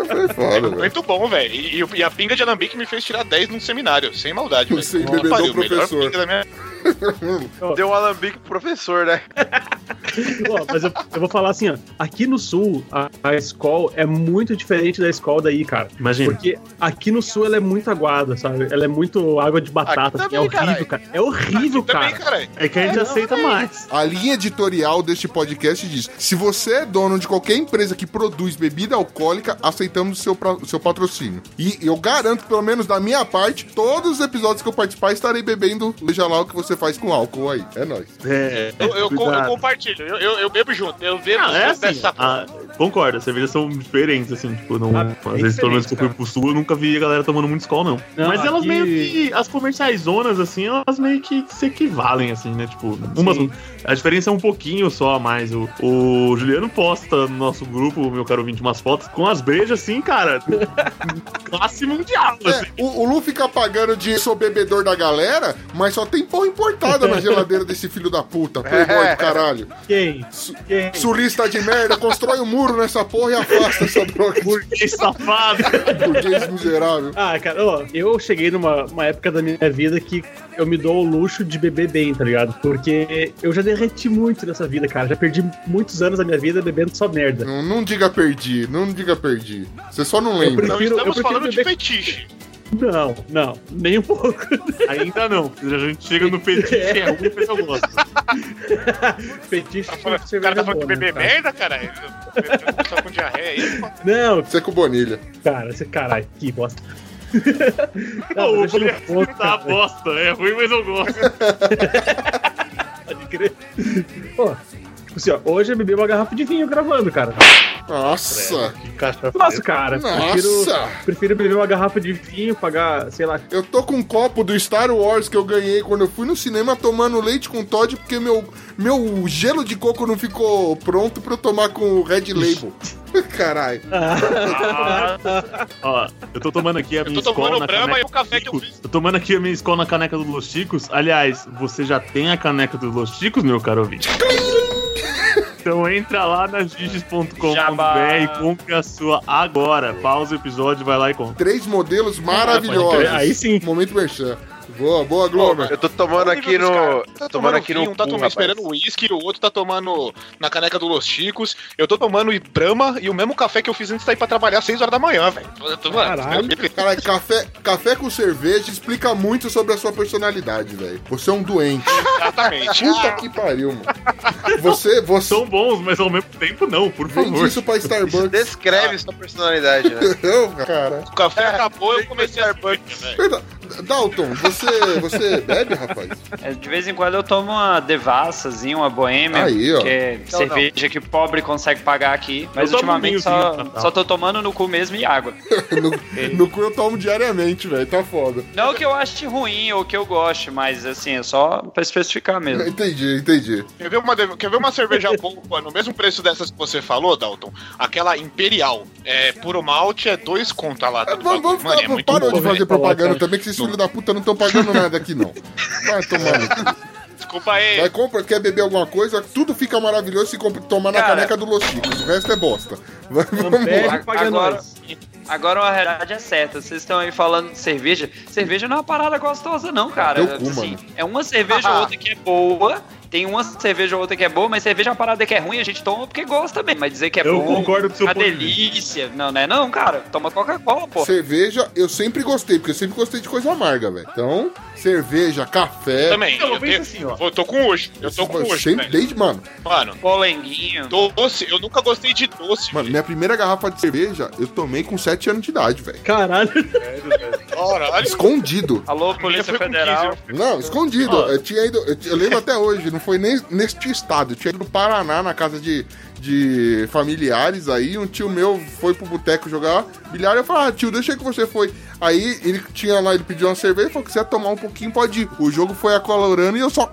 Foi foda, velho. Muito bom, velho. E, e a pinga de alambique me fez tirar 10 num seminário, sem maldade, velho. Sem pariu, melhor professor. pinga da minha- Deu um alambique pro professor, né? Ó, mas eu, eu vou falar assim, ó. Aqui no sul, a, a escola é muito diferente da escola daí, cara. Imagina. Porque aqui no sul ela é muito aguada, sabe? Ela é muito água de batata. Aqui assim, é também, horrível, caralho. cara. É horrível, Também, cara. caralho. É que a gente aceita mais. A linha editorial deste podcast diz: se você é dono de qualquer empresa que produz bebida alcoólica, aceitamos o seu, seu patrocínio. E eu garanto, pelo menos da minha parte, todos os episódios que eu participar estarei bebendo, veja lá o que você faz com álcool aí. É nóis. É, Eu, eu, eu compartilho, eu, eu, eu bebo junto, eu bebo Ah, é assim, dessa ah, concordo, as cervejas são diferentes, assim, tipo, não, Ah, às vezes, pelo menos que eu fui pro sul, eu nunca vi a galera tomando muito Skol, não. Não, Mas elas aqui- meio que, as comerciais zonas, assim, elas meio que se equivalem, assim, né, tipo, umas, a diferença é um pouquinho só a mais, o, o Juliano posta no nosso grupo, meu caro ouvinte, umas fotos com as brejas, assim, cara, classe mundial, assim. É, o, o Lu fica pagando de sou bebedor da galera, mas só tem porra importada na geladeira desse filho da puta. Playboy do caralho. Quem? Quem? Sulista de merda, constrói um muro nessa porra e afasta essa droga. Burguês safado. Burguês miserável. Ah, cara, ó, eu cheguei numa uma época da minha vida que eu me dou o luxo de beber bem, tá ligado? Porque eu já derreti muito nessa vida, cara. Já perdi muitos anos da minha vida bebendo só merda. Não, não diga perdi, não diga perdi. Você só não lembra. Não prefiro- eu estamos falando de beber- fetiche. Não, não, nem um pouco. Ainda não, a gente chega no fetiche, é ruim, mas eu gosto. Fetiche Tá falando- O cara tá falando beber cara? merda, cara? Só com diarreia aí. Não, Você é com bonilha. cara, esse caralho, que bosta. Não, o Juliano no ponto, tá cara. bosta, é ruim, mas eu gosto. Pode crer. Pô, tipo assim, ó, hoje eu bebi uma garrafa de vinho gravando, cara. Nossa! Que caixa Nossa, cara, prefiro, Nossa! prefiro beber uma garrafa de vinho, pagar, sei lá, Eu tô com um copo do Star Wars que eu ganhei quando eu fui no cinema tomando leite com Todd porque meu, meu gelo de coco não ficou pronto pra eu tomar com o Red Label. Caralho. Ó, eu tô tomando aqui a minha Eu tô escola tomando na caneca e o café que eu dos fiz. Tô tomando aqui a minha escola na caneca do Los Chicos. Aliás, você já tem a caneca do Los Chicos, meu caro ouvinte? Então entra lá na giges.com.br Jabá. e compre a sua agora. Pausa o episódio, vai lá e compra. Três modelos pode maravilhosos. aí sim. Momento merchan. Boa, boa, Glomer. Eu tô tomando aqui no. Tá tomando aqui no. um tá tomando, esperando uísque, o outro tá tomando na caneca do Los Chicos. Eu tô tomando Brahma e o mesmo café que eu fiz antes de ir pra trabalhar às 6 horas da manhã, velho. Eu Caralho. Caralho, café, café com cerveja explica muito sobre a sua personalidade, velho. Você é um doente. Exatamente. Puta que pariu, mano. Você, você São bons, mas ao mesmo tempo não, por vende favor. isso pra Isso Starbucks. descreve sua personalidade, né? Não, cara. O café acabou, eu comecei a velho. Verdade. Dalton, você, você bebe, rapaz? É, De vez em quando eu tomo uma devassazinha, uma boêmia, Aí, ó. que é Não, cerveja que pobre consegue pagar aqui. Mas Eu ultimamente só, só tô tomando no cu mesmo e água. No, no cu eu tomo diariamente, velho. Tá foda. Não que eu ache ruim ou que eu goste, mas assim, é só pra especificar mesmo. Entendi, entendi. Quer ver, uma, quer ver uma cerveja boa no mesmo preço dessas que você falou, Dalton? Aquela Imperial. É, puro malte é dois conta lá. É, Vamos, vamos Mano, ficar, é muito parou bom, de fazer propaganda também, que esses filhos da puta não estão pagando nada aqui, não. Vai tomar no cu. Desculpa aí. Vai, compra, quer beber alguma coisa, tudo fica maravilhoso se compra, tomar na Cara. caneca do Los Chicos. O resto é bosta. Vai, vamos lá. Agora-. Agora a realidade é certa. Vocês estão aí falando de cerveja. Cerveja não é uma parada gostosa, não, cara. Cu, Assim, é uma cerveja ou outra que é boa. Tem uma cerveja ou outra que é boa, mas cerveja é uma parada que é ruim, a gente toma porque gosta mesmo. Mas dizer que é Eu bom, concordo com o seu uma ponto delícia. Não, não é não, cara. Toma Coca-Cola, pô. Cerveja, eu sempre gostei, porque eu sempre gostei de coisa amarga, velho. Então, cerveja, café. Também. Eu, tenho- assim, ó. eu tô com hoje. Eu tô com hoje, sempre, desde, mano, Mano, Polenguinho. doce, eu nunca gostei de doce. mano, minha primeira garrafa de cerveja eu tomei com 7 anos de idade, velho. Caralho. Caralho. Escondido. Alô, Polícia Federal. 15, Não, escondido. Ó. Eu tinha ido. Eu, eu lembro até hoje, não foi nem neste estado. Eu tinha ido no Paraná, na casa de, de familiares. Aí um tio meu foi pro boteco jogar bilhar. Eu falei, ah, tio, deixa aí que você foi. Aí ele tinha lá, ele pediu uma cerveja. Falou: quiser tomar um pouquinho, pode ir. O jogo foi acolorando e eu só.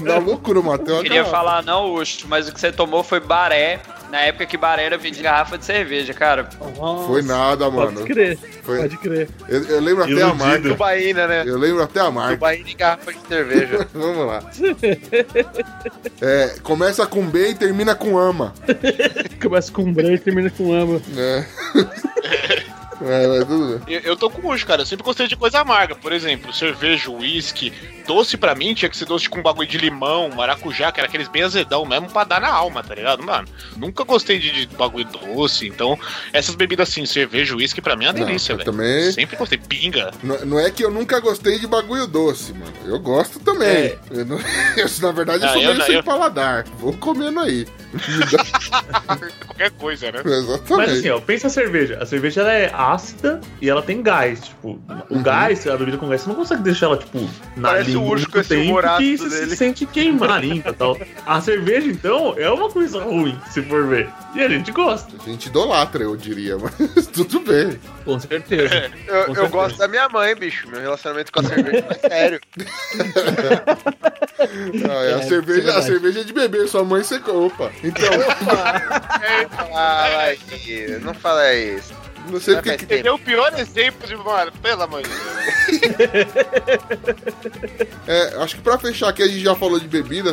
Na loucura, Matheus. Queria falar não, Ucho, mas o que você tomou foi baré Na época que Baré vendia garrafa de cerveja, cara. Foi nada, mano. Pode crer, Foi- pode crer. Eu, eu lembro até a Iludido. marca. Tubaína, né? Eu lembro até a marca. Tubaína e garrafa de cerveja. Vamos lá. É, começa com B e termina com ama. Começa com branco e termina com ama. É. É, mas tudo bem. Eu, eu tô com hoje, cara. Eu sempre gostei de coisa amarga. Por exemplo, cerveja, uísque. Doce pra mim tinha que ser doce com bagulho de limão, maracujá, que era aqueles bem azedão mesmo pra dar na alma, tá ligado, mano? Nunca gostei de, de bagulho doce. Então, essas bebidas assim, cerveja, uísque, pra mim é uma Não, delícia, eu velho. também- Sempre gostei. Pinga. Não, não é que eu nunca gostei de bagulho doce, mano. Eu gosto também. É. Eu não- eu, na verdade, eu Ah, sou eu meio não, sem eu- paladar. Vou comendo aí. Qualquer coisa, né? Exatamente. Mas assim, ó, pensa a cerveja. A cerveja ela é ácida e ela tem gás. Tipo, o Uhum. gás, a bebida com gás, você não consegue deixar ela, tipo, na Parece língua o urso com tempo que você dele. se sente queimar na língua tal. A cerveja, então, é uma coisa ruim, se for ver. E a gente gosta. A gente idolatra, eu diria, mas tudo bem. Com certeza. Eu, Com eu certeza. gosto da minha mãe, bicho. Meu relacionamento com a cerveja é sério. Ah, é, a, É, cerveja, é a cerveja é de beber, sua mãe você. Opa! Então, Fala aí, não fala isso. Não sei porque. que- Você deu o pior exemplo de, mano, pelo amor de Deus. É, acho que pra fechar aqui, a gente já falou de bebida.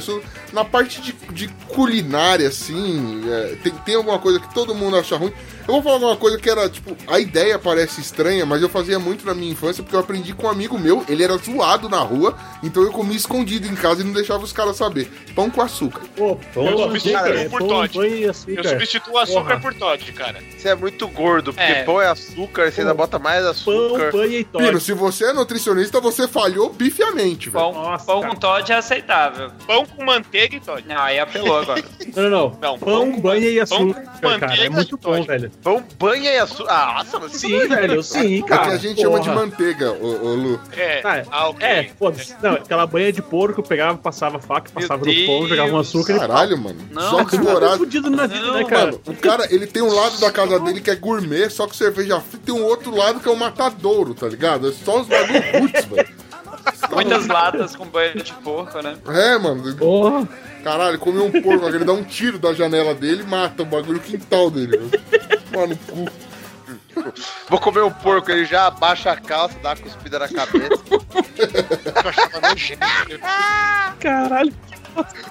Na parte de, de culinária, assim, é, tem, tem alguma coisa que todo mundo acha ruim. Eu vou falar alguma coisa que era, tipo, a ideia parece estranha, mas eu fazia muito na minha infância porque eu aprendi com um amigo meu. Ele era zoado na rua, então eu comia escondido em casa e não deixava os caras saber. Pão com açúcar. Pô, pão Eu com substituo açúcar, por pão, Todd. pão e Eu substituo açúcar Porra. por Todd, cara. Você é muito gordo, porque É. pão é açúcar, você ainda bota mais Pão, açúcar. pão e Pino, Todd. se você é nutricionista, você falhou pifiamente, velho. Pão, Nossa, pão cara. com Todd é aceitável. Pão com manteiga e Todd. Não, aí apelou agora. Não, não, não. Não, pão, pão- banha e pão com açúcar, cara. É manteiga muito e bom, velho. Pão, banha e açúcar. Ah, nossa, mas Sim, velho, sim, É que cara. a gente chama de Porra. manteiga, ô, ô Lu. É, Ah, ah, ok. É, foda-se. Não, aquela banha de porco, eu pegava, passava faca, Meu passava no pão, Deus. jogava um açúcar e Caralho, mano. Não, cara. Tá vorazes. fudido na vida, Não, né, cara? Mano, o cara, ele tem um lado da casa dele que é gourmet, só com cerveja fria, tem um outro lado que é o matadouro, tá ligado? É só os bagulho roots, velho. Muitas latas com banho de porco, né? É, mano. Porra. Caralho, comeu um porco, ele dá um tiro da janela dele e mata o bagulho no quintal dele. velho. Mano, cu. Vou comer um porco, ele já abaixa a calça, dá uma cuspida na cabeça. Eu achava nojento. Caralho.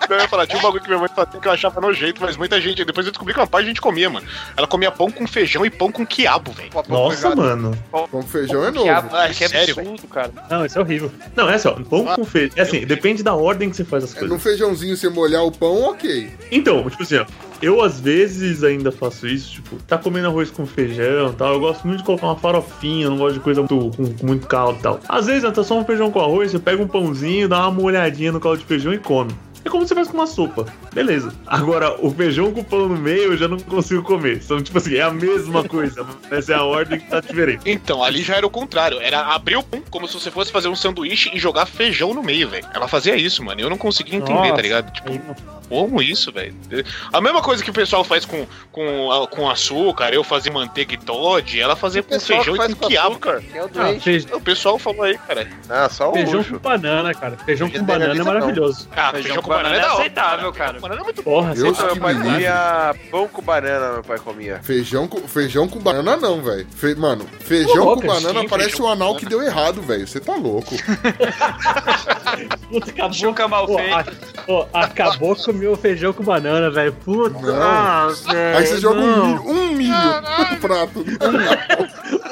Eu ia falar, tinha um bagulho que minha mãe fazia que eu achava nojento, mas muita gente. Depois eu descobri que uma parte a gente comia, mano. Ela comia pão com feijão e pão com quiabo, velho. Nossa, mano. Pão com feijão é novo. Quiabo, Ah, que sério, absurdo, cara. Não, isso é horrível. Não, é só, pão com feijão. É assim, depende da ordem que você faz as É, coisas. No feijãozinho você molhar o pão, ok. Então, tipo assim, ó, eu às vezes ainda faço isso, tipo, tá comendo arroz com feijão e tal. Eu gosto muito de colocar uma farofinha, não gosto de coisa muito, com, com muito caldo e tal. Às vezes, né, tá só um feijão com arroz, você pega um pãozinho, dá uma molhadinha no caldo de feijão e come. É como você faz com uma sopa. Beleza. Agora, o feijão com pão no meio eu já não consigo comer. Então, tipo assim, é a mesma coisa. Essa é a ordem que tá diferente. Então, ali já era o contrário. Era abrir o pão como se você fosse fazer um sanduíche e jogar feijão no meio, velho. Ela fazia isso, mano. Eu não conseguia entender, Nossa. tá ligado? Tipo, como isso, velho? A mesma coisa que o pessoal faz com, com, com açúcar, eu fazia manteiga e Todd, ela fazia com feijão faz e com com quiabo. açúcar. Quem é o Ah, doente? feijão, O pessoal falou aí, cara. Ah, só o feijão luxo. com banana, cara. Feijão com Feijão banana é não. maravilhoso. Ah, Feijão com banana é da hora, aceitável, cara. Banana é muito bom. Porra, Eu Meu pai comia pão com banana, meu pai comia. Feijão com, feijão com banana não, velho. Fe- mano, feijão louco, com banana sim, parece um anal que deu errado, velho. Você tá louco. Puta, acabou. Chuca mal Pô, feito. pô, acabou com o meu feijão com banana, velho. Puta. Não. Ah, velho, Aí você joga um não. milho, um milho no prato.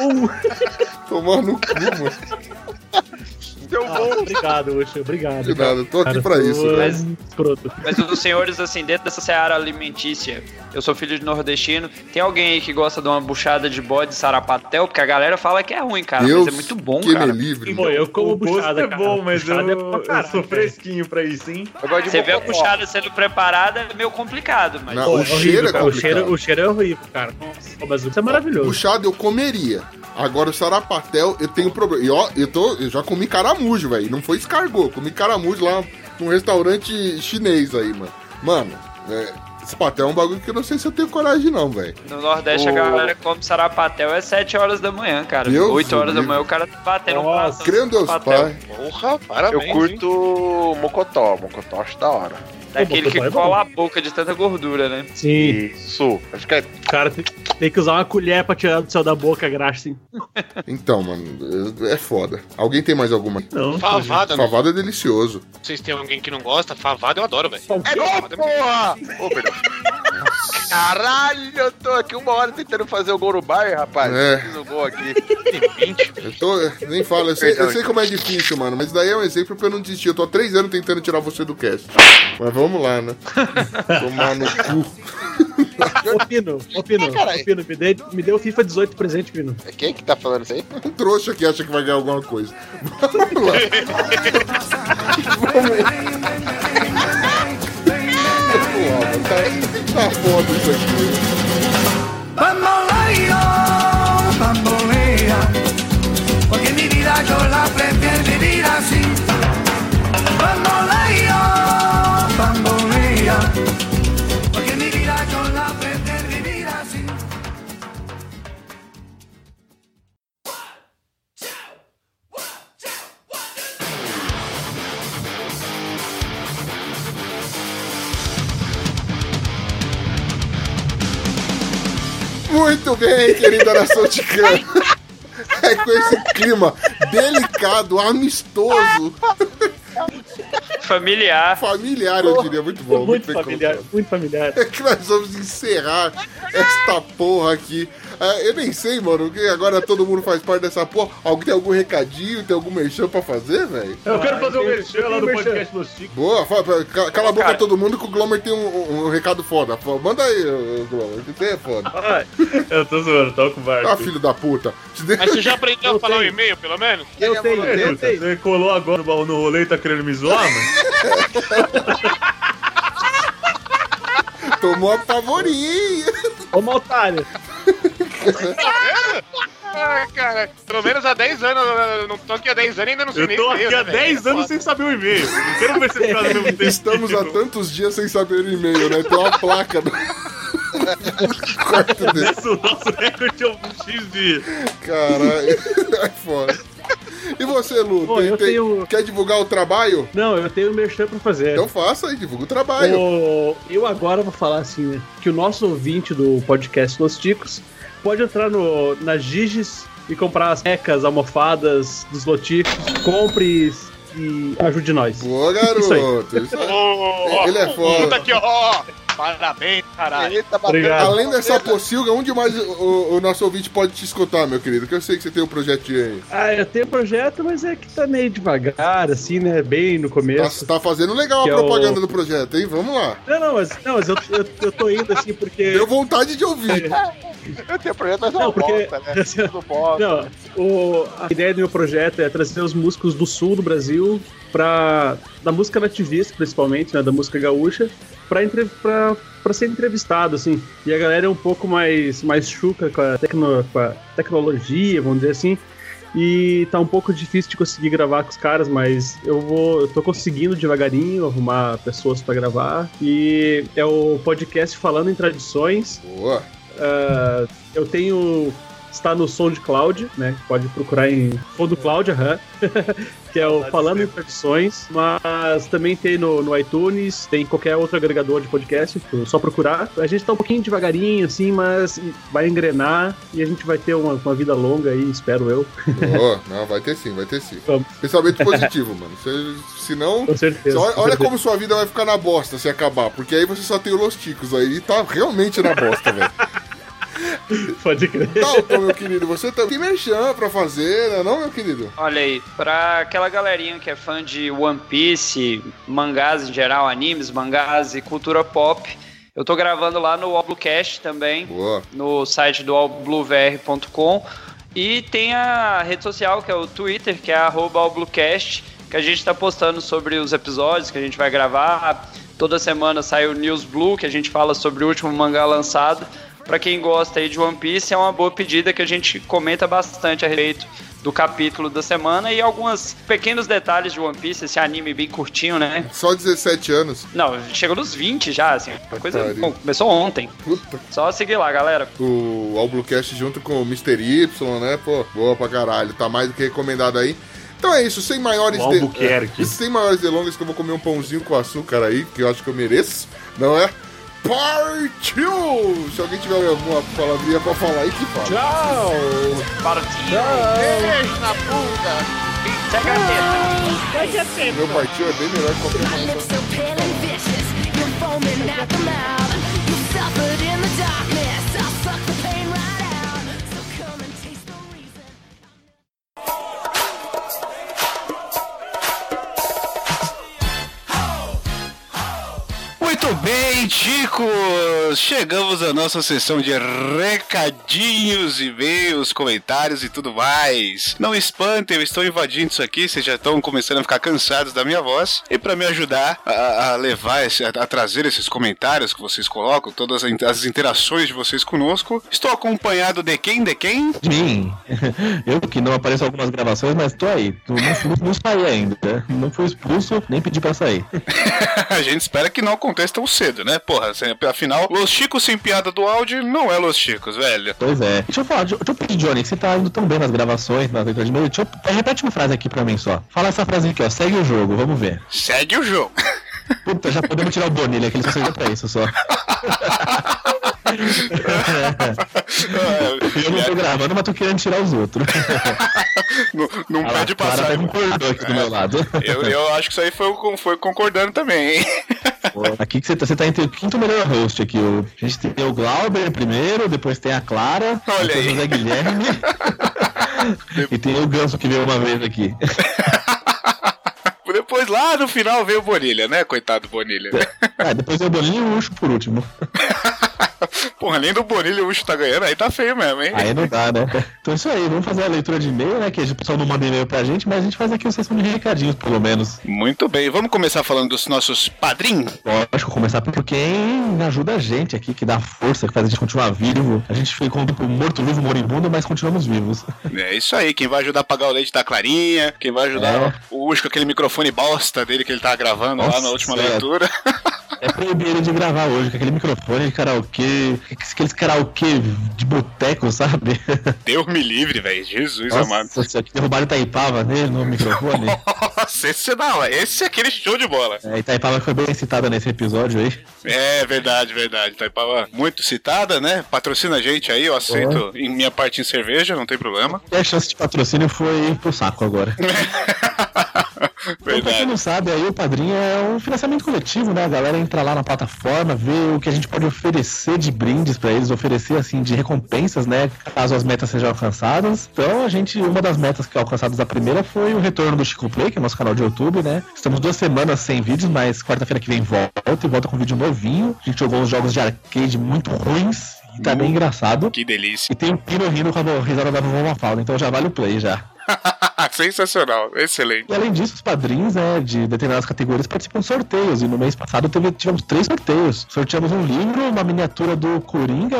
Um- Tomar no cu, mano. Deu Ah, obrigado, Ucho. Obrigado. De nada, eu tô aqui Cara, pra isso. é. Mas- escroto. Mas os senhores, assim, dentro dessa seara alimentícia, eu sou filho de nordestino, tem alguém aí que gosta de uma buchada de bode sarapatel? Porque a galera fala que é ruim, cara, Deus mas é muito bom, que cara. me livre. Pô, eu como o buchada, é cara. bom, mas eu, Buchada é pra eu sou fresquinho pra isso, hein? Eu gosto de Você vê a buchada sendo preparada, é meio complicado, mas... Não, Pô, o é horrível, cheiro é cara. o, complicado. cheiro, o cheiro é horrível, cara. Nossa, mas isso é maravilhoso. Puxado eu comeria. Agora o sarapatel, eu tenho problema. E ó, eu, tô, eu já comi caramujo, velho. Não foi escargot. Comi caramujo lá num restaurante chinês aí, mano. Mano, é, esse patel é um bagulho que eu não sei se eu tenho coragem, não, velho. No Nordeste a O- galera come sarapatel é 7 horas da manhã, cara. Deus 8 horas da manhã o cara tá batendo um prato. Crendo Deus, pai. Porra, parabéns. Eu curto mocotó. Mocotó acho da hora. Daquele que é cola a boca de tanta gordura, né? Sim. Isso. Acho que é. Cara tem, tem que usar uma colher pra tirar do céu da boca a graxa, assim. Então, mano, é foda. Alguém tem mais alguma? Não. Favada, né? Favada é delicioso. Vocês têm alguém que não gosta? Favada eu adoro, velho. É gol, porra! Ô, perdão. Caralho, eu tô aqui uma hora tentando fazer o gol no Bayern, rapaz. É. Fiz o gol aqui. Tem 20. Eu tô. Nem falo, eu sei, eu sei como é difícil, mano. Mas daí é um exemplo pra eu não desistir. Eu tô há três anos tentando tirar você do cast. Mas vamos lá, né? Tomar no cu. Ô, Pino, ô, Pino, caralho. ô, Pino, me dê, me o FIFA 18 presente, Pino. É Quem que tá falando isso aí? Um trouxa que acha que vai ganhar alguma coisa. Vamos lá. Vamos lá, aqui. Bamboleo, bambolea, porque mi vida yo la Muito bem, querida nação ticana. É com esse clima delicado, amistoso, Familiar. familiar, eu diria. Muito bom. muito bem familiar, colocado. muito familiar. É que nós vamos encerrar esta porra aqui. Ah, eu nem sei, mano, que agora todo mundo faz parte dessa porra. Alguém tem algum recadinho, tem algum merchan pra fazer, velho? Eu quero fazer um tem- merchan lá tem no podcast Los Chicos. Boa, fala, ca- cala a boca Cara. todo mundo que o Glomer tem um, um- um recado foda. Manda aí, ô, Glomer, que você é foda. Eu tô zoando, tô com o Ah, barco. filho da puta. Mas você já aprendeu Eu a falar o tenho. e-mail, pelo menos? Eu tenho, eu tenho. Você colou agora no no rolê e tá querendo me zoar, mano? Tomou a pavorinha. Ô, Maltário. Ah, cara, pelo menos há 10 anos, não tô aqui há 10 anos e ainda não sei Eu nem tô aqui há né, velho? 10 anos sem saber o e-mail. Não quero ver ficar no mesmo tempo. Estamos há tantos dias sem saber o e-mail, né? Tem uma placa no quarto dele. Esse é o nosso recorde é um X de. Caralho, é foda. E você, Lu? Pô, tem- eu tem- tenho- Quer divulgar o trabalho? Não, eu tenho um merchan pra fazer. Então faça aí, divulga o trabalho. O- eu agora vou falar assim, né? Que o nosso ouvinte do podcast Los Ticos pode entrar no, na Giges e comprar as mecas, almofadas dos Loticos. Compre e ajude nós. Boa, Isso aí. garoto. Isso aí. Ô, Ele é foda. Puta aqui, ó. Parabéns, caralho. Tá Obrigado. Além dessa pocilga, onde mais o, o nosso ouvinte pode te escutar, meu querido? Que eu sei que você tem um projetinho aí. Ah, eu tenho projeto, mas é que tá meio devagar, assim, né? Bem no Tá, começo. tá fazendo legal Que a é o- propaganda do projeto, hein? Vamos lá. Não, não, mas, não, mas eu, eu, eu tô indo assim porque. Deu vontade de ouvir. Eu tenho projeto, mas é Não, uma porque- bosta, né? Tudo bosta. Não, o, a ideia do meu projeto é trazer os músicos do sul do Brasil pra. da música nativista, principalmente, né? Da música gaúcha, pra, entre, pra, pra ser entrevistado, assim. E a galera é um pouco mais, mais chuca com a, tecno, com a tecnologia, vamos dizer assim. E tá um pouco difícil de conseguir gravar com os caras, mas eu vou. Eu tô conseguindo devagarinho arrumar pessoas pra gravar. E é o podcast Falando em Tradições. Boa. Ah, eu tenho. Está no SoundCloud, né? Pode procurar em SoundCloud, aham. que é o Falando em Tradições. Mas também tem no, no iTunes, tem em qualquer outro agregador de podcast, é só procurar. A gente tá um pouquinho devagarinho, assim, mas vai engrenar e a gente vai ter uma, uma vida longa aí, espero eu. Boa. Não, vai ter sim, vai ter sim. Vamos. Pensamento positivo, mano. Se, senão. Com certeza. Olha, com olha certeza. como sua vida vai ficar na bosta se acabar, porque aí você só tem o Los Ticos aí e tá realmente na bosta, velho. Pode crer. Tá, então, meu querido, você também tem merchan pra fazer, né, não, meu querido? Olha aí, pra aquela galerinha que é fã de One Piece, mangás em geral, animes, mangás e cultura pop, eu tô gravando lá no Allbluecast também, Boa. no site do allbluevr.com. E tem a rede social, que é o Twitter, que é arroba allbluecast, que a gente tá postando sobre os episódios que a gente vai gravar. Toda semana sai o News Blue, que a gente fala sobre o último mangá lançado. Pra quem gosta aí de One Piece, é uma boa pedida que a gente comenta bastante a respeito do capítulo da semana e alguns pequenos detalhes de One Piece, esse anime bem curtinho, né? Só 17 anos. Não, chegou nos 20 já, assim. Uma coisa. Bom, começou ontem. Puta. Só seguir lá, galera. O All Bluecast junto com o Mr. Y, né? Pô, boa pra caralho. Tá mais do que recomendado aí. Então é isso, sem maiores, Albuquerque. é, sem maiores delongas, que eu vou comer um pãozinho com açúcar aí, que eu acho que eu mereço, não é? Partiu! Se alguém tiver alguma palavrinha pra falar aí, que fala. Tchau! Beijo na bunda. Meu partiu é bem melhor que qualquer My Muito bem, chicos! Chegamos à nossa sessão de recadinhos, e-mails, comentários e tudo mais. Não espantem, eu estou invadindo isso aqui, vocês já estão começando a ficar cansados da minha voz. E para me ajudar a, a levar, esse, a, a trazer esses comentários que vocês colocam, todas as in- as interações de vocês conosco, estou acompanhado de quem? De quem? De mim. Eu que não apareço em algumas gravações, mas tô aí. Não, não, não saí ainda. né? Não fui expulso, nem pedi pra sair. a gente espera que não aconteça tão cedo, né? Porra, assim, afinal, Los Chicos sem piada do áudio não é Los Chicos, velho. Pois é. Deixa eu falar, deixa eu pedir, Johnny, que você tá indo tão bem nas gravações, nas leituras de e-mail. Deixa eu, repete uma frase aqui pra mim só. Fala essa frase aqui, ó. Segue o jogo, vamos ver. Segue o jogo. Puta, já podemos tirar o Bonilha, que ele só serve pra isso só. Eu não tô gravando, mas tô querendo tirar os outros. não não Ah passar. até concordou aqui do meu lado. Eu, eu acho que isso aí foi, foi concordando também, hein? Aqui que você tá, você tá entre o quinto melhor host aqui. O, a gente tem o Glauber primeiro, depois tem a Clara, Olha depois aí. o Zé Guilherme. e tem o Ganso que veio uma vez aqui. Depois lá no final veio o Bonilha, né? Coitado do Bonilha. Ah, depois eu Boninho e o Ucho por último. Porra, além do Bonilha o Ucho tá ganhando, aí tá feio mesmo, hein? Aí não dá, né? Então é isso aí, vamos fazer a leitura de e-mail, né? Que o pessoal não manda e-mail pra gente, mas a gente faz aqui uma sessão de recadinhos, pelo menos. Muito bem, vamos começar falando dos nossos padrinhos? Lógico, começar por quem ajuda a gente aqui, que dá força, que faz a gente continuar vivo. A gente ficou um tempo morto-vivo, moribundo, mas continuamos vivos. É isso aí, quem vai ajudar a pagar o leite da Clarinha, quem vai ajudar É. o Ucho com aquele microfone bosta dele que ele tá gravando lá Nossa, na última sério. leitura. É proibir ele de gravar hoje, com aquele microfone de karaokê, aqueles karaokê de boteco, sabe? Deus me livre, velho. Jesus amado. Nossa, que derrubaram Itaipava nele no microfone. Nossa, esse não, esse é aquele show de bola. É, Itaipava foi bem citada nesse episódio aí. É verdade, verdade. Taipava muito citada, né? Patrocina a gente aí, eu aceito em minha parte em cerveja, não tem problema. E a chance de patrocínio foi pro saco agora. Então, pra quem não sabe, aí o padrinho é um financiamento coletivo, né? A galera entra lá na plataforma, vê o que a gente pode oferecer de brindes pra eles, oferecer assim de recompensas, né? Caso as metas sejam alcançadas. Então a gente, uma das metas que alcançadas a primeira foi o retorno do Chico Play, que é nosso canal de YouTube, né? Estamos duas semanas sem vídeos, mas quarta-feira que vem volta e volta com vídeo novinho. A gente jogou uns jogos de arcade muito ruins. E tá bem engraçado. Que delícia. E tem o Pino rindo com a risada da vovó Mafalda, então já vale o play já. Sensacional, excelente. E além disso, os padrinhos né, de determinadas categorias participam de sorteios. E no mês passado teve- tivemos três sorteios. Sorteamos um livro, uma miniatura do Coringa,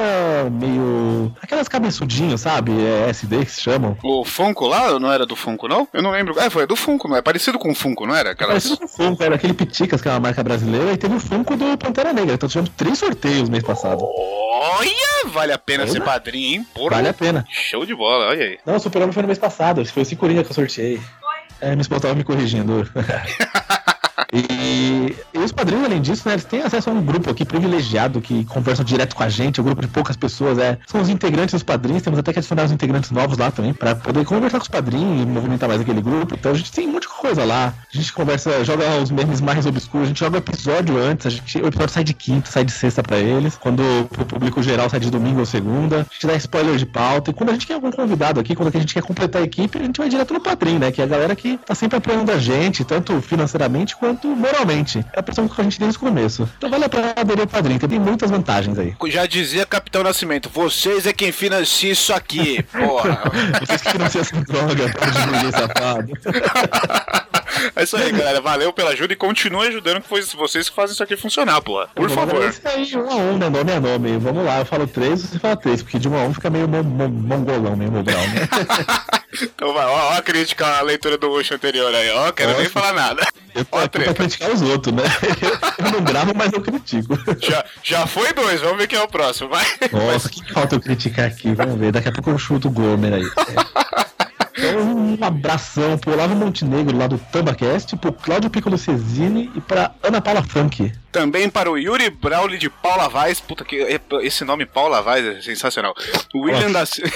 meio. aquelas cabeçudinhos, sabe? É SD que se chamam. O Funko lá, não era do Funko, não? Eu não lembro. É, foi do Funko, não é? Parecido com o Funko, não era? Aquelas... Parecido com o Funko, era aquele Piticas, que é uma marca brasileira, e teve o Funko do Pantera Negra. Então tivemos três sorteios mês passado. Olha, vale a pena Olha. ser padrinho, hein? Porra. Vale a pena. Show de bola, olha aí. Não, o Super-Homem foi no mês passado. Foi esse Coringa que eu sorteei. É, minha esposa tava me corrigindo. E, e os padrinhos, além disso, né, eles têm acesso a um grupo aqui privilegiado que conversa direto com a gente, um grupo de poucas pessoas, é. São os integrantes dos padrinhos, temos até que adicionar os integrantes novos lá também, pra poder conversar com os padrinhos e movimentar mais aquele grupo. Então a gente tem um monte de coisa lá. A gente conversa, joga os memes mais obscuros, a gente joga o episódio antes, a gente, o episódio sai de quinta, sai de sexta pra eles. Quando o público geral sai de domingo ou segunda, a gente dá spoiler de pauta. E quando a gente quer algum convidado aqui, quando a gente quer completar a equipe, a gente vai direto no padrinho, né? Que é a galera que tá sempre apoiando a gente, tanto financeiramente quanto moralmente. É a pressão que a gente tem desde o começo. Então vale a pena aderir ao padrinho, que tem muitas vantagens aí. Já dizia Capitão Nascimento, vocês é quem financia isso aqui, porra. Vocês que financiam essa droga, para de ninguém safado. É isso aí, galera. Valeu pela ajuda e continue ajudando, que foi vocês que fazem isso aqui funcionar, porra. Por favor. agradecer aí, um a um, né? Nome a nome. Vamos lá, eu falo três, você fala três, porque de um a um fica meio mo- mo- mongolão, meio mobral, né? Então vai, ó, ó a crítica à leitura do Ucho anterior aí, ó. Quero nem Nossa. falar nada. Eu tô aqui pra criticar os outros, né? Eu não gravo, mas eu critico. Já, já foi dois, vamos ver quem é o próximo, vai. Nossa, o que que falta eu criticar aqui? Vamos ver, daqui a pouco eu chuto o Gomer aí. Então, um abração pro Olavo Montenegro lá do Tambacast, pro Cláudio Piccolo Cesini e pra Ana Paula Funk. Também para o Yuri Brauli de Paula Vaz. Puta que. Esse nome Paula Vaz é sensacional. O William da Silva.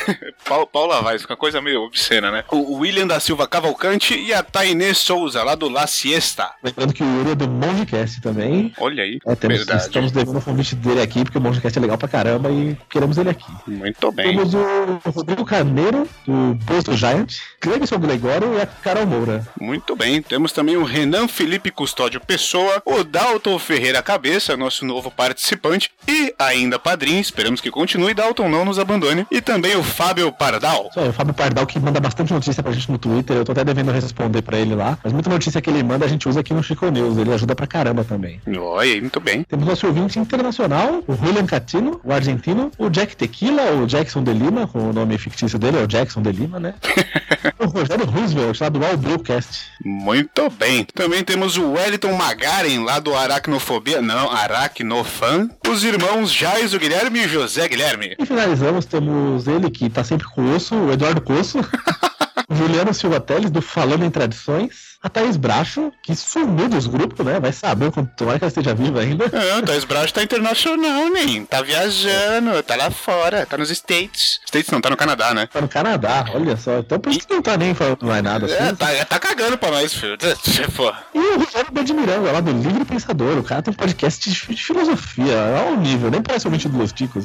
Paula Vaz, uma coisa meio obscena, né? O William da Silva Cavalcante e a Tainê Souza, lá do La Siesta. Lembrando que o Yuri é do Mongecast também. Olha aí. É, temos, verdade. estamos devendo o convite dele aqui, porque o Mongecast é legal pra caramba e queremos ele aqui. Muito bem. Temos o Rodrigo Carneiro, do Posto Giant, Cleberson Gregório e a Carol Moura. Muito bem. Temos também o Renan Felipe Custódio Pessoa, o Dalton Ferreira Cabeça, nosso novo participante, e ainda padrinho, esperamos que continue, Dalton não nos abandone, e também o Fábio Pardal. Isso aí, o Fábio Pardal que manda bastante notícia pra gente no Twitter, eu tô até devendo responder pra ele lá, mas muita notícia que ele manda a gente usa aqui no Chico News, ele ajuda pra caramba também. Olha aí, muito bem. Temos nosso ouvinte internacional, o Julian Catino, o argentino, o Jack Tequila, o Jackson de Lima, com o nome fictício dele, é o Jackson de Lima, né? o Rogério Roosevelt, lá do All Brewcast. Muito bem. Também temos o Wellington Magaren, lá do Aracnofobia, não, Aracnofan. Os irmãos Jais, o Guilherme e o José Guilherme. E finalizamos, temos ele que tá sempre com o osso, o Eduardo Coço. Juliano Silva Teles, do Falando em Tradições. A Thaís Bracho, que sumiu dos grupos, né? Vai saber quanto tomara que ela esteja viva ainda. Ah, Thaís Bracho tá internacional, nem. Tá viajando, tá lá fora, tá nos States. States não, tá no Canadá, né? Tá no Canadá, olha só. Então por isso que não tá nem falando mais nada assim. É, tá, tá cagando pra nós, filho. Pô. E o Rogério B. de Miranda, lá do Livre Pensador. O cara tem um podcast de, filosofia. É um nível, nem parece o ouvinte dos Ticos.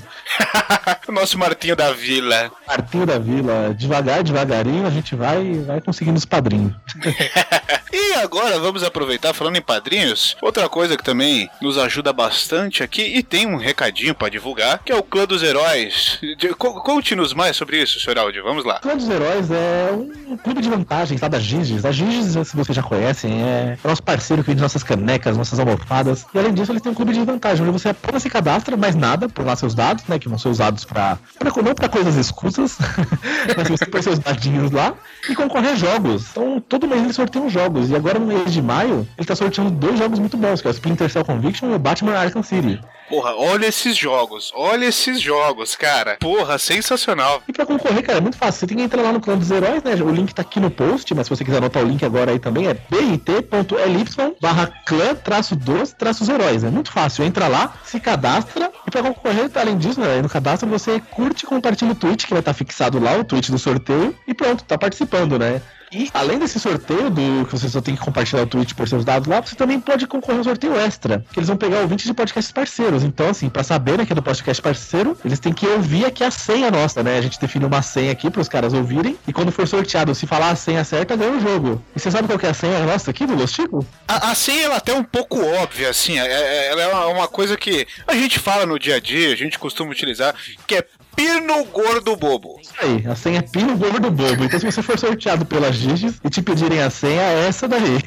o nosso Martinho da Vila. Martinho da Vila. Devagar, devagarinho, a gente vai, vai conseguindo os padrinhos. E agora vamos aproveitar falando em padrinhos. Outra coisa que também nos ajuda bastante aqui e tem um recadinho pra divulgar, que é o Clã dos Heróis. Conte-nos mais sobre isso, senhor Aldi. Vamos lá. O Clã dos Heróis é um clube de vantagens lá da Giges. A Giges, se vocês já conhecem, é nosso parceiro que vende nossas canecas, nossas almofadas. E além disso, eles têm um clube de vantagem, onde você apenas se cadastra, mais nada, por lá seus dados, né? Que vão ser usados pra não pra coisas escusas, mas você põe seus dadinhos lá e concorre a jogos. Então, todo mês eles sorteiam jogos. E agora, no mês de maio, ele tá sorteando dois jogos muito bons, que é o Splinter Cell Conviction e o Batman Arkham City. Porra, olha esses jogos. Olha esses jogos, cara. Porra, sensacional. E pra concorrer, cara, é muito fácil. Você tem que entrar lá no clã dos heróis, né? O link tá aqui no post, mas se você quiser anotar o link agora aí também, é bit.ly barra clã traço dos traços heróis. É muito fácil. Entra lá, se cadastra e pra concorrer, além disso, né, no cadastro você curte e compartilha o tweet que vai estar fixado lá, o tweet do sorteio, e pronto, tá participando, né? E além desse sorteio, do que você só tem que compartilhar o tweet por seus dados lá, você também pode concorrer a um sorteio extra. Que eles vão pegar ouvintes de podcasts parceiros. Então, assim, pra saberem que é do podcast parceiro, eles têm que ouvir aqui a senha nossa, né? A gente define uma senha aqui pros caras ouvirem. E quando for sorteado, se falar a senha certa, ganha o jogo. E você sabe qual é a senha nossa aqui do Los Chico? A, a senha ela é até um pouco óbvia, assim. é- é- ela é uma coisa que a gente fala no dia a dia, a gente costuma utilizar, que é Pino Gordo Bobo. Isso aí, a senha é Pino Gordo Bobo. Então, se você for sorteado pela Giges e te pedirem a senha, é essa daí.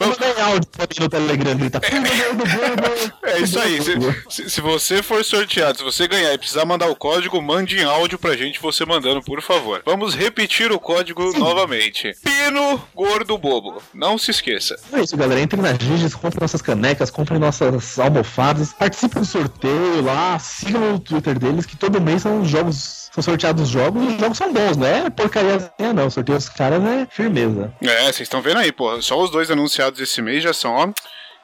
Mandar em áudio no Telegram, grita Pino Gordo Bobo. É isso aí. Se, se- você for sorteado, se você ganhar e precisar mandar o código, mande em áudio pra gente você mandando, por favor. Vamos repetir o código novamente. Pino Gordo Bobo. Não se esqueça. É isso, galera. Entrem na Giges, comprem nossas canecas, comprem nossas almofadas, participem do sorteio lá, sigam o Twitter deles, que todo mês são jogos, são sorteados jogos, e os jogos são bons, não é porcaria assim, não. Sorteio dos caras é firmeza. É, vocês estão vendo aí, pô. Só os dois anunciados esse mês já são, ó,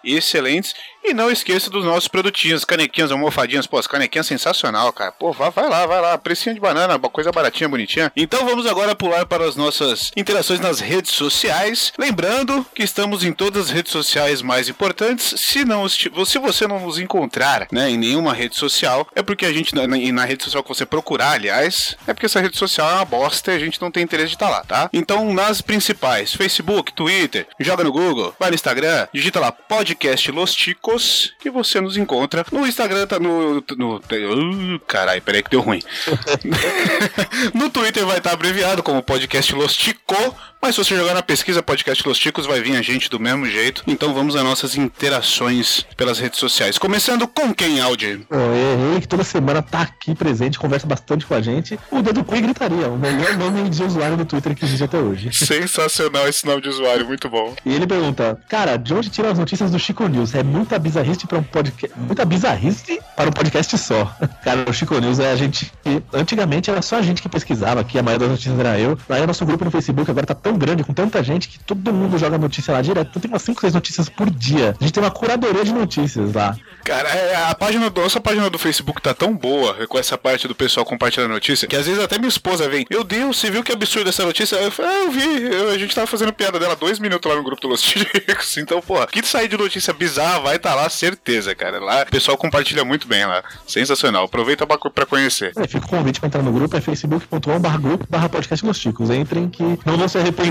excelentes. E não esqueça dos nossos produtinhos, canequinhas, almofadinhas. Pô, as canequinhas sensacional, cara. Pô, vai, vai lá, vai lá. Precinho de banana, uma coisa baratinha, bonitinha. Então vamos agora pular para as nossas interações nas redes sociais. Lembrando que estamos em todas as redes sociais mais importantes. Se não se você não nos encontrar, né, em nenhuma rede social, é porque a gente na, na- rede social que você procurar, aliás, é porque essa rede social é uma bosta e a gente não tem interesse de estar lá, tá? Então, nas principais, Facebook, Twitter, joga no Google, vai no Instagram, digita lá podcast Los Ticos e você nos encontra. No Instagram tá no. no uh, carai, peraí que deu ruim. no Twitter vai estar abreviado como podcast Los Tico, Mas se você jogar na pesquisa podcast Los Ticos, vai vir a gente do mesmo jeito. Então vamos às nossas interações pelas redes sociais. Começando com quem, Audi? É ele que toda semana tá aqui presente, conversa bastante com a gente. O Dedo Cu e Gritaria, o melhor nome de usuário do Twitter que existe até hoje. Sensacional esse nome de usuário, muito bom. E ele pergunta, cara, de onde tiram as notícias do Chico News? É muita bizarrice para um podcast. Muita bizarrice para um podcast só. Cara, o Chico News é a gente. Antigamente era só a gente que pesquisava aqui, a maioria das notícias era eu. Aí o nosso grupo no Facebook agora tá tão grande, com tanta gente, que todo mundo joga notícia lá direto. Então tem umas 5, 6 notícias por dia. A gente tem uma curadoria de notícias lá. Cara, é, a página do, nossa página do Facebook tá tão boa com essa parte do pessoal compartilhando notícia que às vezes até minha esposa vem, meu Deus, você viu que absurdo essa notícia? Eu falei, ah, eu vi, eu- a gente tava fazendo piada dela dois minutos lá no grupo do Los Ticos. Então, pô, que sair de notícia bizarra vai estar lá, certeza, cara. Lá o pessoal compartilha muito bem lá. Sensacional. Aproveita pra, pra conhecer. É, fica o convite pra entrar no grupo, é facebook.com.br grupo barra podcast Los Ticos. Entrem que não vão se arrepender.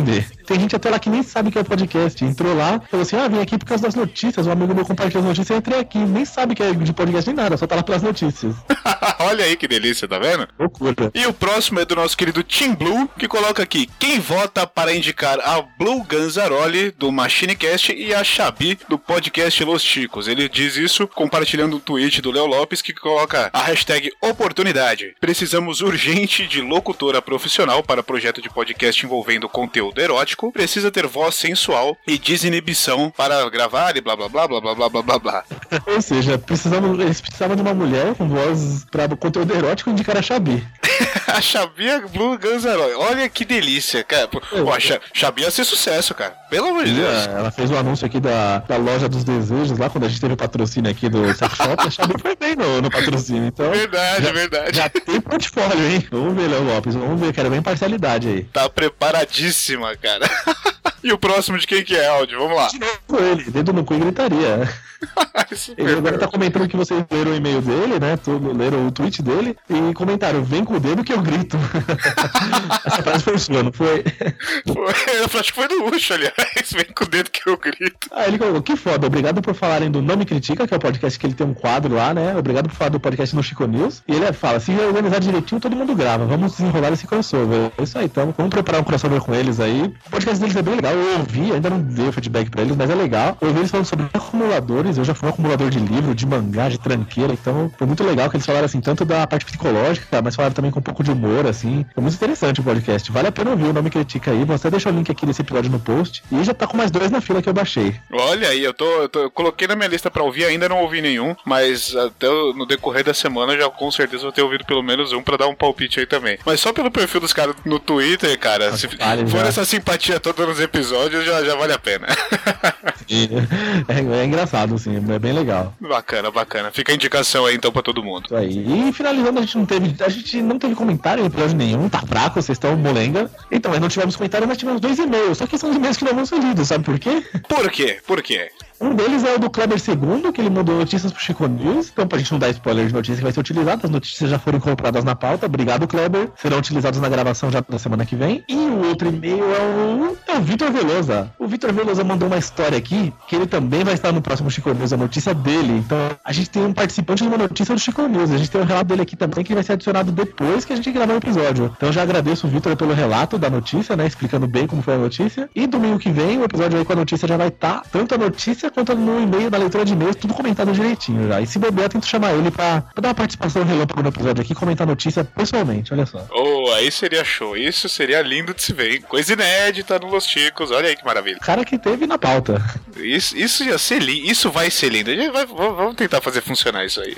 Tem gente até lá que nem sabe que é podcast. Entrou lá, falou assim: ah, vim aqui por causa das notícias. Um amigo meu compartilhou as notícias, eu entrei aqui. Nem sabe que é de podcast nem nada, só tá lá pelas notícias. Olha aí que delícia, tá vendo? Loucura. E o próximo é do nosso querido Tim Blue, que coloca aqui: quem vota para indicar a Blue Ganzaroli do Machinecast e a Xabi do podcast Los Chicos? Ele diz isso compartilhando um tweet do Léo Lopes que coloca a hashtag oportunidade. Precisamos urgente de locutora profissional para projeto de podcast envolvendo conteúdo erótico. Precisa ter voz sensual e desinibição para gravar e blá blá blá blá blá blá blá blá blá. Ou seja, precisamos, eles precisavam de uma mulher com voz pra conteúdo erótico e indicar a Xabi. a Xabi é Blue Ganzaroli. Olha que delícia, cara. Pô, a Xa- Xabi ia ser sucesso, cara. Pelo amor de Deus. É, Ela fez o anúncio aqui da, da loja dos desejos lá, quando a gente teve o patrocínio aqui do Sex Shop, a Xabi foi bem no, no patrocínio. Então, Verdade, já, verdade. já tem portfólio, hein? Vamos ver, Léo Lopes, vamos ver, quero bem parcialidade aí. Tá preparadíssima, cara. e o próximo de quem que é, áudio? Vamos lá. Com ele, dedo no cu e gritaria. Ele agora tá comentando que vocês leram o e-mail dele, né? Tudo, leram o tweet dele e comentaram: vem com o dedo que eu grito. Essa frase foi sua, não foi? Foi- acho que foi do Luxo, aliás. Vem com o dedo que eu grito. Ah, ele colocou, que foda, obrigado por falarem do Não Me Critica, que é o podcast que ele tem um quadro lá, né? Obrigado por falar do podcast no Chico News. E ele fala, se organizar direitinho, todo mundo grava. Vamos desenrolar esse crossover. É isso aí, então. Vamos preparar um crossover com eles aí. O podcast deles é bem legal. Eu ouvi, ainda não dei feedback pra eles, mas é legal. Eu ouvi eles falando sobre acumuladores. Eu já fui um acumulador de livro, de mangá, de tranqueira. Então, foi muito legal que eles falaram assim, tanto da parte psicológica, mas falaram também com um pouco de humor, assim. Foi muito interessante o podcast. Vale a pena ouvir o Não Me Critica aí. Vou até deixar o link aqui desse episódio no post. E já tá com mais dois na fila que eu baixei. Olha aí, eu tô, eu tô- eu coloquei na minha lista pra ouvir, ainda não ouvi nenhum, mas até no decorrer da semana já com certeza vou ter ouvido pelo menos um pra dar um palpite aí também. Mas só pelo perfil dos caras no Twitter, cara, se vale for já. essa simpatia toda nos episódios, já, já vale a pena. É, é engraçado, assim, é bem legal. bacana, bacana. Fica a indicação aí então pra todo mundo. Isso aí. E finalizando, a gente não teve. A gente não teve comentário em episódio nenhum, tá fraco, vocês estão molenga. Então, mas não tivemos comentário, mas tivemos dois e-mails. Só que são os e-mails que não vão ser lidos, sabe por quê? Por quê? Por quê? Um deles é o do Kleber II, que ele mandou notícias pro Chico News. Então, pra gente não dar spoiler de notícia que vai ser utilizada, as notícias já foram incorporadas na pauta. Obrigado, Kleber. Serão utilizadas na gravação já da semana que vem. E o outro e-mail é o, é o Vitor Velosa. O Vitor Velosa mandou uma história aqui, que ele também vai estar no próximo Chico News, a notícia dele. Então, a gente tem um participante de uma notícia do Chico News. A gente tem um relato dele aqui também, que vai ser adicionado depois que a gente gravar o episódio. Então, já agradeço o Vitor pelo relato da notícia, né? Explicando bem como foi a notícia. E domingo que vem, o episódio aí com a notícia já vai estar, tanto a notícia quanto no e-mail da leitura de e-mails, tudo comentado direitinho já. E se bobear, tento chamar ele pra, pra dar uma participação relâmpago no episódio aqui, comentar a notícia pessoalmente, olha só. Oh, aí seria show. Isso seria lindo de se ver. hein? Coisa inédita no Los Chicos. Olha aí que maravilha. Cara que teve na pauta. Isso, isso ia ser lindo. Isso vai ser lindo. Vai- vamos tentar fazer funcionar isso aí.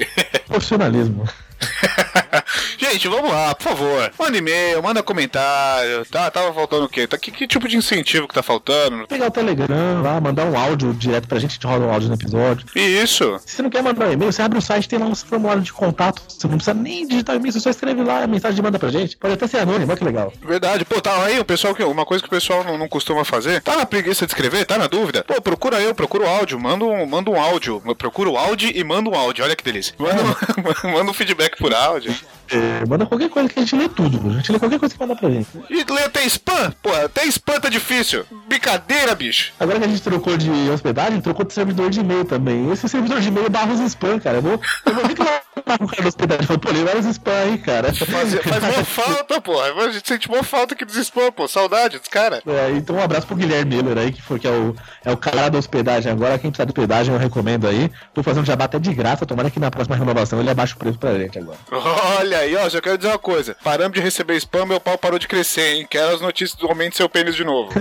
Profissionalismo. Gente, vamos lá, por favor. Manda e-mail, manda comentário. Tá, tava faltando o quê? Tá, que, que tipo de incentivo que tá faltando? Pegar o Telegram lá, mandar um áudio direto pra gente, a gente roda um áudio no episódio. Isso. Se você não quer mandar um e-mail, você abre o site, tem lá um formulário de contato. Você não precisa nem digitar e-mail, você só escreve lá a mensagem e manda pra gente. Pode até ser anônimo, olha que legal. Verdade, pô, tá aí o pessoal que uma coisa que o pessoal não, não costuma fazer. Tá na preguiça de escrever, tá na dúvida? Pô, procura eu, procura o áudio, manda um, manda um áudio. Procura o áudio e manda um áudio. Olha que delícia. Manda, um- manda um feedback por áudio. É, manda qualquer coisa que a gente lê tudo. A gente lê qualquer coisa que manda pra gente. E lê até spam? Pô, até spam tá difícil. Brincadeira, bicho. Agora que a gente trocou de hospedagem, trocou de servidor de e-mail também. Esse servidor de e-mail barra os spam, cara. Eu vou, eu vou reclamar o cara da hospedagem. Falou, pô, lê vários spam aí, cara. Faz, faz uma falta, pô. A gente sente uma falta aqui dos spam, pô. Saudade dos caras. É, então um abraço pro Guilherme Miller aí, que, foi, que é, o, é o cara da hospedagem agora. Quem precisar de hospedagem, eu recomendo aí. Tô fazendo jabá até de graça, tomara que na próxima renovação ele abaixe o preço pra gente agora. Olha aí, ó, já quero dizer uma coisa. Paramos de receber spam, meu pau parou de crescer, hein? Quero as notícias do Aumente Seu Pênis de novo.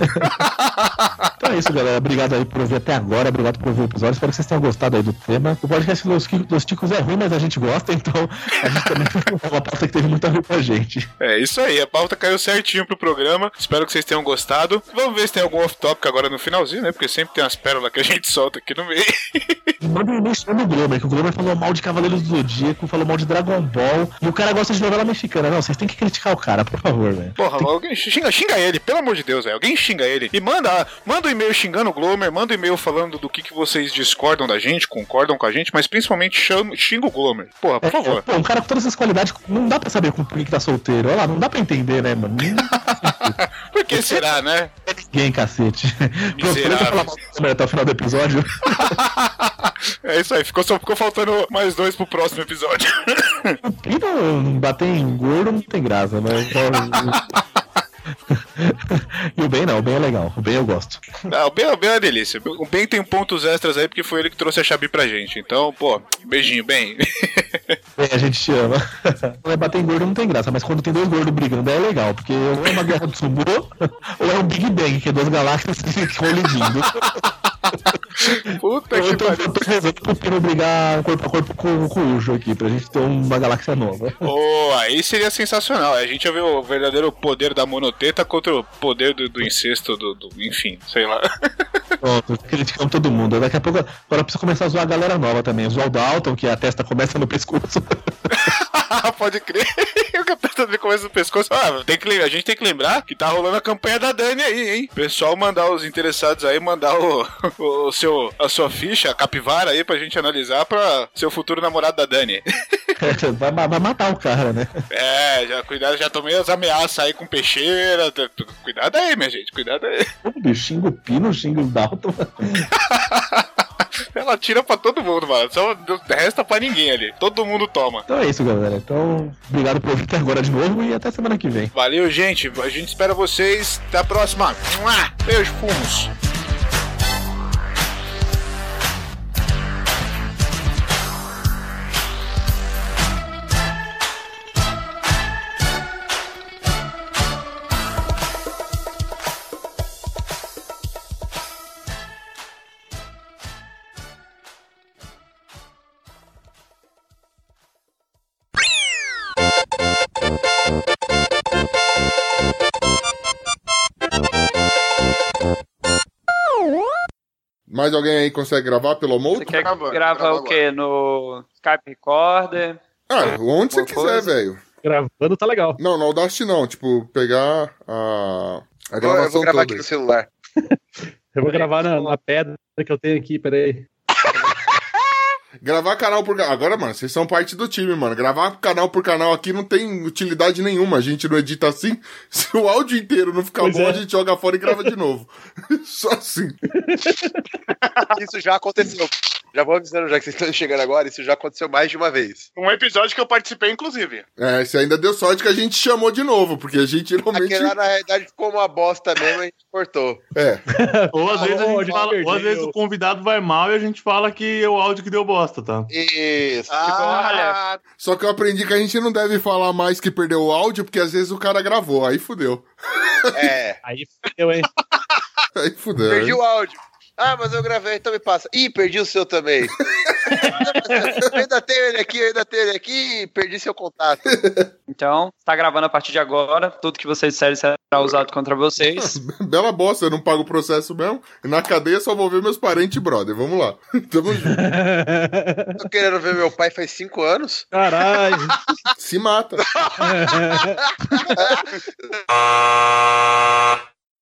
Então é isso, galera. Obrigado aí por ouvir até agora. Obrigado por ouvir o episódio. Espero que vocês tenham gostado aí do tema. O podcast Qui- Los Ticos é ruim, mas a gente gosta, então a gente também é uma pauta que teve muito a ver com a gente. É isso aí, a pauta caiu certinho pro programa. Espero que vocês tenham gostado. Vamos ver se tem algum off-topic agora no finalzinho, né? Porque sempre tem umas pérolas que a gente solta aqui no meio. Manda um e-mail chamando o Glomer, que o Glomer falou mal de Cavaleiros do Zodíaco, falou mal de Dragon Ball, e o cara gosta de novela mexicana. Não, vocês têm que criticar o cara, por favor, velho. Porra, alguém xinga, xinga ele, pelo amor de Deus, velho. Alguém xinga ele. E manda, manda um e-mail xingando o Glomer, manda um e-mail falando do que, que vocês discordam da gente, concordam com a gente, mas principalmente xinga o Glomer. Porra, por favor. Pô, um cara com todas essas qualidades, não dá pra saber com por que que tá solteiro. Olha lá, não dá pra entender, né, mano? Por que será, né? Ninguém, cacete. Eu falar mal até o final do episódio. É isso aí, ficou, só ficou faltando mais dois pro próximo episódio. E não bater em gordo não tem graça, mas. e o bem não, o bem é legal. O bem eu gosto. Não, o Ben, o Ben é uma delícia. O Ben tem pontos extras aí porque foi ele que trouxe a Xabi pra gente. Então, pô, beijinho, Ben. Bem, a gente te ama. Vai bater em gordo não tem graça, mas quando tem dois gordos brigando, é legal, porque ou é uma guerra do sumô, ou é um Big Bang, que é duas galáxias colidindo. Puta eu que eu tô Pino brigar corpo a corpo com, com o Ujo aqui, pra gente ter uma galáxia nova. Oh, aí seria sensacional. A gente ia ver o verdadeiro poder da monoteta contra o poder do, do incesto, do, do- Enfim, sei lá. Pronto, criticamos todo mundo. Daqui a pouco, agora precisa começar a zoar a galera nova também. Zoar o Dalton, que a testa começa no pescoço. Pode crer. O capeta do começo do pescoço. Ah, tem que, a gente tem que lembrar que tá rolando a campanha da Dani aí, hein? Pessoal, mandar os interessados aí, mandar o, o, seu, a sua ficha, a capivara aí pra gente analisar pra ser o futuro namorado da Dani. vai, vai matar o cara, né? É, já cuidado, já tomei as ameaças aí com peixeira. Cuidado aí, minha gente, cuidado aí. Ô, bicho, xinga o Pino, xinga o Dalton. Ela tira pra todo mundo, mano. Só resta pra ninguém ali. Todo mundo toma. Então é isso, galera. Então, obrigado por ouvir até agora de novo e até semana que vem. Valeu, gente. A gente espera vocês. Até a próxima. Beijo, fumos. Mais alguém aí consegue gravar pelo Moto? Você quer gravar o quê? No Skype Recorder? Ah, onde você quiser, velho. Gravando tá legal. Não, no Audacity não. Tipo, pegar a, a Eu gravação vou gravar toda. aqui no celular. Eu vou gravar na, na pedra que eu tenho aqui, peraí. Gravar canal por canal. Agora, mano, vocês são parte do time, mano. Gravar canal por canal aqui não tem utilidade nenhuma. A gente não edita assim. Se o áudio inteiro não ficar Pois bom, é. a gente joga fora e grava de novo. Só assim. Isso já aconteceu. Já vou avisando, já que vocês estão chegando agora, isso já aconteceu mais de uma vez. Um episódio que eu participei, inclusive. É, você ainda deu sorte que a gente chamou de novo, porque a gente normalmente. Aquele lá, na realidade, ficou uma bosta mesmo, a gente cortou. É. Ou às vezes, gente fala, ou às vezes o convidado vai mal e a gente fala que é o áudio que deu bosta, tá? Isso. Ah, Só que eu aprendi que a gente não deve falar mais que perdeu o áudio, porque às vezes o cara gravou. Aí fudeu. É. Aí fudeu, hein? Aí fudeu. Perdi hein? o áudio. Ah, mas eu gravei, então me passa. Ih, perdi o seu também. eu ainda tenho ele aqui, eu ainda tenho ele aqui, perdi seu contato. Então, tá gravando a partir de agora. Tudo que vocês disserem será usado contra vocês. Bela bosta, eu não pago o processo mesmo. E na cadeia só vou ver meus parentes e brother. Vamos lá. Tamo junto. Tô querendo ver meu pai faz cinco anos. Caralho. Se mata.